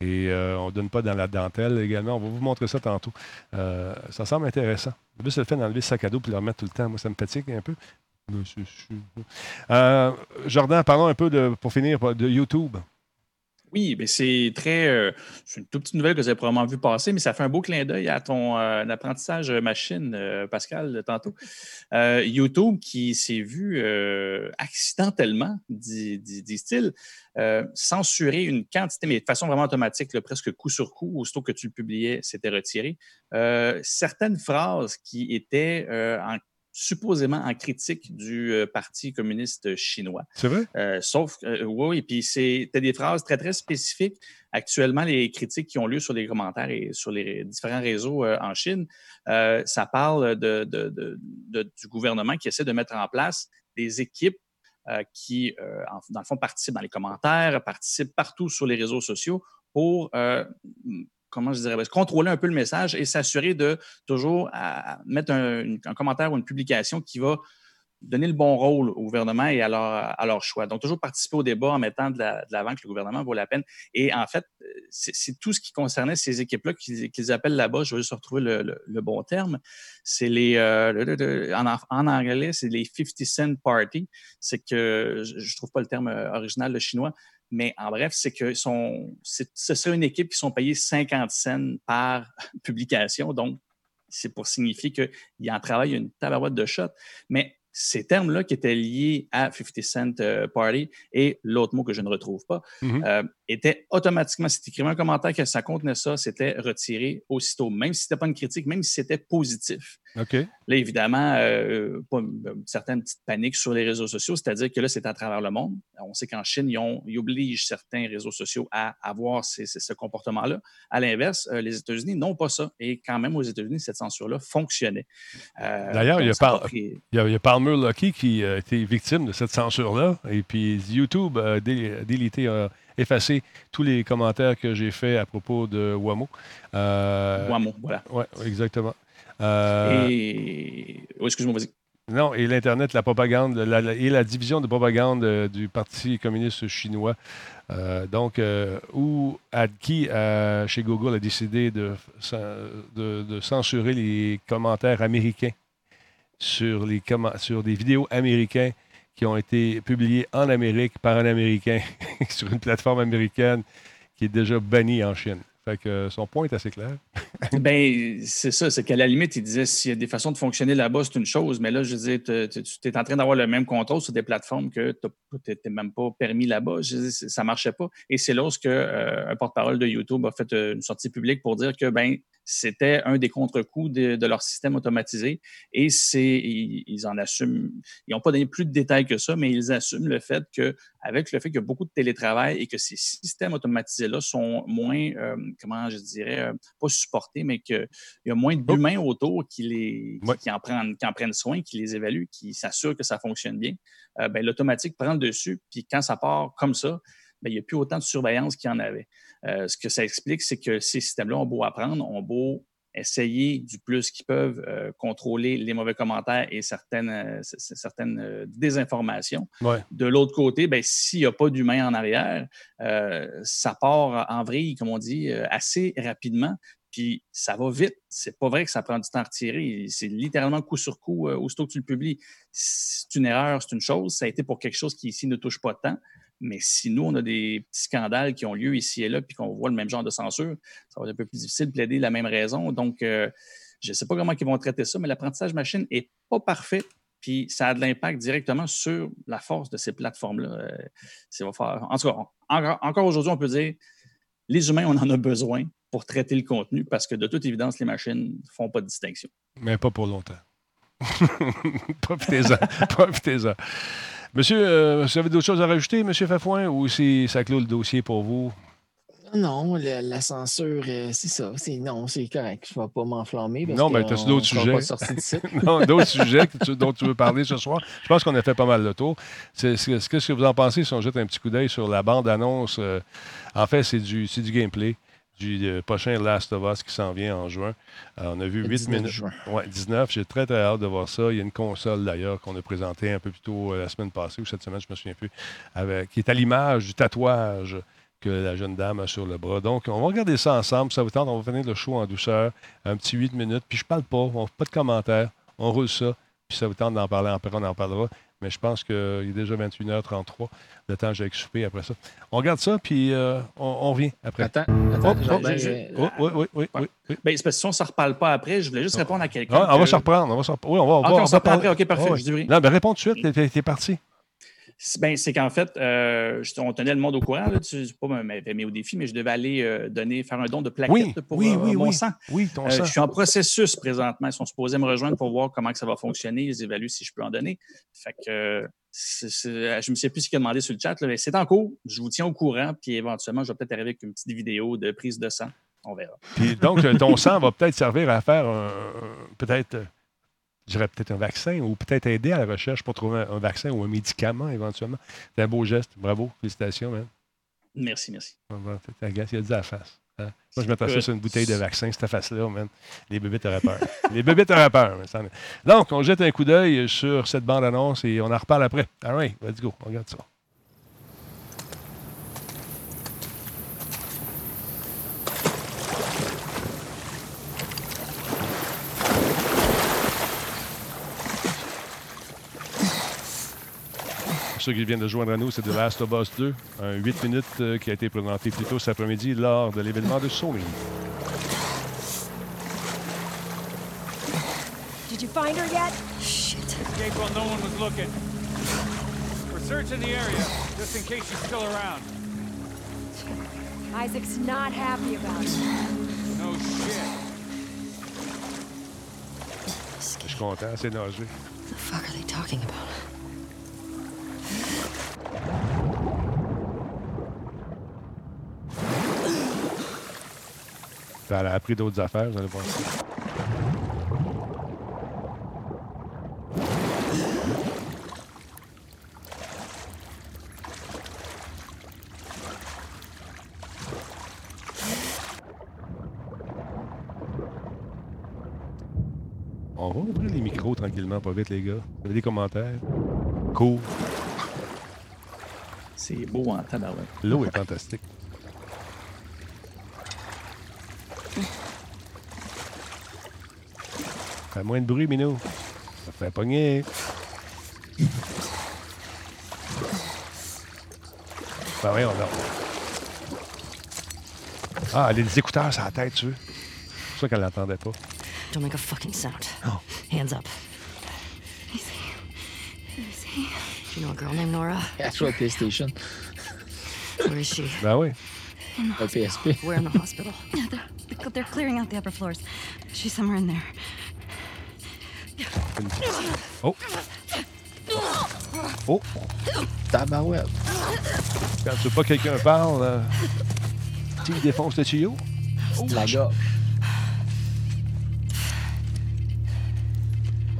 Et euh, on ne donne pas dans la dentelle également. On va vous montrer ça tantôt. Euh, ça semble intéressant. C'est le fait d'enlever le sac à dos et le remettre tout le temps. Moi, ça me fatigue un peu. Euh, Jordan, parlons un peu de, pour finir de YouTube. Oui, mais c'est très. euh, c'est une toute petite nouvelle que vous avez probablement vu passer, mais ça fait un beau clin d'œil à ton euh, apprentissage machine, euh, Pascal, de tantôt. Euh, YouTube qui s'est vu euh, accidentellement, disent-ils, euh, censurer une quantité, mais de façon vraiment automatique, là, presque coup sur coup, aussitôt que tu le publiais, c'était retiré. Euh, certaines phrases qui étaient euh, en- supposément en critique du euh, Parti communiste chinois. C'est vrai? Euh, sauf, euh, oui, et puis c'était des phrases très, très spécifiques. Actuellement, les critiques qui ont lieu sur les commentaires et sur les différents réseaux euh, en Chine, ça parle de, de- de- de- du gouvernement qui essaie de mettre en place des équipes qui, en- dans le fond, participent dans les commentaires, participent partout sur les réseaux sociaux pour, comment je dirais, ben, contrôler un peu le message et s'assurer de toujours mettre un, commentaire ou une publication qui va donner le bon rôle au gouvernement et à leur, choix. Donc, toujours participer au débat en mettant de la- de l'avant que le gouvernement vaut la peine. Et en fait, c'est tout ce qui concernait ces équipes-là qu'ils appellent là-bas, je vais juste retrouver le, le- bon terme, c'est les, euh, en anglais, c'est les 50 Cent Party. C'est que, je ne trouve pas le terme euh, original, le chinois, mais en bref, c'est que sont, ce serait une équipe qui sont payés 50 cents par publication. Donc, c'est pour signifier qu'il en travaille une tabarouette de shot. Mais ces termes-là qui étaient liés à 50 Cent euh, Party et l'autre mot que je ne retrouve pas, Mhm. euh, étaient automatiquement, si tu écrivais un commentaire que ça contenait ça, c'était retiré aussitôt, même si ce n'était pas une critique, même si c'était positif. Là, évidemment, euh, pas une, certaine petite panique sur les réseaux sociaux, c'est-à-dire que là, c'est à travers le monde. On sait qu'en Chine, ils, ont- ils obligent certains réseaux sociaux à avoir ces- ces- ce comportement-là. À l'inverse, euh, les États-Unis n'ont pas ça. Et quand même, aux États-Unis, cette censure-là fonctionnait. Euh, D'ailleurs, il Par- il y a, il y a Palmer Lucky qui a été victime de cette censure-là. Et puis YouTube a délité, a effacé tous les commentaires que j'ai faits à propos de Wamo. Euh, Wamo, voilà. Oui, exactement. Euh, Et. Oh, excuse-moi, vas-y. Non, et l'Internet, la propagande, la- la- et la division de propagande euh, du Parti communiste chinois. Euh, donc, euh, où a- qui, euh, chez Google, a décidé de, de- de censurer les commentaires américains sur, les sur des vidéos américains qui ont été publiées en Amérique par un Américain sur une plateforme américaine qui est déjà bannie en Chine. Fait que son point est assez clair. Ben, c'est ça, c'est qu'à la limite, il disait s'il y a des façons de fonctionner là-bas, c'est une chose, mais là, je disais, tu es en train d'avoir le même contrôle sur des plateformes que tu n'es même pas permis là-bas. Ça ne marchait pas. Et c'est lorsque euh, un porte-parole de YouTube a fait euh, une sortie publique pour dire que ben, c'était un des contre-coups de, de leur système automatisé. Et c'est, ils, ils en assument, ils n'ont pas donné plus de détails que ça, mais ils assument le fait que, avec le fait qu'il y a beaucoup de télétravail et que ces systèmes automatisés-là sont moins, euh, comment je dirais, euh, pas supportés, mais qu'il y a moins d'humains autour qui, les, qui, qui en prennent, qui en prennent soin, qui les évaluent, qui s'assurent que ça fonctionne bien. Euh, ben, l'automatique prend le dessus, puis quand ça part comme ça, ben, il n'y a plus autant de surveillance qu'il y en avait. Euh, ce que ça explique, c'est que ces systèmes-là ont beau apprendre, ont beau essayer du plus qu'ils peuvent euh, contrôler les mauvais commentaires et certaines, euh, certaines euh, désinformations. Ouais. De l'autre côté, ben, s'il n'y a pas d'humain en arrière, ça part en vrille, comme on dit, assez rapidement. Puis ça va vite. C'est pas vrai que ça prend du temps à retirer. C'est littéralement coup sur coup, aussitôt que tu le publies. C'est une erreur, c'est une chose. Ça a été pour quelque chose qui ici ne touche pas tant. Mais si nous, on a des petits scandales qui ont lieu ici et là, puis qu'on voit le même genre de censure, ça va être un peu plus difficile de plaider la même raison. Donc, euh, je ne sais pas comment ils vont traiter ça, mais l'apprentissage machine n'est pas parfait. Puis ça a de l'impact directement sur la force de ces plateformes-là. Euh. En tout cas, encore, encore aujourd'hui, on peut dire les humains, on en a besoin pour traiter le contenu parce que de toute évidence, les machines ne font pas de distinction. Mais pas pour longtemps. Profitez-en. Profitez-en. Monsieur, euh, vous avez d'autres choses à rajouter, M. Fafouin, ou si ça clôt le dossier pour vous? Non, la, la censure, euh, c'est ça. C'est, non, c'est correct. Je ne vais pas m'enflammer. Non, mais tu as d'autres sujets? Non, d'autres sujets que tu, dont tu veux parler ce soir? Je pense qu'on a fait pas mal le tour. Qu'est-ce que vous en pensez si on jette un petit coup d'œil sur la bande-annonce? Euh, en fait, c'est du, du gameplay du euh, prochain Last of Us qui s'en vient en juin. Euh, on a vu 8 minutes. Juin. Ouais, 19. J'ai très, très hâte de voir ça. Il y a une console d'ailleurs qu'on a présentée un peu plus tôt euh, la semaine passée ou cette semaine, je me souviens plus, avec, qui est à l'image du tatouage que la jeune dame a sur le bras. Donc, on va regarder ça ensemble. Ça vous tente, on va finir le show en douceur, un petit 8 minutes. Puis je parle pas, on fait pas de commentaires. On roule ça. Puis ça vous tente d'en parler après, on en parlera. Mais je pense qu'il est déjà 21h33. Le temps j'ai souper après ça. On regarde ça, puis euh, on, on, revient après. Attends, attends. Oh, oh, j'ai, oh, oui, oui, oui. oui. Ben, c'est parce que si on ne se reparle pas après, je voulais juste répondre à quelqu'un. Ah, on va se reprendre. On va se reprendre. Oui, on va, on va, on, on va parler. OK, parfait. Oh, je dis Non, ben réponds tout de suite. T'es, t'es parti. Ben, c'est qu'en fait, euh, on tenait le monde au courant. Là, tu pas m'avais mis au défi, mais je devais aller euh, donner, faire un don de plaquettes oui, pour oui, euh, oui, mon oui. sang. Oui, ton sang. je suis en processus présentement. Ils sont supposés me rejoindre pour voir comment que ça va fonctionner. Ils évaluent si je peux en donner. Fait que je ne me sais plus ce qu'il a demandé sur le chat. C'est en cours. Je vous tiens au courant. Puis éventuellement, je vais peut-être arriver avec une petite vidéo de prise de sang. On verra. Puis donc, ton sang va peut-être servir à faire peut-être dirais peut-être un vaccin ou peut-être aider à la recherche pour trouver un, un vaccin ou un médicament éventuellement. C'est un beau geste. Bravo. Félicitations, man. Merci, merci. Il a dit à la face. hein. Moi, je mettrais ça sur une bouteille de vaccin, cette face-là, man. Les bébés auraient peur. Les bébés auraient peur. man. Donc, on jette un coup d'œil sur cette bande-annonce et on en reparle après. All right, let's go. On regarde ça. Ceux qui viennent de joindre à nous, c'est The Last of Us 2, un 8 minutes euh, qui a été présenté plus tôt cet après-midi lors de l'événement de Sony. Did you find her yet? Shit. Escape while no one was looking. We're searching the area, just in case she's still around. Isaac's not happy about it. No shit. Je suis content, c'est nager. What the fuck are they talking about? Elle a appris d'autres affaires, vous allez voir ça. On va ouvrir les micros tranquillement, pas vite, les gars. Vous avez des commentaires? Cool. C'est beau en tabarouette. L'eau est fantastique. Fais moins de bruit, Minou. Ça fait pogner. Ben oui, on a. Ah, elle a des écouteurs sur la tête, tu veux? C'est pour ça qu'elle l'entendait pas. Don't make a fucking sound. Oh. Hands up. You know a girl named Nora? Actual PlayStation. Where is she? Ben oui. In the Un PSP. We're in the hospital? Yeah, they're, they're clearing out the upper floors. She's somewhere in there. Oh! Oh! Tabarouette. Quand tu veux pas que quelqu'un parle, euh, tu sais, il défonce le tuyau. De la.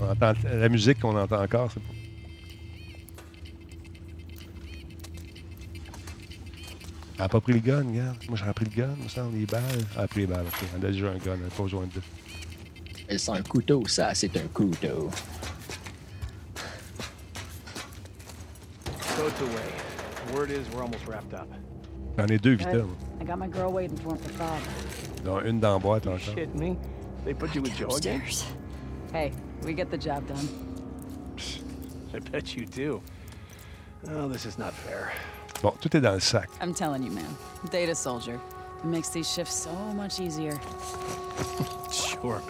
On entend la musique qu'on entend encore. c'est pas- Elle n'a pas pris le gun, regarde. Moi, j'aurais pris le gun, me semble, les balles. Elle a pris les balles, ok. Elle a déjà un gun, elle n'a pas besoin de deux. Et C'est un couteau, ça, c'est un couteau. Boat's away. Word is we're almost wrapped up. J'en ai deux, Vita. I got my girl waiting for him for Bob. Dont une dans la boîte encore. shit me? They put you with Joe again? Hey, we get the job done. I bet you do. Oh, this is not fair. Bon, tout est dans le sac. I'm telling you, man. Data soldier. It makes these shifts so much easier. Sure.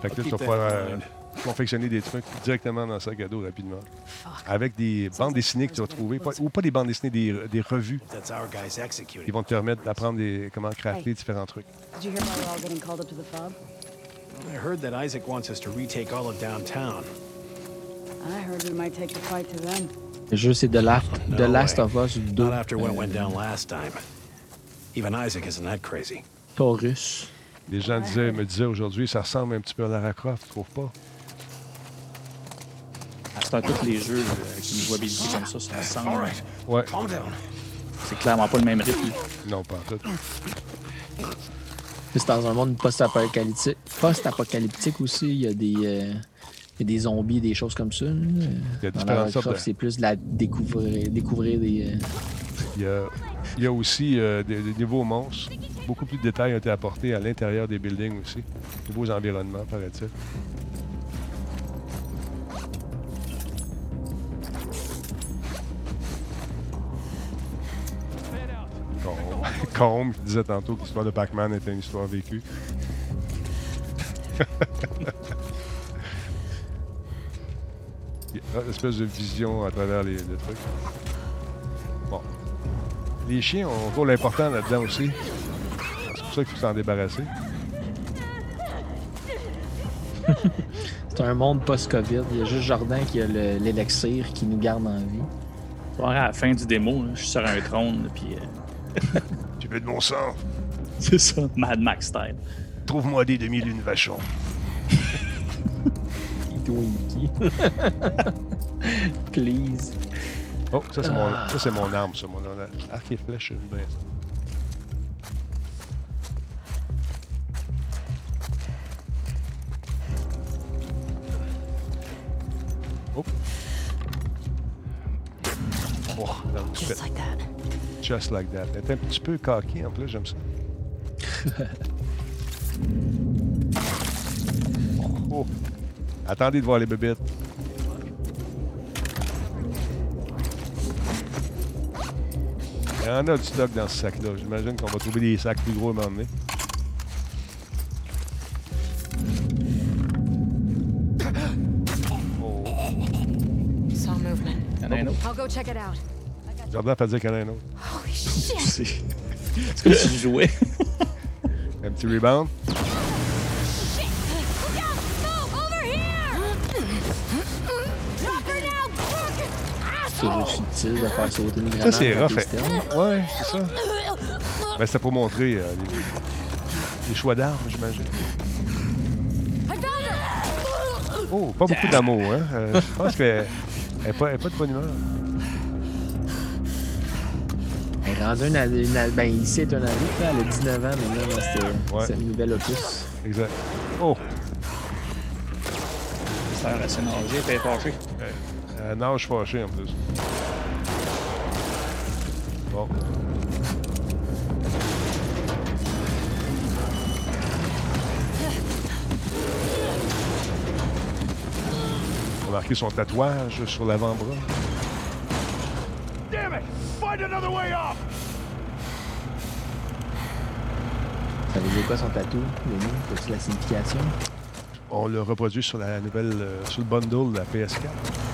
Fait que là, tu vas pouvoir euh, confectionner des trucs directement dans le sac à dos rapidement. Avec des bandes dessinées que tu vas trouver, pas- ou pas des bandes dessinées, des, des revues That's our guys executing. qui vont te permettre d'apprendre des, comment crafter différents trucs. Did you hear why we're all getting called up to the fob? I heard that Isaac wants us to retake all of downtown. I heard we might take the fight to them. Le jeu, c'est The Last, The No Last of Us 2. Not after what went down last time. Even Isaac isn't that crazy. Taurus. Les gens disaient, me disaient aujourd'hui, ça ressemble un petit peu à Lara Croft, tu trouves pas? À ce temps, tous les jeux euh, qui nous jouabilité comme ça. All right. Ouais. C'est clairement pas le même rythme. Non, pas en tout. C'est dans un monde post-apocalyptique. Post-apocalyptique aussi, il y a des. euh, y a des zombies, des choses comme ça. Il y a différentes sortes de- c'est plus de la découvrir, découvrir des. euh, Il y a, il y a aussi euh, des, des nouveaux monstres. Beaucoup plus de détails ont été apportés à l'intérieur des buildings aussi. Nouveaux environnements, paraît-il. Com- Combe qui disait tantôt que l'histoire de Pac-Man était une histoire vécue. une espèce de vision à travers les, le truc. Bon. Les chiens ont un rôle important là-dedans aussi. C'est pour ça qu'il faut s'en débarrasser. C'est un monde post-Covid. Il y a juste Jordan qui a le- l'élixir qui nous garde en vie. À la fin du démo, là, je suis sur un trône, puis. euh, Tu veux de mon sang? C'est ça, Mad Max style. Trouve-moi des demi-lunes vachons. Twinkie. Please. Oh, ça, c'est mon, Ah. ça, c'est mon arme, ça. Mon arc et flèche. Oh. Oh, dans le Just like that. Just like that. Elle est un petit peu coquille en plus, j'aime ça. oh. Attendez de voir les bébites. Il y en a du stock dans ce sac-là. J'imagine qu'on va trouver des sacs plus gros à un moment donné. Saw movement. Il y en a un autre? I'll go check it out. Jordan fait dire qu'il y en a un autre. Holy shit! C'est comme si je jouais? Un petit rebound? Toujours subtil de faire sauter une Ça, grenade. c'est dans rough. hein. Ouais, c'est ça. Ben, c'était pour montrer euh, les, les choix d'armes, j'imagine. Oh, pas beaucoup d'amour, hein? Euh, je pense qu'elle n'est pas, elle est pas de bonne humeur. Elle est rendue une, une ad- ben, ici, c'est un adulte, là. Elle a 19 ans maintenant. là, C'est Ouais. c'est une nouvelle opus. Exact. Oh! Ça a assez nager, puis elle est Euh, nage fâché en plus. Bon. On a marqué son tatouage sur l'avant-bras. Damn it! Find another way off! Ça veut dire quoi son tatou, Denis? As-tu la signification? On l'a reproduit sur la nouvelle, euh, sur le bundle de la PS4.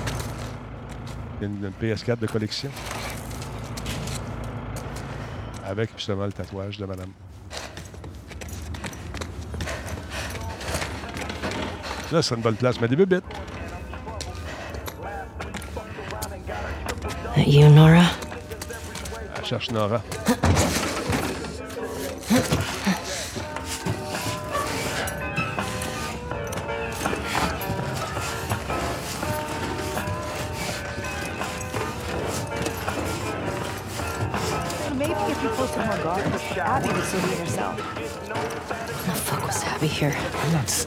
Une, une PS4 de collection. Avec justement le tatouage de madame. Là, c'est une bonne place, mais des bébites. You, Nora? Elle cherche Nora.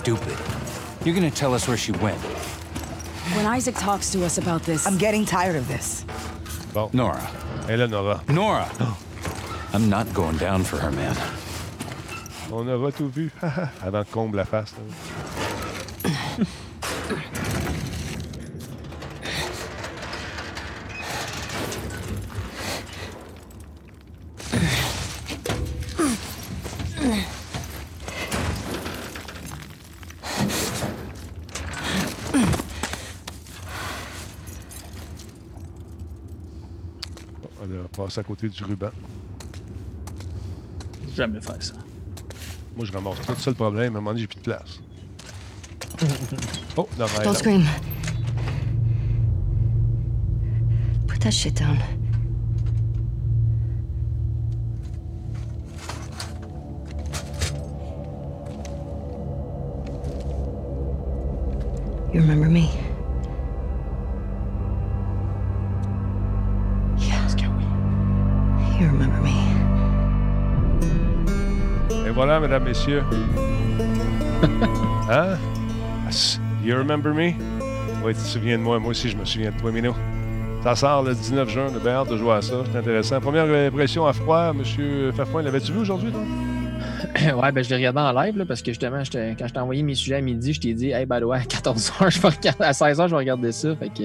Stupid. You're gonna tell us where she went. When Isaac talks to us about this, I'm getting tired of this. Well, Nora. Elle est Nora. Nora! I'm not going down for her, man. On aura tout vu. Avant que comble la face. là. Passé à côté du ruban. Jamais faire ça. Moi, je ramasse tout ça le problème. À un moment donné, j'ai plus de place. Oh, est Don't scream. Put that shit down. You remember me? Messieurs. hein? As- You remember me? Oui, tu te souviens de moi. Moi aussi, je me souviens de toi, Minou. Ça sort le 19 juin. Bien hâte de jouer à ça. C'est intéressant. Première impression à froid, Monsieur Fafouin. L'avais-tu vu aujourd'hui, toi? ouais, ben je l'ai regardé en live là, parce que justement, quand je t'ai envoyé mes sujets à midi, je t'ai dit, hey, by the way, à 14h, je vais regarder, à 16h, je vais regarder ça. Fait que,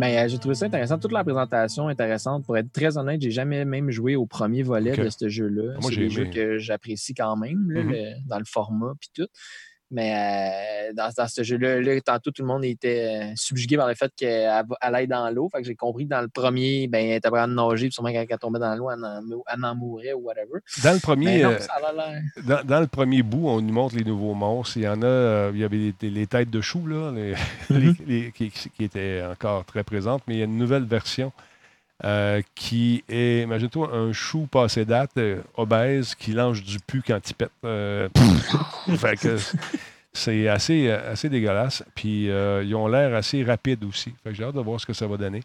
ben, euh, j'ai trouvé ça intéressant. Toute la présentation intéressante. Pour être très honnête, j'ai jamais même joué au premier volet de ce jeu-là. Moi, C'est des jeux aimé. que j'apprécie quand même, là, Mhm. le- dans le format puis tout. Mais euh, dans, dans ce jeu-là, là, tantôt, tout le monde était euh, subjugué par le fait qu'elle aille dans l'eau. Fait que j'ai compris que dans le premier, ben, elle était en train de nager, puis sûrement quand elle tombait dans l'eau, elle, en- elle en mourait ou whatever. Dans le premier, non, euh, dans, dans le premier bout, on nous montre les nouveaux monstres. Il y en a, euh, il y avait les, les têtes de choux, là, les- Mhm. qui, qui étaient encore très présentes, mais il y a une nouvelle version euh, qui est, imagine-toi, un chou passé date, euh, obèse, qui lance du pu quand il pète. Euh, C'est assez, euh, assez dégueulasse. Puis euh, ils ont l'air assez rapides aussi. Fait que j'ai hâte de voir ce que ça va donner.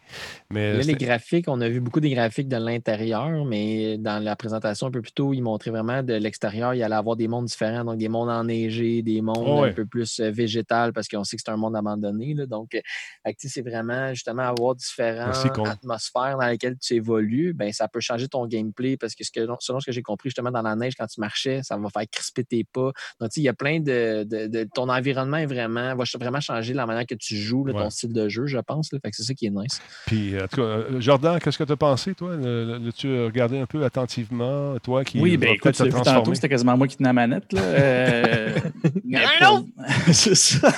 Mais Là, les graphiques, on a vu beaucoup des graphiques de l'intérieur, mais dans la présentation un peu plus tôt, ils montraient vraiment de l'extérieur, il allait avoir des mondes différents, donc des mondes enneigés, des mondes Oh ouais. un peu plus euh, végétales, parce qu'on sait que c'est un monde abandonné. là. donc, c'est vraiment justement avoir différentes atmosphères dans lesquelles tu évolues, ben, ça peut changer ton gameplay, parce que, ce que selon ce que j'ai compris, justement, dans la neige, quand tu marchais, ça va faire crisper tes pas. Donc, il y a plein de, de- de- Ton environnement est vraiment, va vraiment changer la manière que tu joues, là, Ouais. ton style de jeu, je pense. là. fait que c'est ça qui est nice. Puis, en tout cas, euh, Jordan, qu'est-ce que tu as pensé, toi? Le- le- tu as regardé un peu attentivement, toi qui Oui, ben écoute, te tantôt, c'était quasiment moi qui tenais la manette. Là. Euh, mais pour- c'est ça.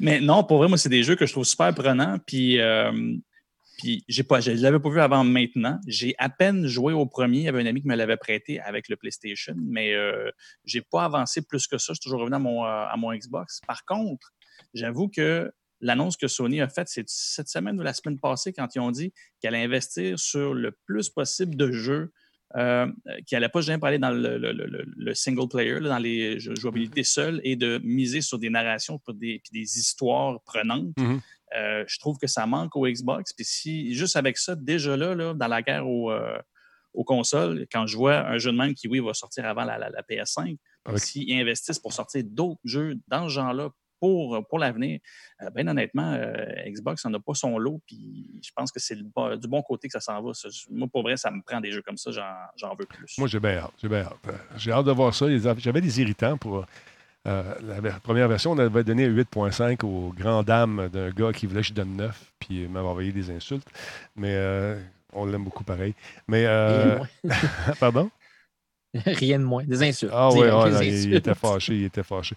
mais non, pour vrai, moi, c'est des jeux que je trouve super prenants. Puis, euh, puis j'ai pas, je ne l'avais pas vu avant maintenant. J'ai à peine joué au premier. Il y avait un ami qui me l'avait prêté avec le PlayStation, mais euh, j'ai pas avancé plus que ça. Je suis toujours revenu à mon, euh, à mon Xbox. Par contre, j'avoue que l'annonce que Sony a faite, c'est cette semaine ou la semaine passée, quand ils ont dit qu'elle allait investir sur le plus possible de jeux euh, qui n'allait pas jamais parler dans le, le- le- le- le single player, là, dans les jou- jouabilités seules, et de miser sur des narrations pour des, puis des histoires prenantes. Mhm. Euh, je trouve que ça manque au Xbox. Puis si, juste avec ça, déjà là, là, dans la guerre au, euh, aux consoles, quand je vois un jeu de même qui, oui, va sortir avant la, la- la PS5, Avec- s'ils investissent pour sortir d'autres jeux dans ce genre-là pour, pour l'avenir, euh, bien honnêtement, euh, Xbox n'en a pas son lot. Puis je pense que c'est du bon côté que ça s'en va. Ça, moi, pour vrai, ça me prend des jeux comme ça, j'en veux plus. Moi, j'ai bien hâte. J'ai bien hâte. J'ai hâte de voir ça. J'avais des irritants pour. Euh, la première version, on avait donné 8.5 aux grandes dames d'un gars qui voulait que je donne 9, puis il m'avait envoyé des insultes. Mais euh, on l'aime beaucoup pareil. Mais. euh, Pardon? Rien de moins. Des insultes. Ah oui, ah, non, il, il était fâché, il était fâché.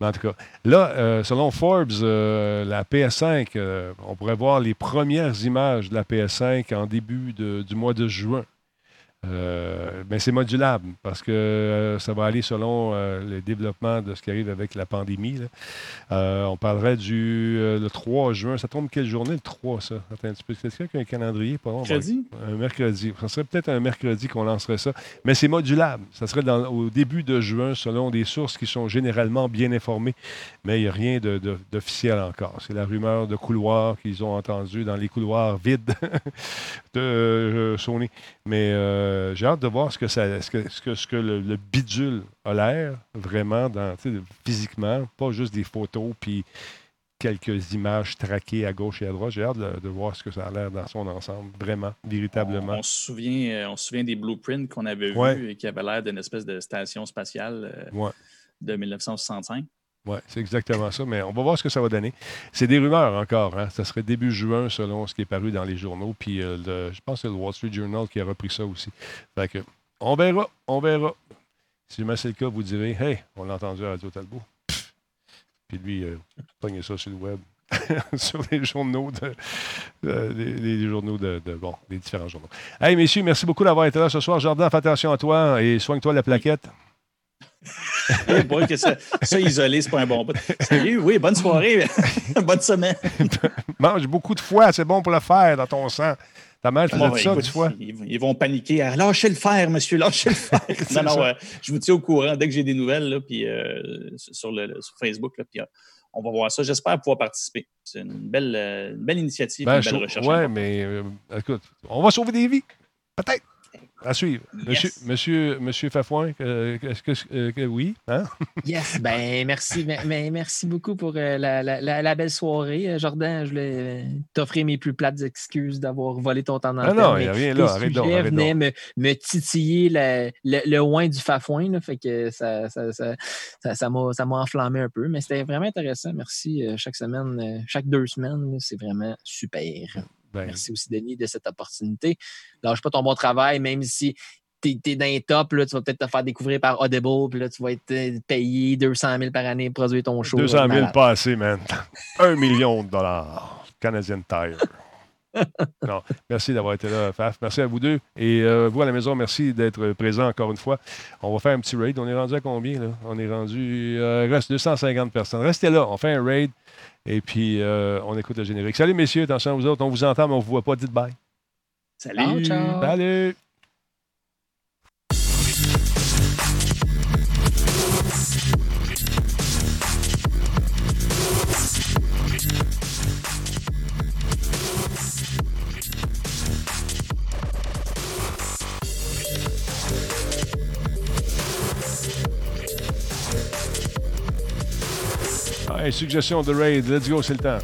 Mais en tout cas, là, euh, selon Forbes, la PS5, euh, on pourrait voir les premières images de la PS5 en début de- du mois de juin. Euh, mais c'est modulable parce que euh, ça va aller selon euh, le développement de ce qui arrive avec la pandémie. là. Euh, on parlerait du le 3 juin. Ça tombe quelle journée, le 3, ça? Attends un petit peu. Est-ce qu'il y a un calendrier? Pas Mercredi? un mercredi. Ça serait peut-être un mercredi qu'on lancerait ça. Mais c'est modulable. Ça serait dans- au début de juin, selon des sources qui sont généralement bien informées. Mais il n'y a rien de- de- d'officiel encore. C'est la rumeur de couloirs qu'ils ont entendu dans les couloirs vides de Sony. Mais euh, j'ai hâte de voir ce que, ça, ce que, ce que, ce que le, le bidule a l'air vraiment dans, physiquement, pas juste des photos puis quelques images traquées à gauche et à droite. J'ai hâte de, de voir ce que ça a l'air dans son ensemble, vraiment, véritablement. On se souvient, euh, on se souvient des blueprints qu'on avait Ouais. vus et qui avaient l'air d'une espèce de station spatiale euh, Ouais. de 1965. Oui, c'est exactement ça, mais on va voir ce que ça va donner. C'est des rumeurs encore. Hein? Ça serait début juin selon ce qui est paru dans les journaux. Puis euh, le- je pense que c'est le Wall Street Journal qui a repris ça aussi. Fait que, on verra, on verra. Si jamais c'est le cas, vous direz Hey, on l'a entendu à Radio Talbot. Puis lui, euh, ça sur le web. sur les journaux de, euh, les, journaux de, de- bon, les différents journaux. Hey messieurs, merci beaucoup d'avoir été là ce soir. Jordan, fais attention à toi et soigne-toi la plaquette. Boy, que ça, ça, isolé, c'est pas un bon bout. Salut, oui, bonne soirée, bonne semaine. Mange beaucoup de foie, c'est bon pour le fer dans ton sang. Ta mère faisait Bon, ça écoute, du foie. Ils, ils vont paniquer. à, Lâchez le fer, monsieur, lâchez le fer. non, non, euh, je vous tiens au courant dès que j'ai des nouvelles là, puis, euh, sur, le, sur Facebook. Là, puis, euh, on va voir ça. J'espère pouvoir participer. C'est une belle, euh, une belle initiative, Ben, une je belle recherche. ouais, mais écoute, on va sauver des vies. Peut-être. À suivre. Monsieur, Yes. monsieur, monsieur Fafouin, euh, est-ce que, euh, que oui? Hein? Yes, ben merci, mais, mais merci beaucoup pour euh, la, la- la- la belle soirée. Euh, Jordan, je voulais t'offrir mes plus plates excuses d'avoir volé ton temps d'antenne. Ah non, y a mais rien là, arrête donc, me, me titiller le, le, le oin du fafouin, là, fait que ça, ça, ça, ça, m'a, ça m'a enflammé un peu, mais c'était vraiment intéressant. Merci chaque semaine, chaque deux semaines, c'est vraiment super. Ben, Merci aussi, Denis, de cette opportunité. Lâche pas ton bon travail, même si tu es, dans les tops, là, tu vas peut-être te faire découvrir par Audible, puis là, tu vas être euh, payé 200 000 par année pour produire ton show. 200 000 Malade. pas assez, man. Un million de dollars. Canadian Tire. non, merci d'avoir été là, Faf. Merci à vous deux. Et euh, vous à la maison, merci d'être présents encore une fois. On va faire un petit raid. On est rendu à combien, là? On est rendu. Euh, il reste 250 personnes. Restez là. On fait un raid. Et puis, euh, on écoute le générique. Salut, messieurs. Attention à vous autres. On vous entend, mais on ne vous voit pas. Dites bye. Salut. Ciao, ciao. Salut. Hey, suggestion de raid. Let's go, c'est le temps.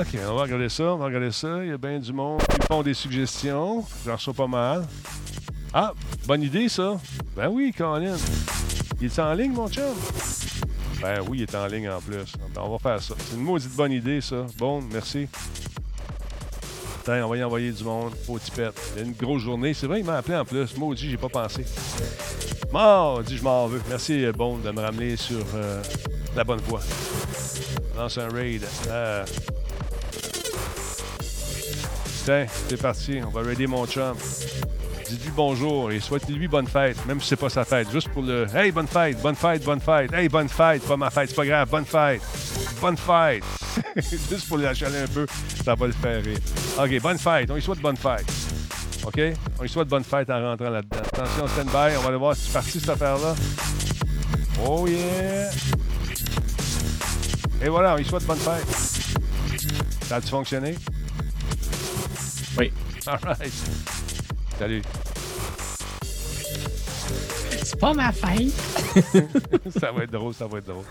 OK, on va regarder ça, on va regarder ça. Il y a bien du monde qui font des suggestions. J'en reçois pas mal. Ah, bonne idée, ça. Ben oui, Colin. Il est en ligne, mon chum? Ben oui, il est en ligne en plus. Ben, on va faire ça. C'est une maudite bonne idée, ça. Bon, merci. Attends, on va y envoyer du monde. Faut tipette. Une grosse journée. C'est vrai, il m'a appelé en plus. Maudit, j'ai pas pensé. Maudit, je m'en veux. Merci, euh, Bon, de me ramener sur euh, la bonne voie. Lance un raid. Euh, Tiens, c'est parti. On va raider mon chum. Dites-lui bonjour et souhaitez-lui bonne fête, même si c'est pas sa fête. Juste pour le Hey, bonne fête, bonne fête, bonne fête. Hey, bonne fête, pas ma fête, c'est pas grave, bonne fête. Bonne fête. Juste pour l'achaler un peu, ça va le faire rire. OK, bonne fête. On lui souhaite bonne fête. OK? On lui souhaite bonne fête en rentrant là-dedans. Attention, stand-by. On va aller voir si c'est parti cette affaire-là. Oh yeah! Et voilà, on lui souhaite bonne fête. Ça a-tu fonctionné? Oui. All right. Salut. C'est pas ma fête. ça va être drôle, ça va être drôle.